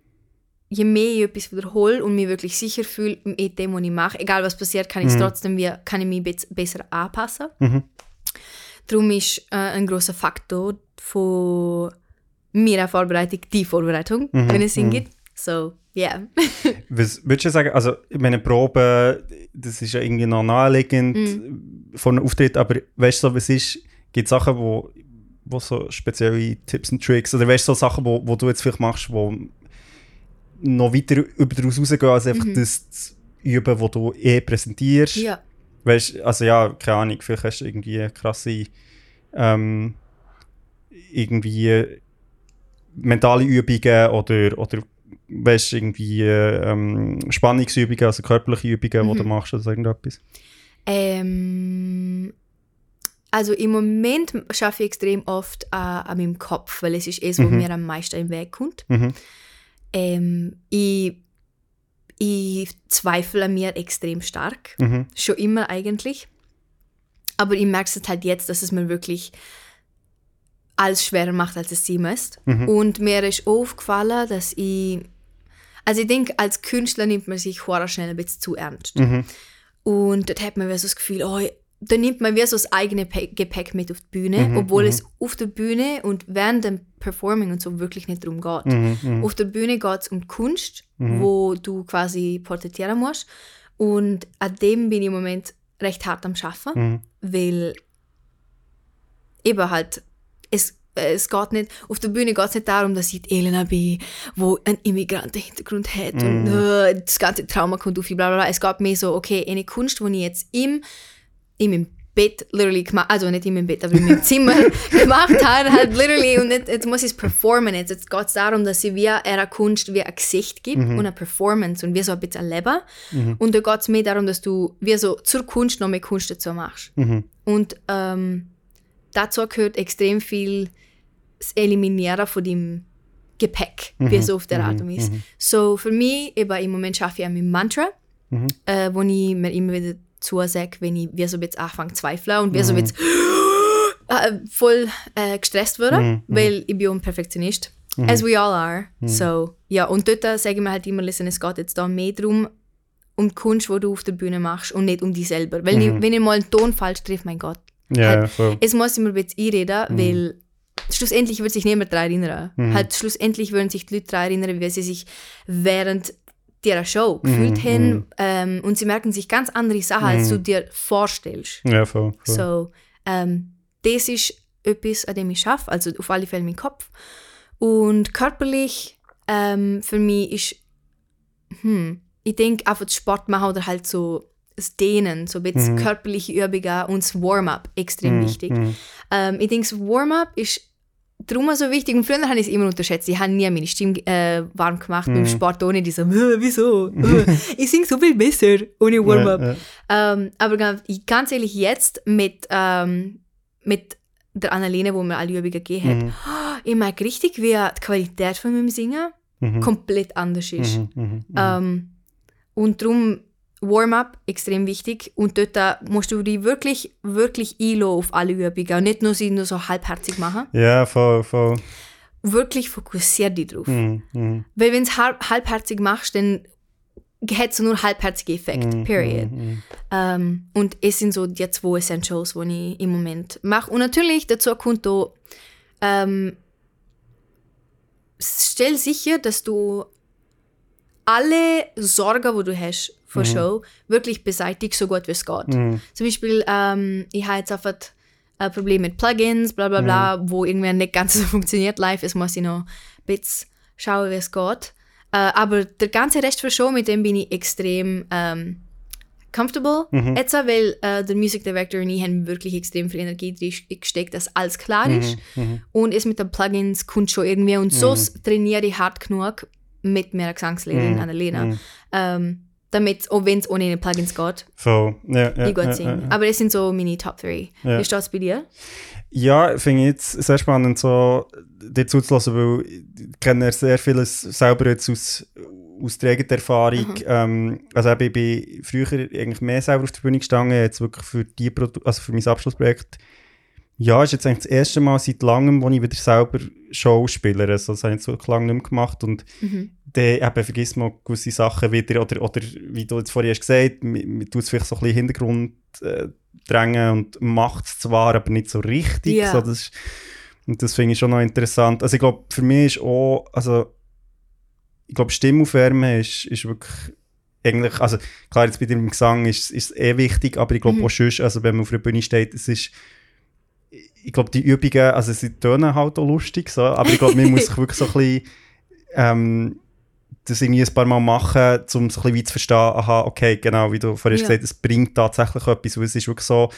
je mehr ich etwas wiederhole und mich wirklich sicher fühle mit dem, was ich mache, egal was passiert, kann ich es trotzdem wie, kann ich mich bez- besser anpassen. Darum ist äh, ein großer Faktor von meiner Vorbereitung die Vorbereitung, wenn es hingeht. So, yeah.
Was würdest du sagen, also ich meine Probe, das ist ja irgendwie noch naheliegend
Mhm.
von einem Auftritt, aber weißt du, so, was ist, gibt es Sachen, wo, wo so spezielle Tipps und Tricks, oder weißt du, so Sachen, wo, wo du jetzt vielleicht machst, wo noch weiter über daraus rausgehen, als einfach das zu üben, was du eh präsentierst.
Mhm. ja.
Weißt also ja, keine Ahnung, vielleicht hast du irgendwie krasse ähm, irgendwie mentale Übungen oder, oder weißt irgendwie ähm, Spannungsübungen, also körperliche Übungen, die du machst oder irgendetwas.
Ähm, also im Moment schaffe ich extrem oft äh, an meinem Kopf, weil es ist es, was mir am meisten im Weg kommt.
Mhm.
Ähm, ich, ich zweifle an mir extrem stark.
Mhm.
Schon immer eigentlich. Aber ich merke es halt jetzt, dass es mir wirklich alles schwerer macht, als es sein müsste. Und mir ist aufgefallen, dass ich. Also ich denke, als Künstler nimmt man sich horror schnell ein bisschen zu ernst. Und dort hat man wieder so das Gefühl, oh, da nimmt man wieder so das eigene Pe Gepäck mit auf die Bühne, obwohl es auf der Bühne und während dem Performing und so wirklich nicht darum geht. Auf der Bühne geht es um Kunst, wo du quasi porträtieren musst. Und an dem bin ich im Moment recht hart am Schaffen, weil eben halt, es, es geht nicht, auf der Bühne geht es nicht darum, dass ich die Elena bin, wo einen Immigrantenhintergrund hat und äh, das ganze Trauma kommt auf, bla bla bla. Es geht mehr so, okay, eine Kunst, die ich jetzt im, in meinem Bett literally gemacht, also nicht in meinem Bett, aber in meinem Zimmer gemacht habe, halt literally, und jetzt, jetzt muss ich es performen. Jetzt, jetzt geht es darum, dass sie wie einer Kunst wie ein Gesicht gibt und eine Performance und wie so ein bisschen ein Leben. Und da geht es mehr darum, dass du wie so zur Kunst noch mehr Kunst dazu machst. Und ähm, dazu gehört extrem viel das Eliminieren von dem Gepäck, wie es auf der Art und Weise. So für mich, eben im Moment schaffe ich an meinem Mantra, äh, wo ich mir immer wieder zusage, wenn ich wie so bisschen anfange zu zweifeln und wie so ein bisschen äh, voll äh, gestresst würde, weil ich bin ein Perfektionist. As we all are. So, ja, und dort sage ich mir halt immer, listen, es geht jetzt da mehr darum, um die Kunst, die du auf der Bühne machst und nicht um dich selber. Weil ich, wenn ich mal einen Ton falsch treffe, mein Gott,
Ja,
Halt,
ja, voll.
es muss immer ein bisschen einreden, weil schlussendlich wird sich niemand daran erinnern. Halt, schlussendlich würden sich die Leute daran erinnern, wie sie sich während der Show gefühlt haben. Ähm, und sie merken sich ganz andere Sachen, als du dir vorstellst.
Ja, voll. voll.
So, ähm, das ist etwas, an dem ich schaffe, also auf alle Fälle mein Kopf. Und körperlich, ähm, für mich ist, hm, ich denke einfach Sport machen oder halt so das Dehnen, so ein bisschen körperliche Übungen und das Warm-up extrem wichtig. Ähm, ich denke, das Warm-up ist darum so wichtig. Und früher habe ich es immer unterschätzt. Ich habe nie meine Stimme äh, warm gemacht beim Sport, ohne diese, äh, wieso? Äh, ich singe so viel besser ohne Warm-up.
Ja, ja.
Ähm, aber ganz, ich- ganz ehrlich, jetzt mit, ähm, mit der Annalene, wo mir alle Übungen gegeben hat, ich merke richtig, wie die Qualität von meinem Singen komplett anders ist.
Mhm, mhm.
Ähm, und darum Warm-up extrem wichtig und dort da musst du dich wirklich, wirklich einlassen auf alle Übungen und nicht nur sie nur so halbherzig machen.
Ja, voll, voll.
Wirklich fokussier dich drauf.
Mhm, mhm,
Weil wenn du es halb, halbherzig machst, dann hat es nur halbherzige Effekt,
Mhm,
period. Ähm, und es sind so die zwei Essentials, die ich im Moment mache. Und natürlich, dazu kommt auch, ähm, stell sicher, dass du alle Sorgen, die du hast vor Show, wirklich beseitigst, so gut wie es geht.
mhm.
Zum Beispiel, ähm, ich habe jetzt einfach ein Problem mit Plugins, bla bla bla, wo irgendwie nicht ganz so funktioniert live. Jetzt muss ich noch ein bisschen schauen, wie es geht. Äh, aber der ganze Rest der Show, mit dem bin ich extrem ähm, comfortable. Jetzt, weil äh, der Music Director und ich haben wirklich extrem viel Energie drin gesteckt, dass alles klar ist. Und es mit den Plugins kommt schon irgendwie. Und so trainiere ich hart genug mit meiner Gesangslehrerin Annalena. Ähm, damit, auch wenn es ohne Plugins geht,
Voll. Ja, ja,
ich gut
ja,
singen.
ja, ja.
Aber das sind so meine Top 3.
Ja.
Wie steht es bei dir?
Ja, finde ich jetzt sehr spannend, so dir zuzulassen, weil ich kenne sehr vieles selber jetzt aus, aus der eigenen Erfahrung. Ähm, also ich bin früher eigentlich mehr selber auf der Bühne gestanden, jetzt wirklich für, die Produ also für mein Abschlussprojekt. Ja, ist jetzt eigentlich das erste Mal seit langem, wo ich wieder selber Show spiele. Also das habe ich wirklich lange nicht mehr gemacht und dann eben vergisst man gewisse Sachen wieder oder, oder wie du jetzt vorhin hast gesagt, man, man tut es vielleicht so ein bisschen in den Hintergrund äh, drängen und macht es zwar, aber nicht so richtig.
Ja.
So, das, ist- und das finde ich schon noch interessant. Also ich glaube, für mich ist auch, also ich glaube, Stimmaufwärmen ist, ist wirklich eigentlich, also klar, jetzt bei dem Gesang ist es eh wichtig, aber ich glaube auch sonst, also wenn man auf der Bühne steht, es ist ich glaube, die Übungen, also sie tönen halt auch lustig, so, aber ich glaube, man muss sich wirklich so ein bisschen ähm, das irgendwie ein paar Mal machen, um so ein bisschen zu verstehen, aha, okay, genau, wie du vorhin
Ja.
gesagt hast, es bringt tatsächlich etwas, weil es ist wirklich so,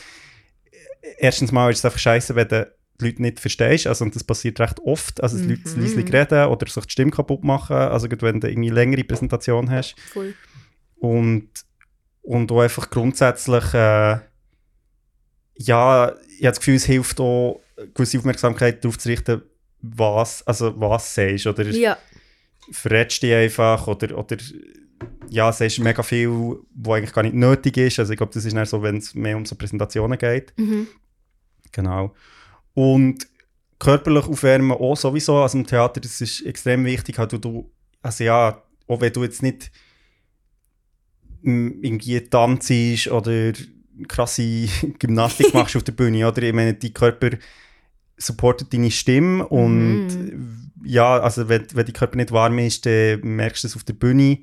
erstens mal ist es einfach scheiße, wenn du die Leute nicht verstehst, also und das passiert recht oft, also dass die Leute
Mhm.
leise reden oder sich die Stimme kaputt machen, also gerade wenn du irgendwie längere Präsentation hast
Voll.
und, und auch einfach grundsätzlich, äh, ja, ich habe das Gefühl, es hilft auch, gewisse Aufmerksamkeit darauf zu richten, was, also was du sagst, oder
Ja,
verrätst dich einfach, oder, oder ja, sagst mega viel, was eigentlich gar nicht nötig ist, also ich glaube, das ist dann so, wenn es mehr um so Präsentationen geht.
mhm.
Genau. Und körperlich aufwärmen auch sowieso, also im Theater, das ist extrem wichtig, halt, du, du, also ja, auch wenn du jetzt nicht mm, irgendwie tanzst oder krasse Gymnastik machst auf der Bühne, oder? Ich meine, dein Körper supportet deine Stimme und ja, also wenn, wenn dein Körper nicht warm ist, dann merkst du es auf der Bühne.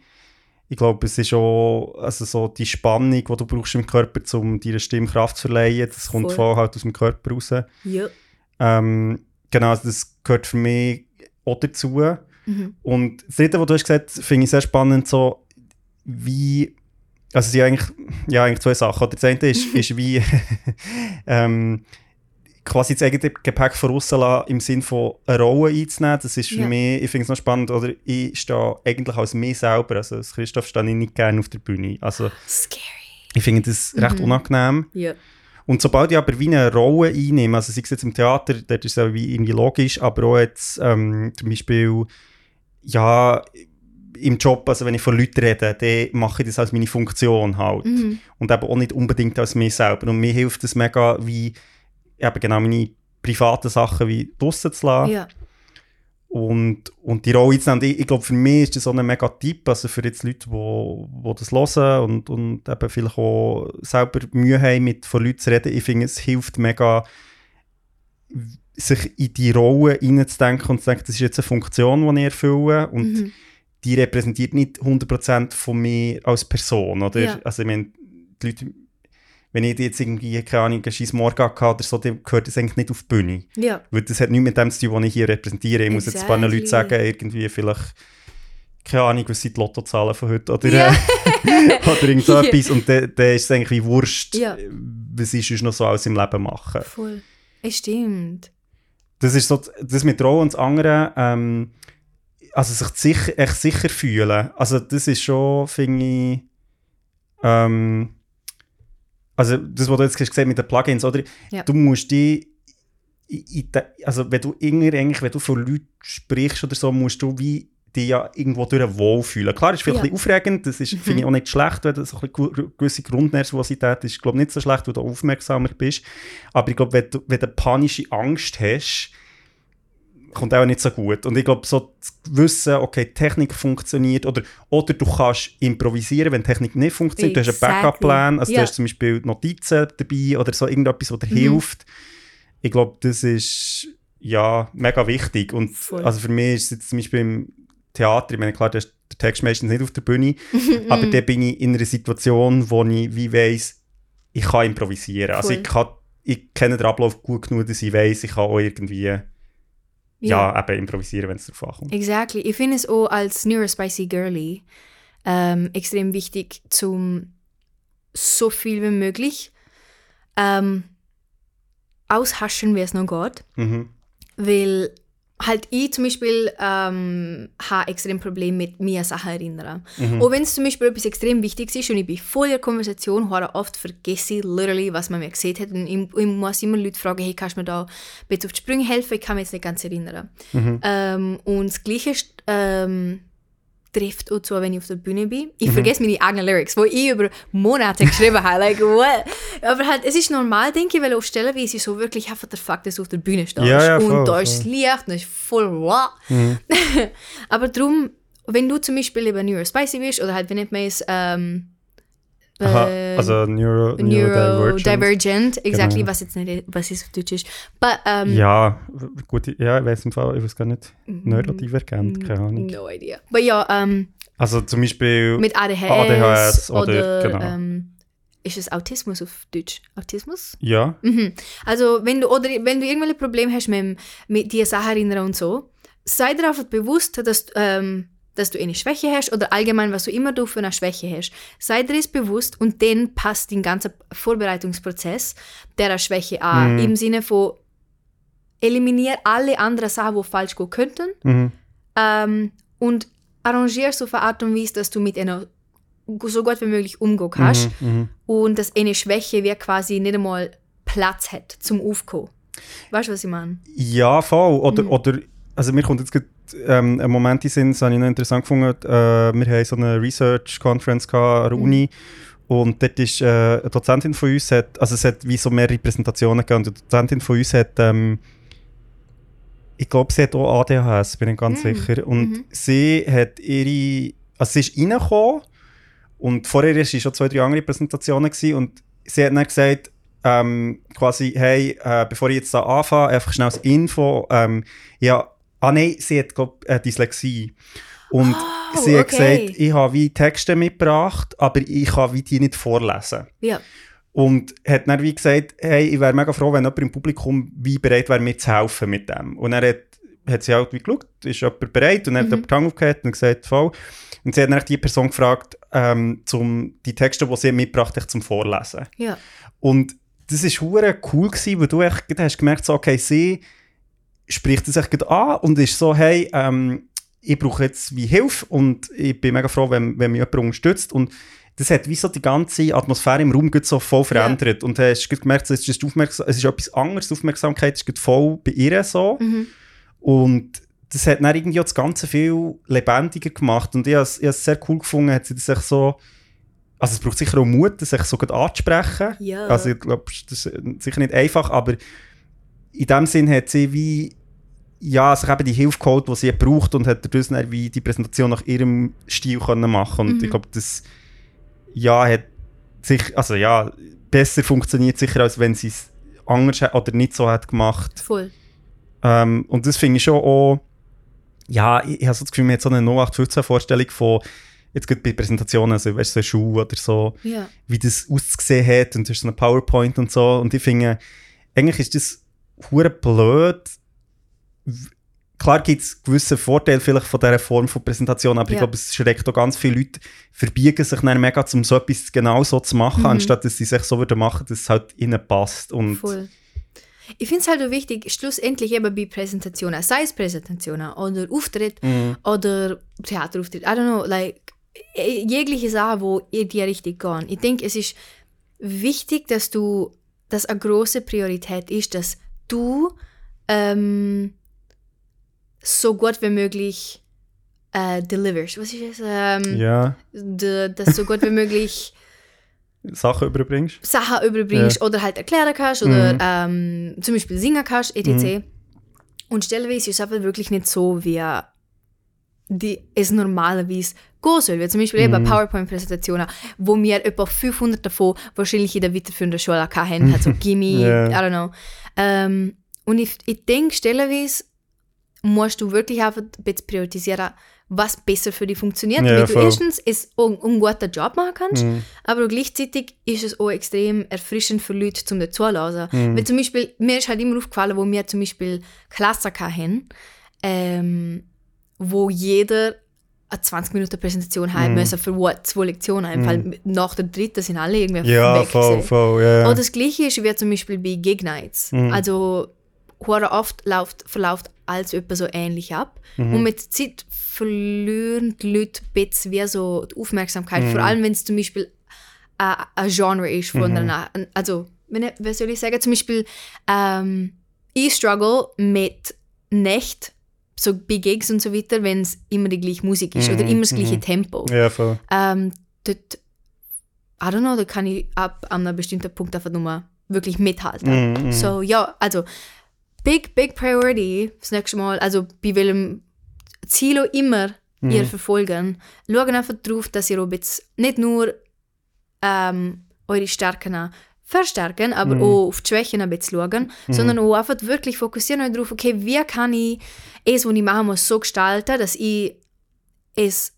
Ich glaube, es ist auch also so die Spannung, die du brauchst im Körper, um deiner Stimme Kraft zu verleihen, das kommt
Voll.
voll halt aus dem Körper raus.
ja.
Ähm, genau, also das gehört für mich auch dazu.
Mhm.
Und das Dritte, was du hast gesagt finde ich sehr spannend, so wie, also es sind eigentlich, ja, eigentlich zwei Sachen. Das eine ist, ist wie ähm, quasi das eigene Gepäck vorauslassen im Sinn von eine Rolle einzunehmen. Das ist für
Ja.
mich, ich finde es noch spannend, oder ich stehe eigentlich als mir selber, also als Christoph stehe ich nicht gerne auf der Bühne. Also
Scary.
ich finde das recht unangenehm.
Ja.
Und sobald ich aber wie eine Rolle einnehme, also sei es jetzt im Theater, dort ist es ja wie irgendwie logisch, aber auch jetzt ähm, zum Beispiel, ja, im Job, also wenn ich von Leuten rede, dann mache ich das als meine Funktion halt.
Mhm.
Und eben auch nicht unbedingt als mir selber. Und mir hilft es mega, wie eben genau meine privaten Sachen wie draussen zu lassen
Ja.
und, und die Rolle einzunehmen. Ich, ich glaube, für mich ist das so ein mega Tipp, also für jetzt Leute, die wo, wo das hören und, und eben vielleicht auch selber Mühe haben, mit von Leuten zu reden. Ich finde, es hilft mega, sich in die Rolle hineinzudenken und zu denken, das ist jetzt eine Funktion, die ich erfülle und
Mhm.
Die repräsentiert nicht 100% von mir als Person, oder?
Ja.
Also ich meine, die Leute, wenn ich jetzt irgendwie, keine Ahnung, einen scheiß Morgen hatte oder so, dann gehört das eigentlich nicht auf die Bühne.
Ja.
Weil das hat nichts mit dem zu tun, was ich hier repräsentiere. Ich muss jetzt ein paar Leuten
Exactly.
sagen, irgendwie vielleicht, keine Ahnung, was sind die Lottozahlen von heute oder, äh, oder irgend so etwas. Und dann dann ist es eigentlich wie wurscht,
Ja.
was sonst noch so alles im Leben machen.
Voll. Es stimmt.
Das ist so, das mit Rolle und das andere, ähm, also sich sicher, echt sicher fühlen. Also das ist schon, finde ich, ähm, also das, was du jetzt gesagt hast mit den Plugins, oder?
Ja.
Du musst die, also wenn du irgendwie, eigentlich, wenn du von Leuten sprichst oder so, musst du wie dich ja irgendwo durch wohlfühlen. Klar, ist vielleicht
Ja.
aufregend, das ist, finde ich auch nicht schlecht, wenn du so ein bisschen gu- gewisse Grundnervosität ist, glaube nicht so schlecht, weil du aufmerksamer bist. Aber ich glaube, wenn du, wenn du panische Angst hast, kommt auch nicht so gut. Und ich glaube, so zu wissen, okay, die Technik funktioniert oder, oder du kannst improvisieren, wenn die Technik nicht funktioniert. Du hast einen
Exactly.
Backup-Plan, also
Ja.
du hast zum Beispiel Notizen dabei oder so irgendetwas, was dir
Mhm.
hilft. Ich glaube, das ist ja mega wichtig. Und
Voll.
also für mich ist es jetzt zum Beispiel im Theater, ich meine, klar, der Text meistens nicht auf der Bühne, aber da bin ich in einer Situation, wo ich wie weiss, ich kann improvisieren. Also
Voll.
ich, kann, ich kenne den Ablauf gut genug, dass ich weiss, ich kann auch irgendwie ja, eben improvisieren, wenn es darauf ankommt.
Exactly. Ich finde es auch als Neurospicy Girlie ähm, extrem wichtig, zum so viel wie möglich ähm, aushaschen, wie es noch geht.
Mhm.
Weil halt ich zum Beispiel ähm, habe extrem Problem mit mir Sachen erinnern.
Mhm.
Und wenn es zum Beispiel etwas extrem Wichtiges ist und ich bin in der Konversation, habe oft vergesse ich literally, was man mir gesehen hat. Und ich, ich muss immer Leute fragen, hey, kannst du mir da bitte auf die Sprünge helfen? Ich kann mich jetzt nicht ganz erinnern.
Mhm.
Ähm, und das Gleiche ist, ähm, trifft auch zu, wenn ich auf der Bühne bin.
Mhm.
Ich vergesse meine eigenen Lyrics, die ich über Monate geschrieben habe. Like, what? Aber halt, es ist normal, denke ich, weil auf Stellen, wie es ist so wirklich einfach der Fakt, dass du auf der Bühne stehst.
Ja, ja, voll,
und da ist das Licht, und es ist voll wow.
Mhm.
Aber darum, wenn du zum Beispiel eben Neurospicy bist, oder halt, nennt man es, ähm,
Aha, also Neuro,
Neurodivergent,
Neurodivergent.
exactly,
Genau.
was jetzt nicht, was es auf Deutsch ist. But, ähm,
Ja, gut, ja, ich weiß im Fall, ich weiß gar nicht. Neurodivergent, keine Ahnung.
No idea. Aber ja, ähm,
Also zum Beispiel,
mit ADHS,
ADHS oder-
oder,
genau.
ähm, ist es Autismus auf Deutsch? Autismus?
ja,
Mhm. Also wenn du oder wenn du irgendwelche Probleme hast mit, mit dir Sachen erinnern und so, sei dir einfach bewusst, dass, ähm, dass du eine Schwäche hast oder allgemein, was du immer du für eine Schwäche hast. Sei dir das bewusst und dann passt den ganzen Vorbereitungsprozess der Schwäche an.
Mhm.
Im Sinne von eliminier alle anderen Sachen, die falsch gehen könnten
mhm.
ähm, und arrangierst auf eine Art und Weise, dass du mit einer so gut wie möglich umgehen kannst
Mhm, mhm.
und dass eine Schwäche wie quasi nicht einmal Platz hat zum Aufkommen. Weißt du, was ich meine?
Ja, voll. Oder,
Mhm.
oder also mir kommt jetzt ähm, ein Moment in den Sinn, das habe ich noch interessant gefunden. Äh, wir haben so eine Research-Conference an der
Mhm.
Uni und dort ist äh, eine Dozentin von uns, hat, also es hat wie so mehrere Präsentationen gegeben und die Dozentin von uns hat, ähm, ich glaube, sie hat auch ADHS, bin ich ganz
Mhm.
sicher. Und
Mhm.
sie hat ihre, also sie ist reingekommen und vorher war schon zwei, drei andere Präsentationen gewesen, und sie hat dann gesagt, ähm, quasi, hey, äh, bevor ich jetzt da anfange, einfach schnell als Info, ähm, ja, ah nein, sie hat, glaub, äh, Dyslexie. Und
Oh,
sie hat
okay.
gesagt, ich habe wie Texte mitgebracht, aber ich kann wie die nicht vorlesen.
Ja.
Und hat dann wie gesagt, hey, ich wäre mega froh, wenn jemand im Publikum wie bereit wäre, mir zu helfen mit dem. Und dann hat, hat sie halt wie geschaut, ist jemand bereit? Und hat
Mhm.
jemand die Hand aufgehört und gesagt, voll. Und sie hat dann die Person gefragt, ähm, zum, die Texte, die sie mitgebracht hat, zum Vorlesen.
Ja.
Und das war cool, gewesen, weil du echt hast gemerkt, so, okay, sie spricht das echt gerade an und ist so, hey, ähm, ich brauche jetzt wie Hilfe und ich bin mega froh, wenn, wenn mich jemand unterstützt. Und das hat wie so die ganze Atmosphäre im Raum so voll verändert. Und du hast gemerkt, es ist, aufmerksam, es ist etwas anderes, die Aufmerksamkeit ist voll bei ihr so.
Mhm.
Und das hat dann irgendwie auch das Ganze viel lebendiger gemacht. Und ich habe es sehr cool gefunden, hat sie das echt so. Also, es braucht sicher auch Mut, echt so gut anzusprechen.
Ja.
Also, ich glaube, das ist sicher nicht einfach, aber in dem Sinn hat sie wie. Ja, sich eben die Hilfe geholt, die sie braucht und hat dadurch dann wie die Präsentation nach ihrem Stil können machen Und
Mhm.
ich glaube, das ja, hat sich, also ja, besser funktioniert sicher, als wenn sie es anders hat oder nicht so hat gemacht.
Voll.
Ähm, und das finde ich schon auch, ja, ich, ich habe so das Gefühl, man hat so eine 0815-Vorstellung von, jetzt gerade bei Präsentationen, also weißt du, so eine Schule oder so,
Ja.
wie das ausgesehen hat und du hast so eine PowerPoint und so. Und ich finde, eigentlich ist das hure blöd. Klar gibt es gewisse Vorteile vielleicht von dieser Form von Präsentation, aber ich
Ja.
glaube, es schreckt auch ganz viele Leute, verbiegen sich dann mega, um so etwas genau so zu machen,
Mhm.
anstatt dass sie sich so würden machen, dass es halt ihnen passt. Und
Voll. Ich finde es halt auch wichtig, schlussendlich eben bei Präsentationen, sei es Präsentationen oder Auftritt
Mhm.
oder Theaterauftritt, I don't know, like eh, jegliche Sache, wo in die Richtung gehen. Ich denke, es ist wichtig, dass du, dass eine große Priorität ist, dass du ähm, so gut wie möglich äh, delivers. Was ist es? Ähm,
Ja,
de, dass du so gut wie möglich
Sachen überbringst.
Sachen überbringst oder halt erklären kannst oder ähm, zum Beispiel singen kannst, etc. Und stellenweise ist es einfach wirklich nicht so, wie die, es normalerweise gehen soll. Wie zum Beispiel eben PowerPoint-Präsentationen, wo wir etwa 500 davon wahrscheinlich in der weiterführenden Schule hatten, halt so Gimme,
Ja.
I don't know. Ähm, und ich, ich denke, stellenweise musst du wirklich einfach ein bisschen priorisieren, was besser für dich funktioniert,
Ja,
damit du
voll. Mhm.
erstens es einen, einen guten Job machen kannst, aber gleichzeitig ist es auch extrem erfrischend für Leute zum dazulassen.
Mhm.
Weil zum Beispiel, mir ist halt immer aufgefallen, wo wir zum Beispiel Klassen hatten, ähm, wo jeder eine 20 Minuten Präsentation haben
Mhm.
müssen für zwei Lektionen, einfach weil nach der dritten sind alle irgendwie
Ja,
weg.
voll,
gewesen.
voll, ja.
Oder das gleiche ist wie zum Beispiel bei Gig Nights. Also hure oft läuft, verläuft alles etwa so ähnlich ab. Und mit Zeit verlieren die Leute ein bisschen wie so die Aufmerksamkeit. Vor allem, wenn es zum Beispiel ein Genre ist von einer, also, was soll ich sagen, zum Beispiel ähm, ich struggle mit nicht so bei Gigs und so weiter, wenn es immer die gleiche Musik ist oder immer das gleiche Tempo
ja, voll.
ähm, dort, I don't know, da kann ich ab einem bestimmten Punkt einfach nur wirklich mithalten.
Mhm,
So, ja, also, big, big priority das nächste Mal, also bei welchem Ziel auch immer
Mhm.
ihr verfolgen, schaut einfach darauf, dass ihr auch jetzt nicht nur ähm, eure Stärken verstärken,
Mhm.
aber auch auf die Schwächen ein bisschen schauen, sondern auch einfach wirklich fokussieren darauf, okay, wie kann ich es, was ich machen muss, so gestalten, dass ich es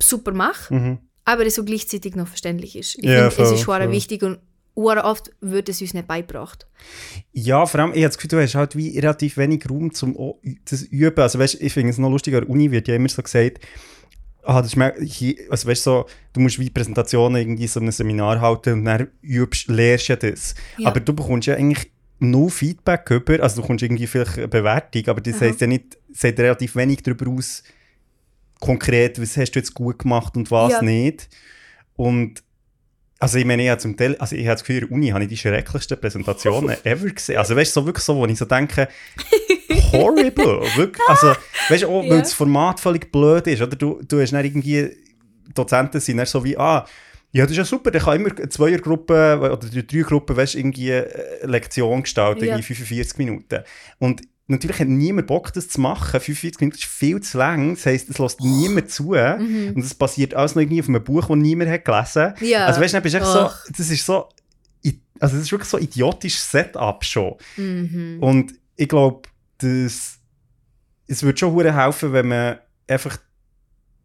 super mache,
Mhm.
aber es so gleichzeitig noch verständlich ist. Ich
Ja,
finde, es ist schon wichtig und oft wird es uns nicht beigebracht.
Ja, vor allem, ich habe das Gefühl, du hast halt wie relativ wenig Raum zum O- das Üben. Also weißt, ich finde es noch lustig, an der Uni wird ja immer so gesagt, ah, das ist mehr, also weißt, so, du musst wie Präsentationen irgendwie so ein Seminar halten und dann übst, lehrst ja das.
Ja.
Aber du bekommst ja eigentlich nur Feedback über, also du bekommst irgendwie vielleicht eine Bewertung, aber das
Aha.
heisst ja nicht, sagt relativ wenig darüber aus, konkret, was hast du jetzt gut gemacht und was
Ja.
nicht. Und also ich meine, ich habe zum Teil, also ich habe das Gefühl, in der Uni habe ich die schrecklichsten Präsentationen ever gesehen. Also weißt du, so wirklich so, wo ich so denke, horrible. wirklich, also weißt du, auch, weil das Format völlig blöd ist, oder? Du, du hast dann irgendwie, Dozenten sind dann so wie, ah, ja, das ist ja super, der kann immer eine Zweiergruppe oder die drei Gruppen, weißt irgendwie eine Lektion gestalten,
Ja.
irgendwie 45 Minuten. Und natürlich hat niemand Bock, das zu machen. 45 Minuten ist viel zu lang, das heisst, es lässt niemand zu. Und es basiert alles noch irgendwie auf einem Buch, das niemand hat gelesen.
Ja.
Also weißt du, dann bist echt so, das ist so, also das ist wirklich so ein idiotisches Setup schon.
Mhm.
Und ich glaube, das, es würde schon helfen, wenn man einfach,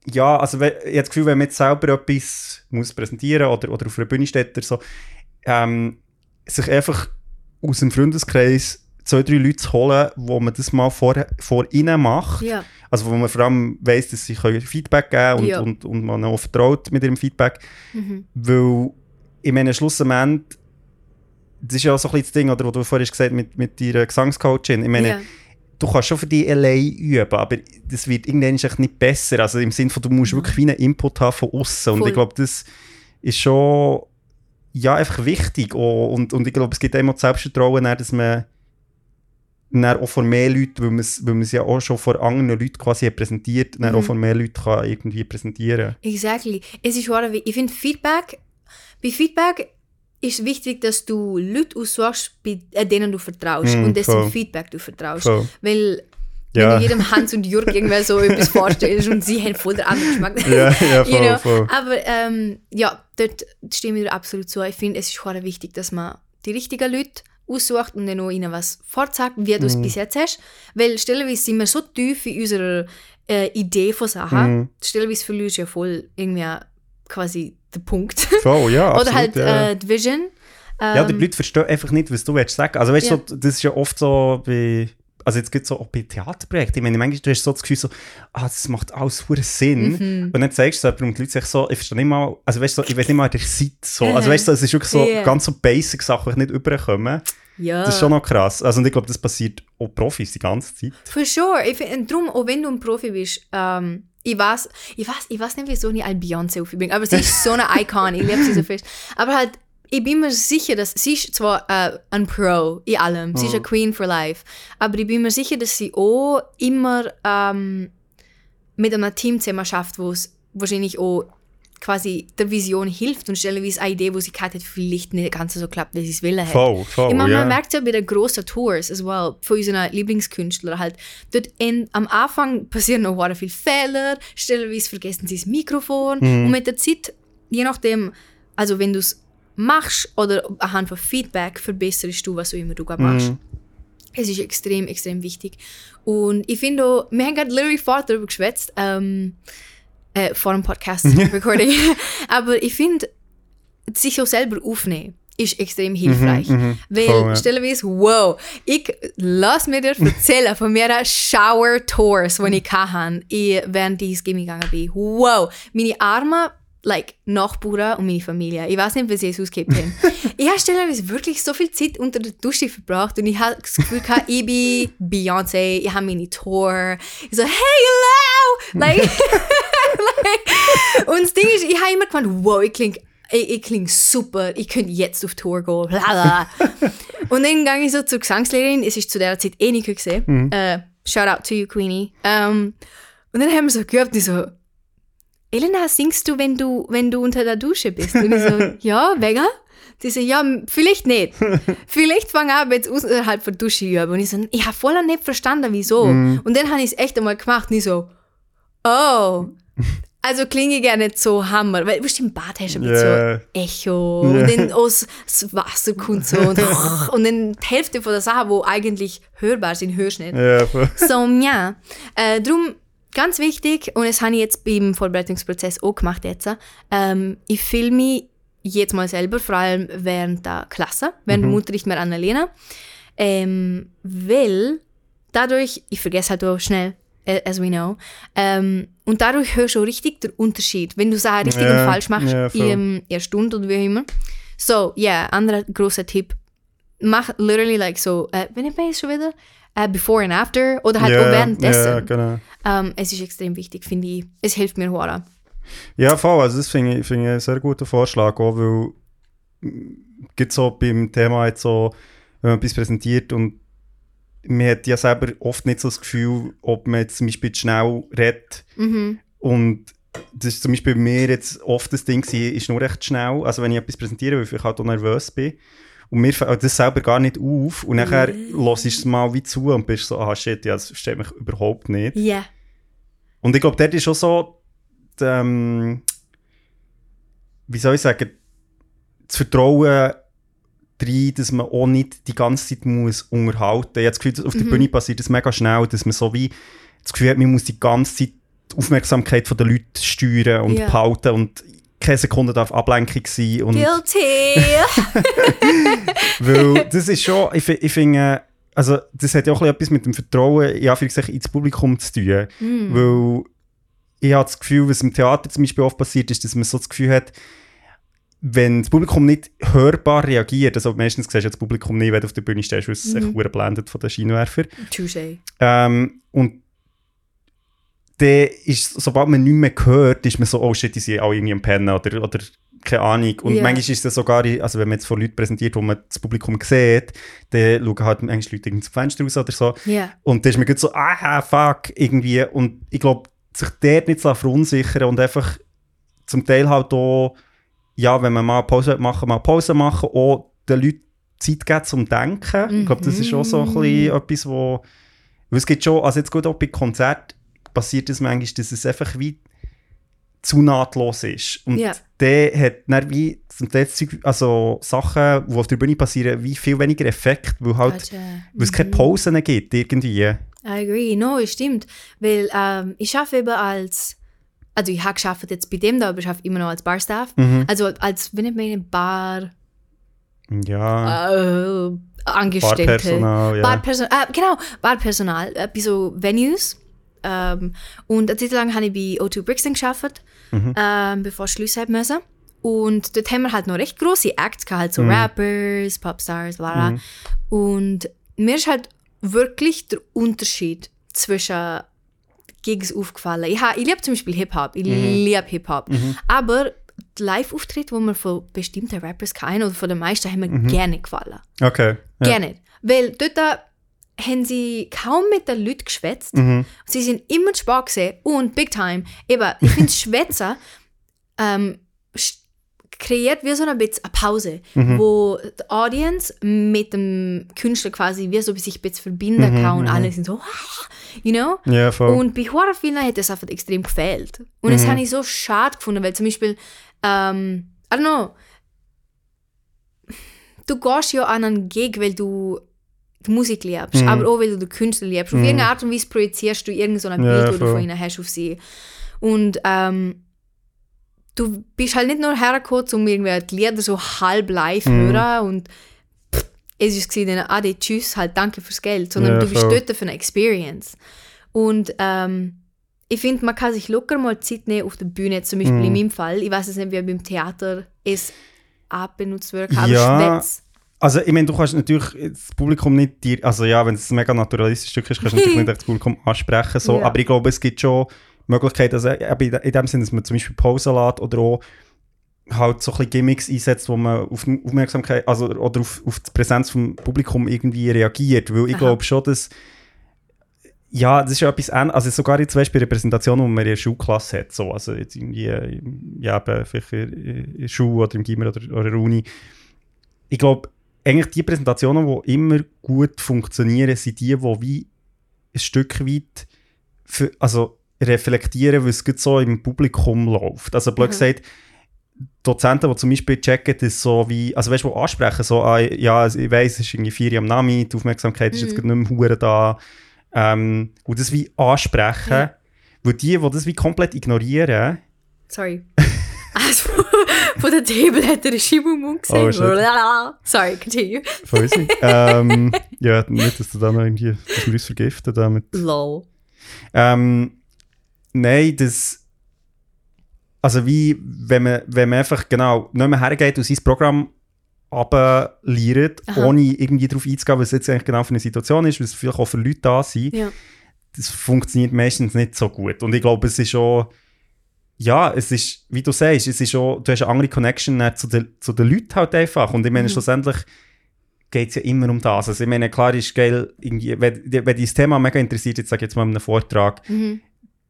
ja, also ich habe das Gefühl, wenn man jetzt selber etwas muss präsentieren oder, oder auf einer Bühne steht oder so, ähm, sich einfach aus dem Freundeskreis zwei, drei Leute zu holen, wo man das mal vor, vor ihnen macht.
Ja.
Also wo man vor allem weiss, dass sie können Feedback geben und,
Ja.
und, und man auch vertraut mit ihrem Feedback.
Mhm.
Weil, ich meine, schlussendlich, das ist ja auch so ein bisschen das Ding, oder, was du vorhin gesagt hast mit, mit deiner Gesangscoachin. Ich meine,
ja.
Du kannst schon für dich allein üben, aber das wird irgendwann nicht besser. Also im Sinne von, du musst wirklich wie einen Input haben von außen. Und ich glaube, das ist schon ja, einfach wichtig. Und, und ich glaube, es gibt immer das Selbstvertrauen, dass man dann auch vor mehr Leuten, weil man es ja auch schon vor anderen Leuten quasi präsentiert, dann auch vor mehr Leuten kann irgendwie präsentieren
Exactly. Es ist wahr, ich finde Feedback, bei Feedback ist wichtig, dass du Leute aussuchst, bei äh, denen du vertraust
Mm,
und dessen
voll.
Feedback du vertraust.
Voll.
Weil
Ja.
wenn du jedem Hans und Jürg irgendwie so etwas vorstellst und sie haben voll den anderen Geschmack.
Ja, ja, voll,
you know?
voll.
Aber ähm, ja, dort stimme ich dir absolut zu. Ich finde, es ist schon wichtig, dass man die richtigen Leute aussucht und dann auch ihnen was vorzeigt, wie du es bis jetzt hast. Weil stellenweise sind wir so tief in unserer äh, Idee von Sachen.
Mhm.
Stellenweise verlierst du ja voll irgendwie quasi den Punkt.
Voll, ja,
Oder
absolut,
halt
ja.
äh, die Vision.
Ja, die
Ähm,
Leute verstehen einfach nicht, was du willst sagen. Also weißt du,
Ja.
so, das ist ja oft so bei, also jetzt gibt es so auch bei Theaterprojekten, ich meine, manchmal du hast so das Gefühl so, ah, das macht alles verdammt Sinn.
Mhm.
Und dann zeigst du es jemandem und die Leute sagen so, ich verstehe nicht mal, also weißt du, so, ich weiß nicht mal, der seid so. Also weißt du, es ist wirklich so
Ja.
ganz so basic Sachen, die nicht überkommen.
ja.
Das ist schon noch krass. Also und ich glaube, das passiert auch Profis die ganze Zeit.
For sure. Ich find, drum, auch wenn du ein Profi bist, ähm, ich weiß, ich weiß, ich weiß nicht, wieso ich all Beyoncé aufbringe, aber sie ist so eine Icon, ich liebe sie so fest. Aber halt, ich bin mir sicher, dass sie ist zwar äh, ein Pro in allem, sie ist eine Queen for life, aber ich bin mir sicher, dass sie auch immer ähm, mit einem Team zusammen schafft, wo es wahrscheinlich auch quasi der Vision hilft und stellenweise eine Idee, wo sie gehabt hat, vielleicht nicht ganz so klappt, wie sie es will.
Voll, voll,
ich meine,
ja.
man merkt ja bei den grossen Tours as well, von unseren Lieblingskünstlern halt, dort in, am Anfang passieren noch sehr viele Fehler, stellenweise vergessen sie das Mikrofon
Mhm.
und mit der Zeit, je nachdem, also wenn du es machst oder anhand von Feedback verbesserst du, was auch immer du gerade machst.
Mhm.
Es ist extrem, extrem wichtig. Und ich finde auch, wir haben gerade literally vorher darüber geschwätzt, ähm, äh, vor dem Podcast-Recording. Aber ich finde, sich auch selber aufnehmen ist extrem hilfreich. Weil,
Voll, ja.
stellenweise, wow, ich lass mir dir erzählen von meinen Shower-Tours, die ich hatte, während ich ins Gimmi gegangen bin. Wow, meine Arme, like, Nachbarn und meine Familie. Ich weiß nicht, wie sie es ausgegeben haben. ich habe stellenweise wirklich so viel Zeit unter der Dusche verbracht und ich habe das Gefühl, gehabt, ich bin Beyoncé, ich habe meine Tour. Ich so, hey, hello! Like, like, und das Ding ist, ich habe immer gemeint, wow, ich klinge ich, ich kling super, ich könnte jetzt auf Tour gehen, bla bla. und dann gehe ich so zur Gesangslehrerin, es ist zu der Zeit eh nicht gesehen. Äh, shout out to you, Queenie. Ähm, und dann haben wir so gehört, die so, Elena, singst du, wenn du, wenn du unter der Dusche bist? Und ich so, ja, wegen? Die so, ja, vielleicht nicht. vielleicht fange ich an, jetzt außerhalb der Dusche üben. Und ich so, ich habe voll nicht verstanden, wieso. Und dann habe ich es echt einmal gemacht und ich so, oh. Also klinge ich nicht so Hammer, weil du im Bad hast du
Yeah.
so Echo und dann aus das Wasser kommt so und, und dann die Hälfte von der Sachen, wo eigentlich hörbar sind, hörst du nicht.
Voll.
So, ja. Äh, darum, ganz wichtig, und das habe ich jetzt beim Vorbereitungsprozess auch gemacht jetzt, ähm, ich filme jetzt mal selber, vor allem während der Klasse, während dem Unterricht mit Annalena, ähm, weil dadurch, ich vergesse halt auch schnell, as we know, ähm, und dadurch hörst du richtig den Unterschied, wenn du Sachen richtig
Ja,
und falsch machst
voll.
in der Stunde oder wie auch immer. So, ja, anderer großer Tipp, mach literally like so, äh, wenn ich jetzt schon wieder, äh, before and after oder halt auch
Ja,
währenddessen.
Ja, genau.
Ähm, es ist extrem wichtig, finde ich. Es hilft mir hure.
Ja, voll. Also das finde ich, finde ich einen sehr guten Vorschlag, auch weil mm, gibt so beim Thema jetzt so, wenn man etwas präsentiert und man hat ja selber oft nicht so das Gefühl, ob man jetzt zum Beispiel schnell redet
Mhm.
und das ist zum Beispiel bei mir jetzt oft das Ding gewesen, ist nur recht schnell, also wenn ich etwas präsentiere, weil ich halt auch nervös bin und mir fällt das selber gar nicht auf und nachher hörst du es mal wie zu und bist so, ah shit, ja, das versteht mich überhaupt nicht.
Ja.
Und ich glaube, dort ist schon so, die, ähm, wie soll ich sagen, das Vertrauen rein, dass man auch nicht die ganze Zeit muss unterhalten muss. Ich habe das Gefühl, auf der Bühne passiert das mega schnell, dass man so wie das Gefühl hat, man muss die ganze Zeit die Aufmerksamkeit der Leute steuern und
Ja.
behalten und keine Sekunde darf Ablenkung sein. Und
Guilty!
weil das ist schon, ich, ich finde, also das hat ja auch ein bisschen etwas mit dem Vertrauen in Anführungszeichen ins Publikum zu tun.
Hm.
Weil ich habe das Gefühl, was im Theater zum Beispiel oft passiert, ist, dass man so das Gefühl hat, wenn das Publikum nicht hörbar reagiert, also meistens siehst du das Publikum nicht, wenn du auf der Bühne stehst, weil es sich mhm. blendet von den Scheinwerfern.
Touché.
Ähm, und dann ist, sobald man nichts mehr hört, ist man so, oh shit, die sind alle irgendwie am Pennen oder, oder keine Ahnung. Und
Ja.
manchmal ist das sogar, also wenn man jetzt vor Leuten präsentiert, wo man das Publikum sieht, dann schauen halt manchmal Leute irgendwie zum Fenster raus oder so.
Ja.
Und dann ist man so, ah, fuck, irgendwie. Und ich glaube, sich dort nicht zu verunsichern und einfach zum Teil halt auch, ja, wenn man mal Pause machen, mal Pause machen, auch den Leuten Zeit geben zum Denken. Ich glaube, das ist auch so ein bisschen etwas, wo, es gibt schon, also jetzt gut auch bei Konzerten passiert es manchmal, dass es einfach wie zu nahtlos ist. Und
Ja.
der hat dann wie zum Teil also Sachen, die auf der Bühne passieren, wie viel weniger Effekt, weil halt
Gotcha.
weil es keine Pausen gibt, irgendwie.
I agree. No, stimmt. Weil ähm, ich arbeite eben als, also ich habe geschafft jetzt bei dem da, aber ich arbeite immer noch als Barstaff.
Mhm.
Also als, wenn ich meine, Bar,
Ja,
äh, Angestellte.
Barpersonal, ja.
Barpersonal, äh, genau, Barpersonal, äh, bei so Venues. Ähm, und eine Zeit lang habe ich bei O2 Brixton gearbeitet,
Mhm.
ähm, bevor ich Schluss haben müssen. Und dort haben wir halt noch recht große Acts gehabt, halt so
Mhm.
Rappers, Popstars, bla bla. Und mir ist halt wirklich der Unterschied zwischen Gigs aufgefallen. Ich, ha- ich liebe zum Beispiel Hip-Hop, ich liebe Hip-Hop. Aber die Live-Auftritte, die wir von bestimmten Rappers kennen oder von den meisten, haben mir gerne gefallen.
Okay. Ja.
Gerne. Weil dort, haben sie kaum mit den Leuten geschwätzt.
Mhm.
Sie sind immer zu spät und big time. Eben, ich finde, Schwätzer ähm, kreiert wie so ein bisschen eine Pause,
Mhm.
wo die Audience mit dem Künstler quasi wie so sich ein bisschen verbinden
Mhm,
kann und alle sind so, "Ah", you know?
Ja, voll.
Und bei Horrorfilmen hat das einfach extrem gefehlt. Und das habe ich so schade gefunden, weil zum Beispiel, ähm, I don't know, du gehst ja an einen Gig, weil du die Musik liebst,
Mhm.
aber auch weil du den Künstler liebst. Auf irgendeine Art und Weise projizierst du irgend so ein
Ja,
Bild, das du von ihnen hast auf sie. Und ähm, du bist halt nicht nur hergekommen, um irgendwie die Lieder so halb live
Mhm.
hören und pff, es ist dann, ade, tschüss, halt danke fürs Geld, sondern
Ja,
du bist
voll.
dort für eine Experience. Und ähm, ich finde, man kann sich locker mal Zeit nehmen auf der Bühne, zum Beispiel
Mhm.
in meinem Fall. Ich weiß es nicht, wie beim Theater es auch benutzt wird, aber
Ja.
Schwätz.
Also, ich meine, du kannst natürlich das Publikum nicht dir, also ja, wenn es ein mega naturalistisches Stück ist, kannst du natürlich nicht das Publikum ansprechen, so.
Ja.
aber ich glaube, es gibt schon Möglichkeiten, also in in dem Sinne, dass man zum Beispiel Pause lässt oder auch halt so ein bisschen Gimmicks einsetzt, wo man auf die Aufmerksamkeit, also oder auf, auf die Präsenz vom Publikum irgendwie reagiert, weil ich
Aha.
glaube schon, dass ja, das ist ja etwas ähnliches, also sogar jetzt zum Beispiel bei Repräsentationen, die man in der Schulklasse hat, so, also jetzt irgendwie, ja, vielleicht in in der Schule oder im Gimmer oder, oder der Uni, ich glaube, eigentlich die Präsentationen, die immer gut funktionieren, sind die, die wie ein Stück weit für, also reflektieren, was gerade so im Publikum läuft. Also blöd
Mhm.
gesagt, Dozenten, die zum Beispiel checken, das so wie, also weißt du, die ansprechen, so, ah, ja, also ich weiss, es ist irgendwie vier am Nami, die Aufmerksamkeit ist jetzt
Mhm.
gerade nicht mehr da. Ähm, und das wie ansprechen,
Ja.
weil die, die das wie komplett ignorieren,
Sorry. Also, von der Table hat er eine Schiebe im Mund
Oh,
gesehen.
shit.
Sorry, continue.
voll easy. ähm, ja, nicht, dass du da noch irgendwie, dass wir uns vergiften damit.
Lol.
Ähm, nein, das. Also, wie, wenn man, wenn man einfach genau nicht mehr hergeht und sein Programm
Aha.
ohne irgendwie darauf einzugehen, was jetzt eigentlich genau für eine Situation ist, was vielleicht auch für Leute da sind,
Ja.
das funktioniert meistens nicht so gut. Und ich glaube, es ist schon. Ja, es ist, wie du sagst, es ist schon, du hast eine andere Connection zu den, zu den Leuten halt einfach. Und ich meine,
Mhm.
schlussendlich geht es ja immer um das. Also ich meine, klar ist geil, wenn, wenn dich das Thema mega interessiert, jetzt sage ich jetzt mal in einem Vortrag,
Mhm.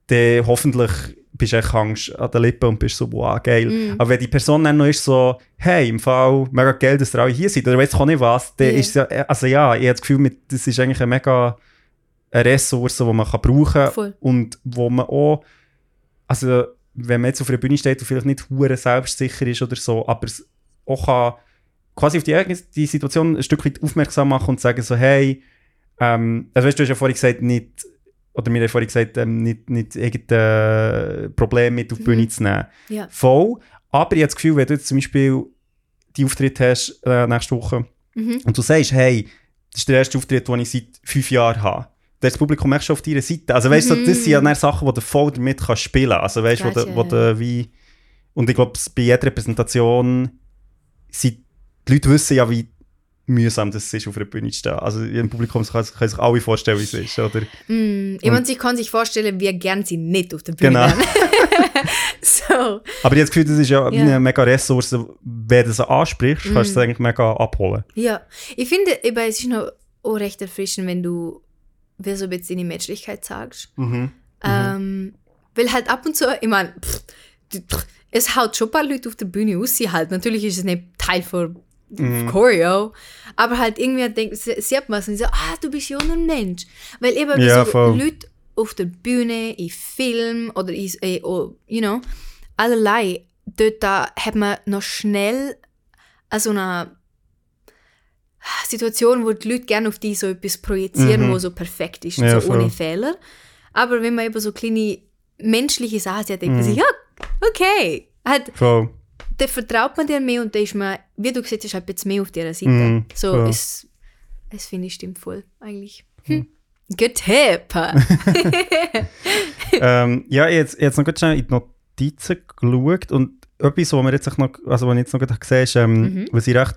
dann hoffentlich bist du echt Angst an den Lippen und bist so, wow, geil.
Mhm.
Aber wenn die Person dann noch ist so, hey, im Fall, mega geil, dass ihr alle hier seid, oder weiss ich auch nicht was, dann
Ja.
ist ja, also ja, ich habe das Gefühl, das ist eigentlich eine mega eine Ressource, die man kann brauchen kann und wo man auch, also wenn man jetzt auf einer Bühne steht und vielleicht nicht hure selbstsicher ist oder so, aber es auch kann quasi auf die, eigene, die Situation ein Stück weit aufmerksam machen und sagen so, hey, ähm, also weißt, du du hast ja vorhin gesagt, nicht, oder mir hat vorhin gesagt, ähm, nicht, nicht irgendein Problem mit auf die Bühne zu nehmen.
Ja.
Voll, aber ich habe das Gefühl, wenn du jetzt zum Beispiel die Auftritt hast äh, nächste Woche
Mhm.
und du sagst, hey, das ist der erste Auftritt, den ich seit fünf Jahren habe. Das Publikum echt schon auf deiner Seite. Also weißt du,
Mhm.
das sind ja dann Sachen, die du voll damit kannst spielen kannst. Also weißt du, wo, du- wo du wie... Und ich glaube, bei jeder Repräsentation sind die Leute wissen ja, wie mühsam das ist, auf einer Bühne zu stehen. Also im Publikum kann, kann sich alle vorstellen, wie es ist, oder?
Mm, jemand sich kann sich vorstellen, wie gern sie nicht auf der Bühne
Genau.
so.
Aber ich habe das Gefühl, das ist ja,
Ja.
eine mega Ressource. Wenn du das ansprichst, kannst du es
Mhm.
eigentlich mega abholen.
Ja, ich finde, eben, es ist noch auch recht erfrischend, wenn du wie so ein bisschen deine Menschlichkeit sagst.
Mhm.
Ähm, weil halt ab und zu, ich meine, es haut schon ein paar Leute auf der Bühne aus, sie halt. Natürlich ist es nicht Teil von
Mhm.
Choreo, aber halt irgendwie denkt, sie- sieht man es und so, ah, du bist ja nur ein Mensch. Weil eben
Ja,
so
voll.
Leute auf der Bühne, in Film oder in, äh, oh, you know, allerlei, dort da hat man noch schnell äh, so eine Situation, wo die Leute gerne auf die so etwas projizieren,
Mhm.
wo so perfekt ist,
Ja,
so ohne
voll.
Fehler. Aber wenn man eben so kleine menschliche Sachen sieht, denkt man
Mhm.
sich, ja, okay. Halt,
Voll.
dann vertraut man dir mehr und dann ist man, wie du gesagt hast, halt jetzt mehr auf dieser Seite.
Mhm,
so,
voll.
es, es finde ich stimmt voll, eigentlich. Hm. Good tip.
ähm, ja, jetzt, jetzt noch ganz schnell in die Notizen geschaut und etwas, was mir jetzt noch, also was ich jetzt noch gesehen habe, ist, ähm,
Mhm.
was ich recht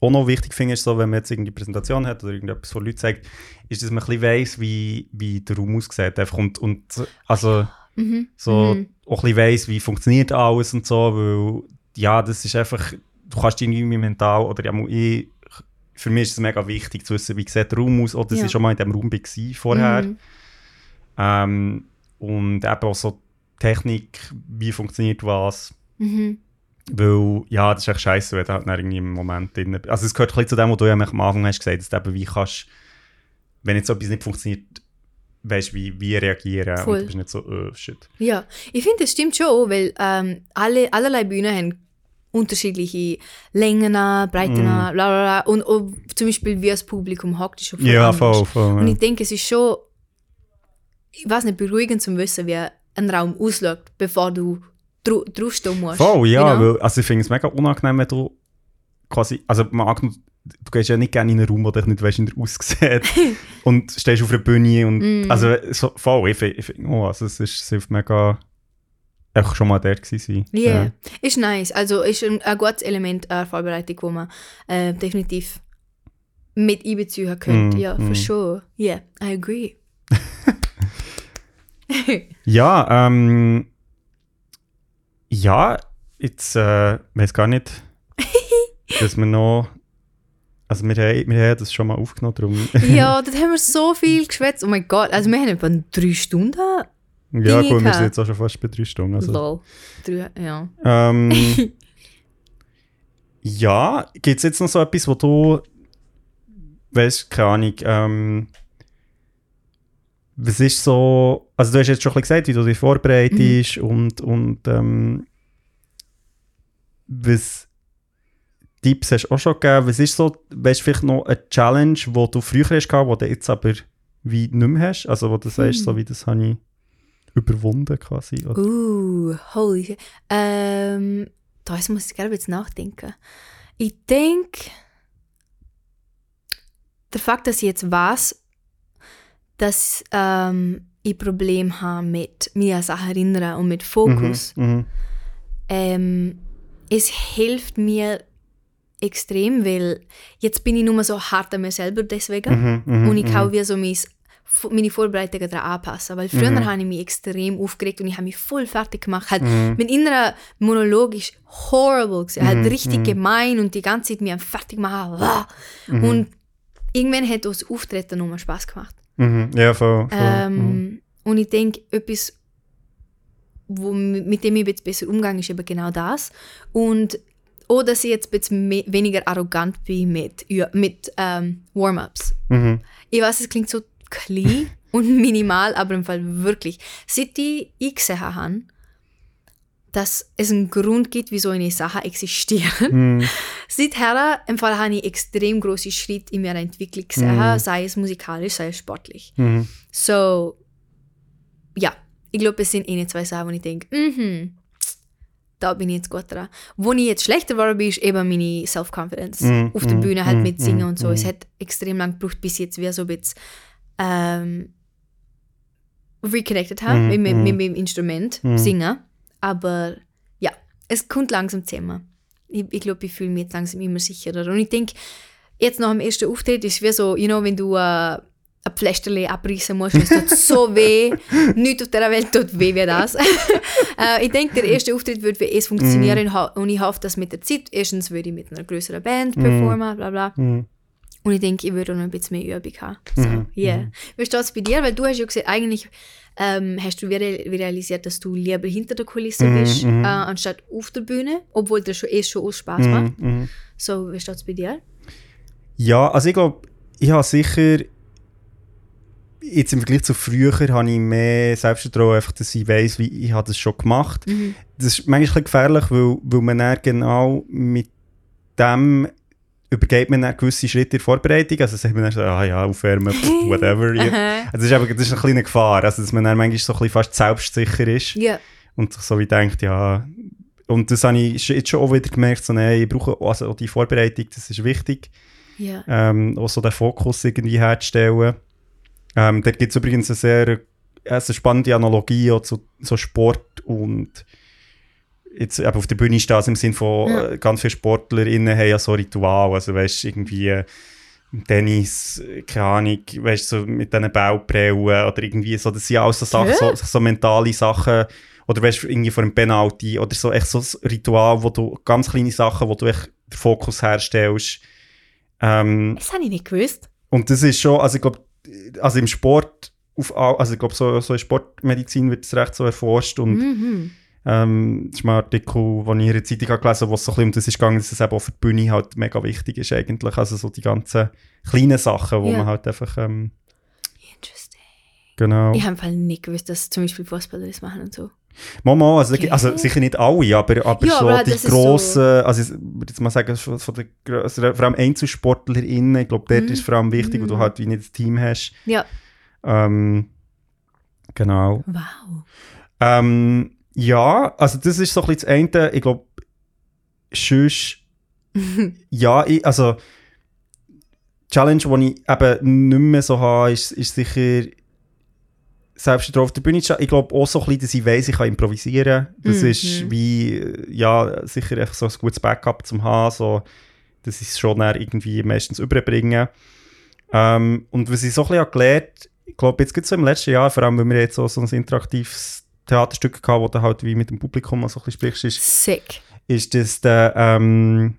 auch noch wichtig finde, ist so, wenn man jetzt irgendwie Präsentation hat oder irgendetwas von Leuten sagt, ist, dass man ein bisschen weiss, wie, wie der Raum aussieht. Einfach und, und also
mhm.
so
Mhm.
auch ein bisschen weiss, wie funktioniert alles und so, weil ja, das ist einfach, du kannst irgendwie mental, oder ja, ich für mich ist es mega wichtig zu wissen, wie sieht der Raum aus, oder dass
Ja.
ich schon mal in diesem Raum war vorher.
Mhm.
Ähm, und eben auch so Technik, wie funktioniert was.
Mhm.
Weil, ja, das ist echt scheiße, wenn du halt irgendwie im Moment drin bist. Also es gehört ein zu dem, was du ja am Anfang hast gesagt, dass du eben wie kannst, wenn jetzt so etwas nicht funktioniert, weißt du, wie, wie reagieren
Voll.
und du bist nicht so, oh, shit.
Ja, ich finde, das stimmt schon, weil ähm, alle, allerlei Bühnen haben unterschiedliche Längen, Breiten, bla bla bla. Und auch zum Beispiel, wie das Publikum hockt, ist schon voll
Ja, voll, voll.
Und ich denke, es ist schon, ich weiß nicht, beruhigend zu wissen, wie ein Raum ausschaut, bevor du dru draufstehen musst.
Voll, ja,
Genau.
weil, also ich finde es mega unangenehm, wenn du quasi, also angenommen, du gehst ja nicht gerne in einen Raum, wo dich nicht weißt, wie er aussieht und stehst auf einer Bühne und,
Mm.
also so, voll, ich finde, find, oh, also es, ist, es hilft mega, einfach schon mal dort gewesen sein.
Ja,
Ja.
ist nice. Also ist ein, ein gutes Element der Vorbereitung, wo man äh, definitiv mit einbeziehen könnte.
Mm,
ja,
mm.
for sure. Yeah, I agree.
Ja, ähm, ja, jetzt, äh, weiß gar nicht, dass wir noch, also wir, haben- wir haben das schon mal aufgenommen, darum,
ja, dort haben wir so viel geschwätzt. Oh mein Gott, also wir haben etwa drei Stunden.
ja gut, wir sind jetzt auch schon fast bei drei Stunden, also.
Lol. Drei, ja.
Ähm, ja, gibt es jetzt noch so etwas, wo du, weißt, keine Ahnung, ähm, was ist so, also du hast jetzt schon ein bisschen gesagt, wie du dich vorbereitest und, und ähm, was Tipps hast du auch schon gegeben, was ist so, weißt du, vielleicht noch eine Challenge, wo du früher hast gehabt, wo du jetzt aber wie nicht mehr hast, also wo du sagst, so wie das habe ich überwunden quasi, oder?
Uh, holy shit. Ähm, da muss ich gerne jetzt nachdenken. Ich denke, der Fakt, dass ich jetzt weiß, dass ähm, ich Probleme habe mit mir an Sachen erinnern und mit Fokus,
Mhm, mhm.
ähm, es hilft mir extrem, weil jetzt bin ich nur so hart an mir selber deswegen.
Mhm, mhm,
Und ich
mhm.
kann wie so mein, meine Vorbereitungen daran anpassen. Weil früher
Mhm.
habe ich mich extrem aufgeregt und ich habe mich voll fertig gemacht. Halt,
Mhm.
Mein innerer Monolog ist horrible. Gewesen. Halt
Mhm,
richtig
mhm.
gemein und die ganze Zeit mich am fertig machen.
Mhm.
Und irgendwann hat das Auftreten nur Spaß gemacht.
Mhm. Ja, voll. voll.
Ähm,
mhm.
Und ich denke, etwas, wo, mit dem ich jetzt besser umgehe, ist eben genau das. Und auch, dass ich jetzt ein bisschen me- weniger arrogant bin mit, mit ähm, Warm-ups.
Mhm.
Ich weiß, es klingt so klein und minimal, aber im Fall wirklich. Seit ich gesehen habe, dass es einen Grund gibt, wieso eine Sache existiert,
Mhm.
seither im Fall habe ich extrem große Schritte in meiner Entwicklung gesehen,
Mhm.
sei es musikalisch, sei es sportlich.
Mhm.
So, ja, ich glaube, es sind eine, zwei Sachen, wo ich denke, mhm, da bin ich jetzt gut dran. Wo ich jetzt schlechter geworden bin, ist eben meine Self-Confidence.
Mhm,
Auf der Bühne halt mit Singen und so. Es hat extrem lang gebraucht, bis ich jetzt wieder so ein bisschen ähm, reconnected habe mit, mit,
mhm.
mit dem Instrument. Singen. Aber ja, es kommt langsam zusammen. Ich, ich glaube, ich fühle mich jetzt langsam immer sicherer. Und ich denke, jetzt nach dem ersten Auftritt ist es wie so, you know, wenn du äh, ein Pflasterli abreißen musst es tut so weh. Nichts auf dieser Welt tut weh wie das. äh, ich denke, der erste Auftritt wird wie es funktionieren und ho- und ich hoffe, dass mit der Zeit, erstens würde ich mit einer größeren Band performen, bla bla.
Mhm.
Und ich denke, ich würde auch noch ein bisschen mehr Übung haben. So,
Mhm,
yeah. Wie steht es bei dir? Weil du hast ja gesagt, eigentlich ähm, hast du realisiert, dass du lieber hinter der Kulisse
Mhm,
bist,
mhm.
äh, anstatt auf der Bühne, obwohl dir schon, eh schon auch Spaß macht.
Mhm.
So, wie steht es bei dir?
Ja, also ich glaube, ich habe sicher jetzt im Vergleich zu früher habe ich mehr Selbstvertrauen, einfach, dass ich weiss, wie ich habe das schon gemacht.
Mhm.
Das ist manchmal ein bisschen gefährlich, weil, weil man dann genau mit dem übergeht man dann gewisse Schritte in der Vorbereitung. Also sagt man dann so, ah ja, aufwärmen, whatever.
Aha.
Also das ist, aber, das ist eine kleine Gefahr, also dass man dann manchmal so ein bisschen fast selbstsicher ist.
Ja.
Und sich so wie denkt, ja. Und das habe ich jetzt schon auch wieder gemerkt, so, nein, ich brauche also auch die Vorbereitung, das ist wichtig,
Ja.
ähm, auch so den Fokus irgendwie herzustellen. Ähm, da gibt es übrigens eine sehr äh, eine spannende Analogie zu so Sport und jetzt eben auf der Bühne stehen, also im Sinne von
Ja.
äh, ganz viele SportlerInnen haben ja so Ritual, also weißt du, irgendwie äh, Tennis, äh, keine Ahnung, weißt du, so mit diesen Bauprellen oder irgendwie so, das sind ja auch so Sachen, so, so mentale Sachen, oder weißt du, irgendwie vor einem Penalty oder so, echt so ein Ritual, wo du, ganz kleine Sachen, wo du echt den Fokus herstellst, Ähm,
Das habe ich nicht gewusst.
und das ist schon, also ich glaube, also im Sport, auf, also ich glaube, so, so in Sportmedizin wird es recht so erforscht und
Mhm.
Ähm, das ist mal ein Artikel, den ich in der Zeitung gelesen habe, wo es so ein bisschen um das ist gegangen, dass es eben auch für die Bühne halt mega wichtig ist eigentlich, also so die ganzen kleinen Sachen, wo
Ja.
man halt einfach, ähm,
Interesting.
genau.
Ich habe im Fall nicht gewusst, dass zum Beispiel Fußballer das machen und so.
Mama, also,
Okay.
also sicher nicht alle, aber, aber
Ja,
schon
aber
die
das
grossen, also ich würde jetzt mal sagen, von von den grösseren, vor allem EinzelsportlerInnen, ich glaube, dort
Mhm.
ist vor allem wichtig, weil du
Mhm.
halt wie nicht ein Team hast.
Ja.
Ähm, genau.
Wow.
Ähm, ja, also das ist so ein bisschen das eine, ich glaube, sonst, ja, ich, also die Challenge, die ich eben nicht mehr so habe, ist, ist sicher selbst drauf auf der Bühne. Ich glaube auch so ein bisschen, dass ich weiss, ich kann improvisieren. Das
Mhm.
ist wie, ja, sicher echt so ein gutes Backup zum haben, so, dass ich es schon irgendwie meistens überbringen. Ähm, und was ich so ein bisschen habe gelernt ich glaube, jetzt gibt es so im letzten Jahr, vor allem, weil wir jetzt so, so ein interaktives Theaterstück hatten, wo du halt wie mit dem Publikum so ein bisschen sprichst, ist,
Sick.
ist das der, ähm,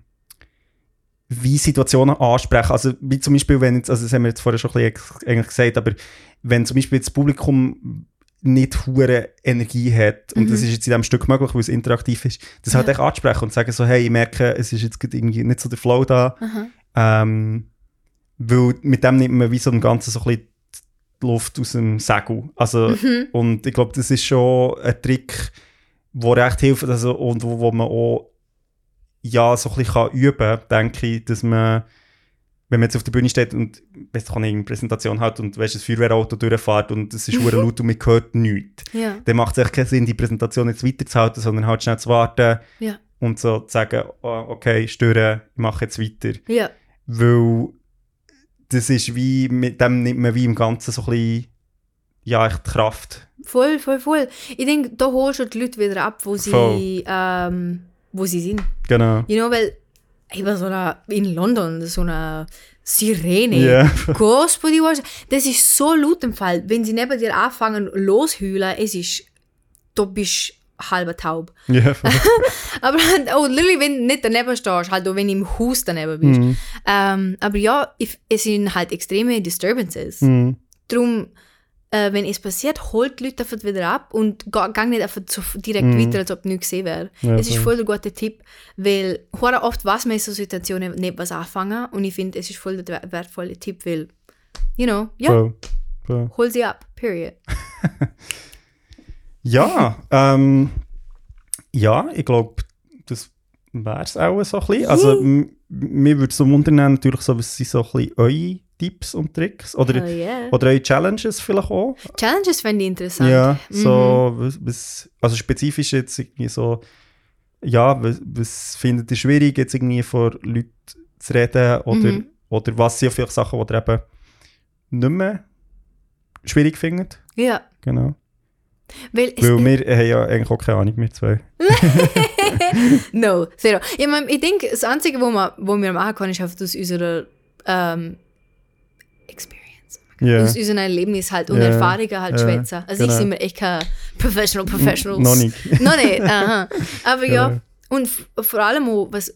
wie Situationen ansprechen. Also wie zum Beispiel, wenn jetzt, also das haben wir jetzt vorher schon ein bisschen eigentlich gesagt, aber wenn zum Beispiel das Publikum nicht hure Energie hat, und
Mhm.
das ist jetzt in diesem Stück möglich, weil es interaktiv ist, das halt
Ja.
echt ansprechen und sagen so, hey, ich merke, es ist jetzt irgendwie nicht so der Flow da, ähm, weil mit dem nimmt man wie so im Ganzen so ein bisschen die Luft aus dem Segel. Also,
Mhm.
und ich glaube, das ist schon ein Trick, der recht hilft also, und wo, wo man auch ja, so ein bisschen kann üben kann, denke ich, dass man, wenn man jetzt auf der Bühne steht und weißt, kann eine Präsentation hat und weißt, das Feuerwehrauto durchfährt und es ist hure laut und man hört nichts,
Ja.
dann macht es echt keinen Sinn, die Präsentation jetzt weiterzuhalten, sondern halt schnell zu warten
Ja.
und so zu sagen, oh, okay, stören, ich mache jetzt weiter.
Ja.
Weil das ist wie, mit dem nimmt man wie im Ganzen so ein bisschen, ja, echt Kraft.
Voll, voll, voll. Ich denke, da holst du die Leute wieder ab, wo sie,
Voll.
ähm, wo sie sind.
Genau.
You know, weil ich war so eine, in London, so eine Sirene.
Ja.
Господи, was? Das ist so laut im Fall. Wenn sie neben dir anfangen loshühlen, es ist, du bist halber taub.
Ja.
Aber oh, literally, wenn du nicht daneben stehst, halt auch wenn du im Haus daneben bist.
Mhm.
Ähm, aber ja, es sind halt extreme Disturbances.
Mhm.
Darum, äh, wenn es passiert, holt die Leute einfach wieder ab und gang nicht einfach so direkt
Mhm.
weiter, als ob nichts gesehen wäre.
Ja,
es ist
voll.
der gute Tipp, weil oft weiß man in so Situationen nicht was anfangen und ich finde, es ist voll der wer- wertvolle Tipp, weil, you know, ja.
Voll.
hol sie ab, period.
Ja, ähm, ja, ich glaube, das wäre es auch so ein bisschen. Also, mir würde es so wundern, natürlich so, was sind so ein bisschen eure Tipps und Tricks? Oder,
Hell yeah.
oder eure Challenges vielleicht auch?
Challenges fände ich interessant.
Ja,
Mhm.
so, was, was, also spezifisch jetzt irgendwie so, ja, was, was findet ihr schwierig, jetzt irgendwie vor Leuten zu reden? Oder,
Mhm.
oder was sind vielleicht Sachen, die ihr eben nicht mehr schwierig findet?
Ja,
Genau.
Weil
Weil wir haben ja eigentlich auch keine Ahnung, wir zwei.
no, zero. Ich, mein, ich denke, das Einzige, wo, man, wo wir machen können, ist einfach aus unserer ähm, Experience.
Ja.
Aus unseren Erlebnissen halt und
Ja,
Erfahrungen halt
ja,
schwätzen. Also
genau.
ich sind mir echt kein Professional Professionals.
Noch nicht.
Noch nicht, aha. Aber ja,
Genau.
und vor allem auch, was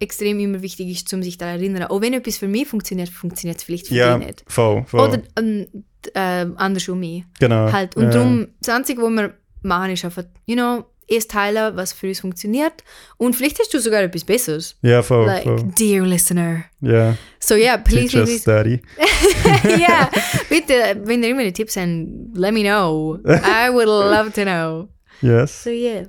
extrem immer wichtig ist, um sich daran zu erinnern, auch wenn etwas für mich funktioniert, funktioniert es vielleicht für
Ja,
dich nicht.
voll, voll.
Oder ähm, ähm, andersrum mich.
genau.
Halt. Und
ja.
darum, das Einzige, was wir machen, ist einfach, you know, erst teilen, was für uns funktioniert. Und vielleicht hast du sogar etwas Besseres.
Ja, voll,
Like,
voll.
dear listener.
Ja.
So yeah, please,
Teach us,
please,
Daddy.
ja, bitte, wenn ihr irgendwelche Tipps habt, let me know. I would love to know.
Yes.
So yeah.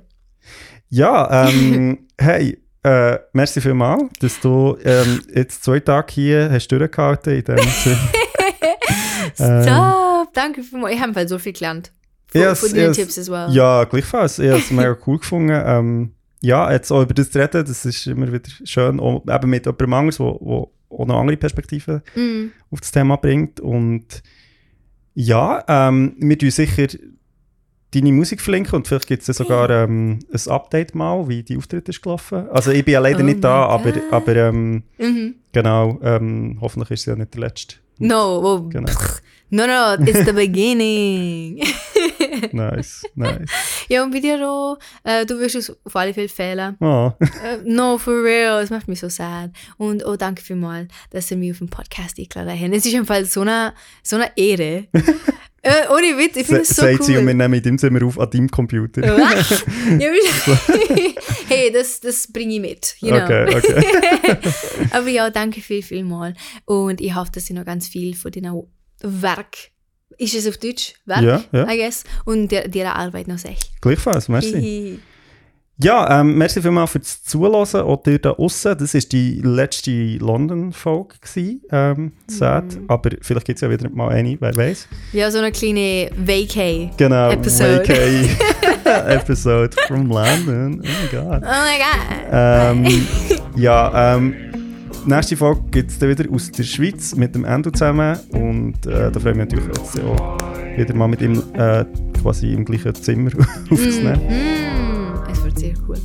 Ja, ähm, hey, äh, merci vielmals, dass du ähm, jetzt zwei Tage hier hast durchgehalten in dem Sinn. Ähm,
Stop! Danke vielmals. Ich habe so viel gelernt. Von,
Yes,
von
yes.
Tipps as well.
Ja, gleichfalls. Ich habe es mega cool gefunden. Ähm, ja, jetzt auch über das zu reden, das ist immer wieder schön. Auch eben mit jemandem anderes, der auch noch andere Perspektiven
Mm.
auf das Thema bringt. Und ja, ähm, wir tun sicher deine Musik verlinken und vielleicht gibt es sogar ähm, ein Update mal, wie die Auftritt ist gelaufen. Also ich bin ja leider
Oh
nicht da, aber,
God.
aber ähm,
Mhm.
genau, ähm, hoffentlich ist es ja nicht der letzte
No, oh,
Genau.
pff, no, no, it's the beginning.
Nice, nice.
ja, und bei dir auch, äh, du wirst es auf alle Fälle fehlen.
Oh,
Äh, no, for real, es macht mich so sad. Und oh, danke vielmals, dass ihr mich auf den Podcast eingeladen habt. Es ist einfach so eine, so eine Ehre. äh, ohne Witz, ich finde es so
sagt sie und wir
cool.
nehmen in dem Zimmer auf an deinem Computer.
wie- hey, das, das bringe ich mit, you know.
Okay, okay.
Aber ja, danke viel, viel mal. Und ich hoffe, dass ich noch ganz viel von deinem Werk, ist es auf Deutsch? Werk,
Ja, ja.
I guess, und dieser Arbeit noch sehe.
Gleichfalls, merci. Ja, ähm, merci vielmals fürs Zuhören, auch dir da aussen. Das war die letzte London-Folge, ähm, sad.
Mhm.
Aber vielleicht gibt es ja wieder mal eine, wer weiß.
Ja, so eine kleine Vacay.
Genau,
Episode.
VK Episode from London. Oh my God.
Oh my god.
Ähm, ja, ähm, nächste Folge gibt es dann wieder aus der Schweiz mit dem Endo zusammen. Und äh, da freue ich mich natürlich jetzt auch wieder mal mit ihm äh, quasi im gleichen Zimmer aufzunehmen.
Mm, es wird sehr cool.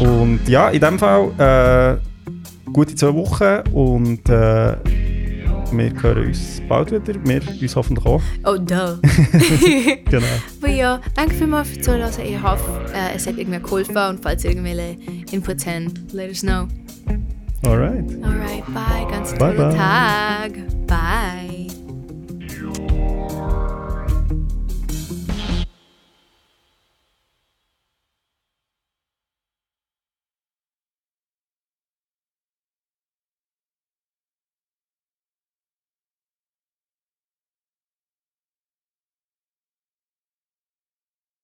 Und ja, in dem Fall äh, gute zwei Wochen und äh, wir hören uns bald wieder. Wir uns hoffentlich auch.
Oh, duh.
Genau.
Aber ja, danke vielmals fürs Zuhören. Ich hoffe, äh, es hat irgendwie geholfen und falls ihr irgendwelche Inputs habt, let us know.
All
right. All right. Bye. Ganz
bye, bye.
Tag. Bye.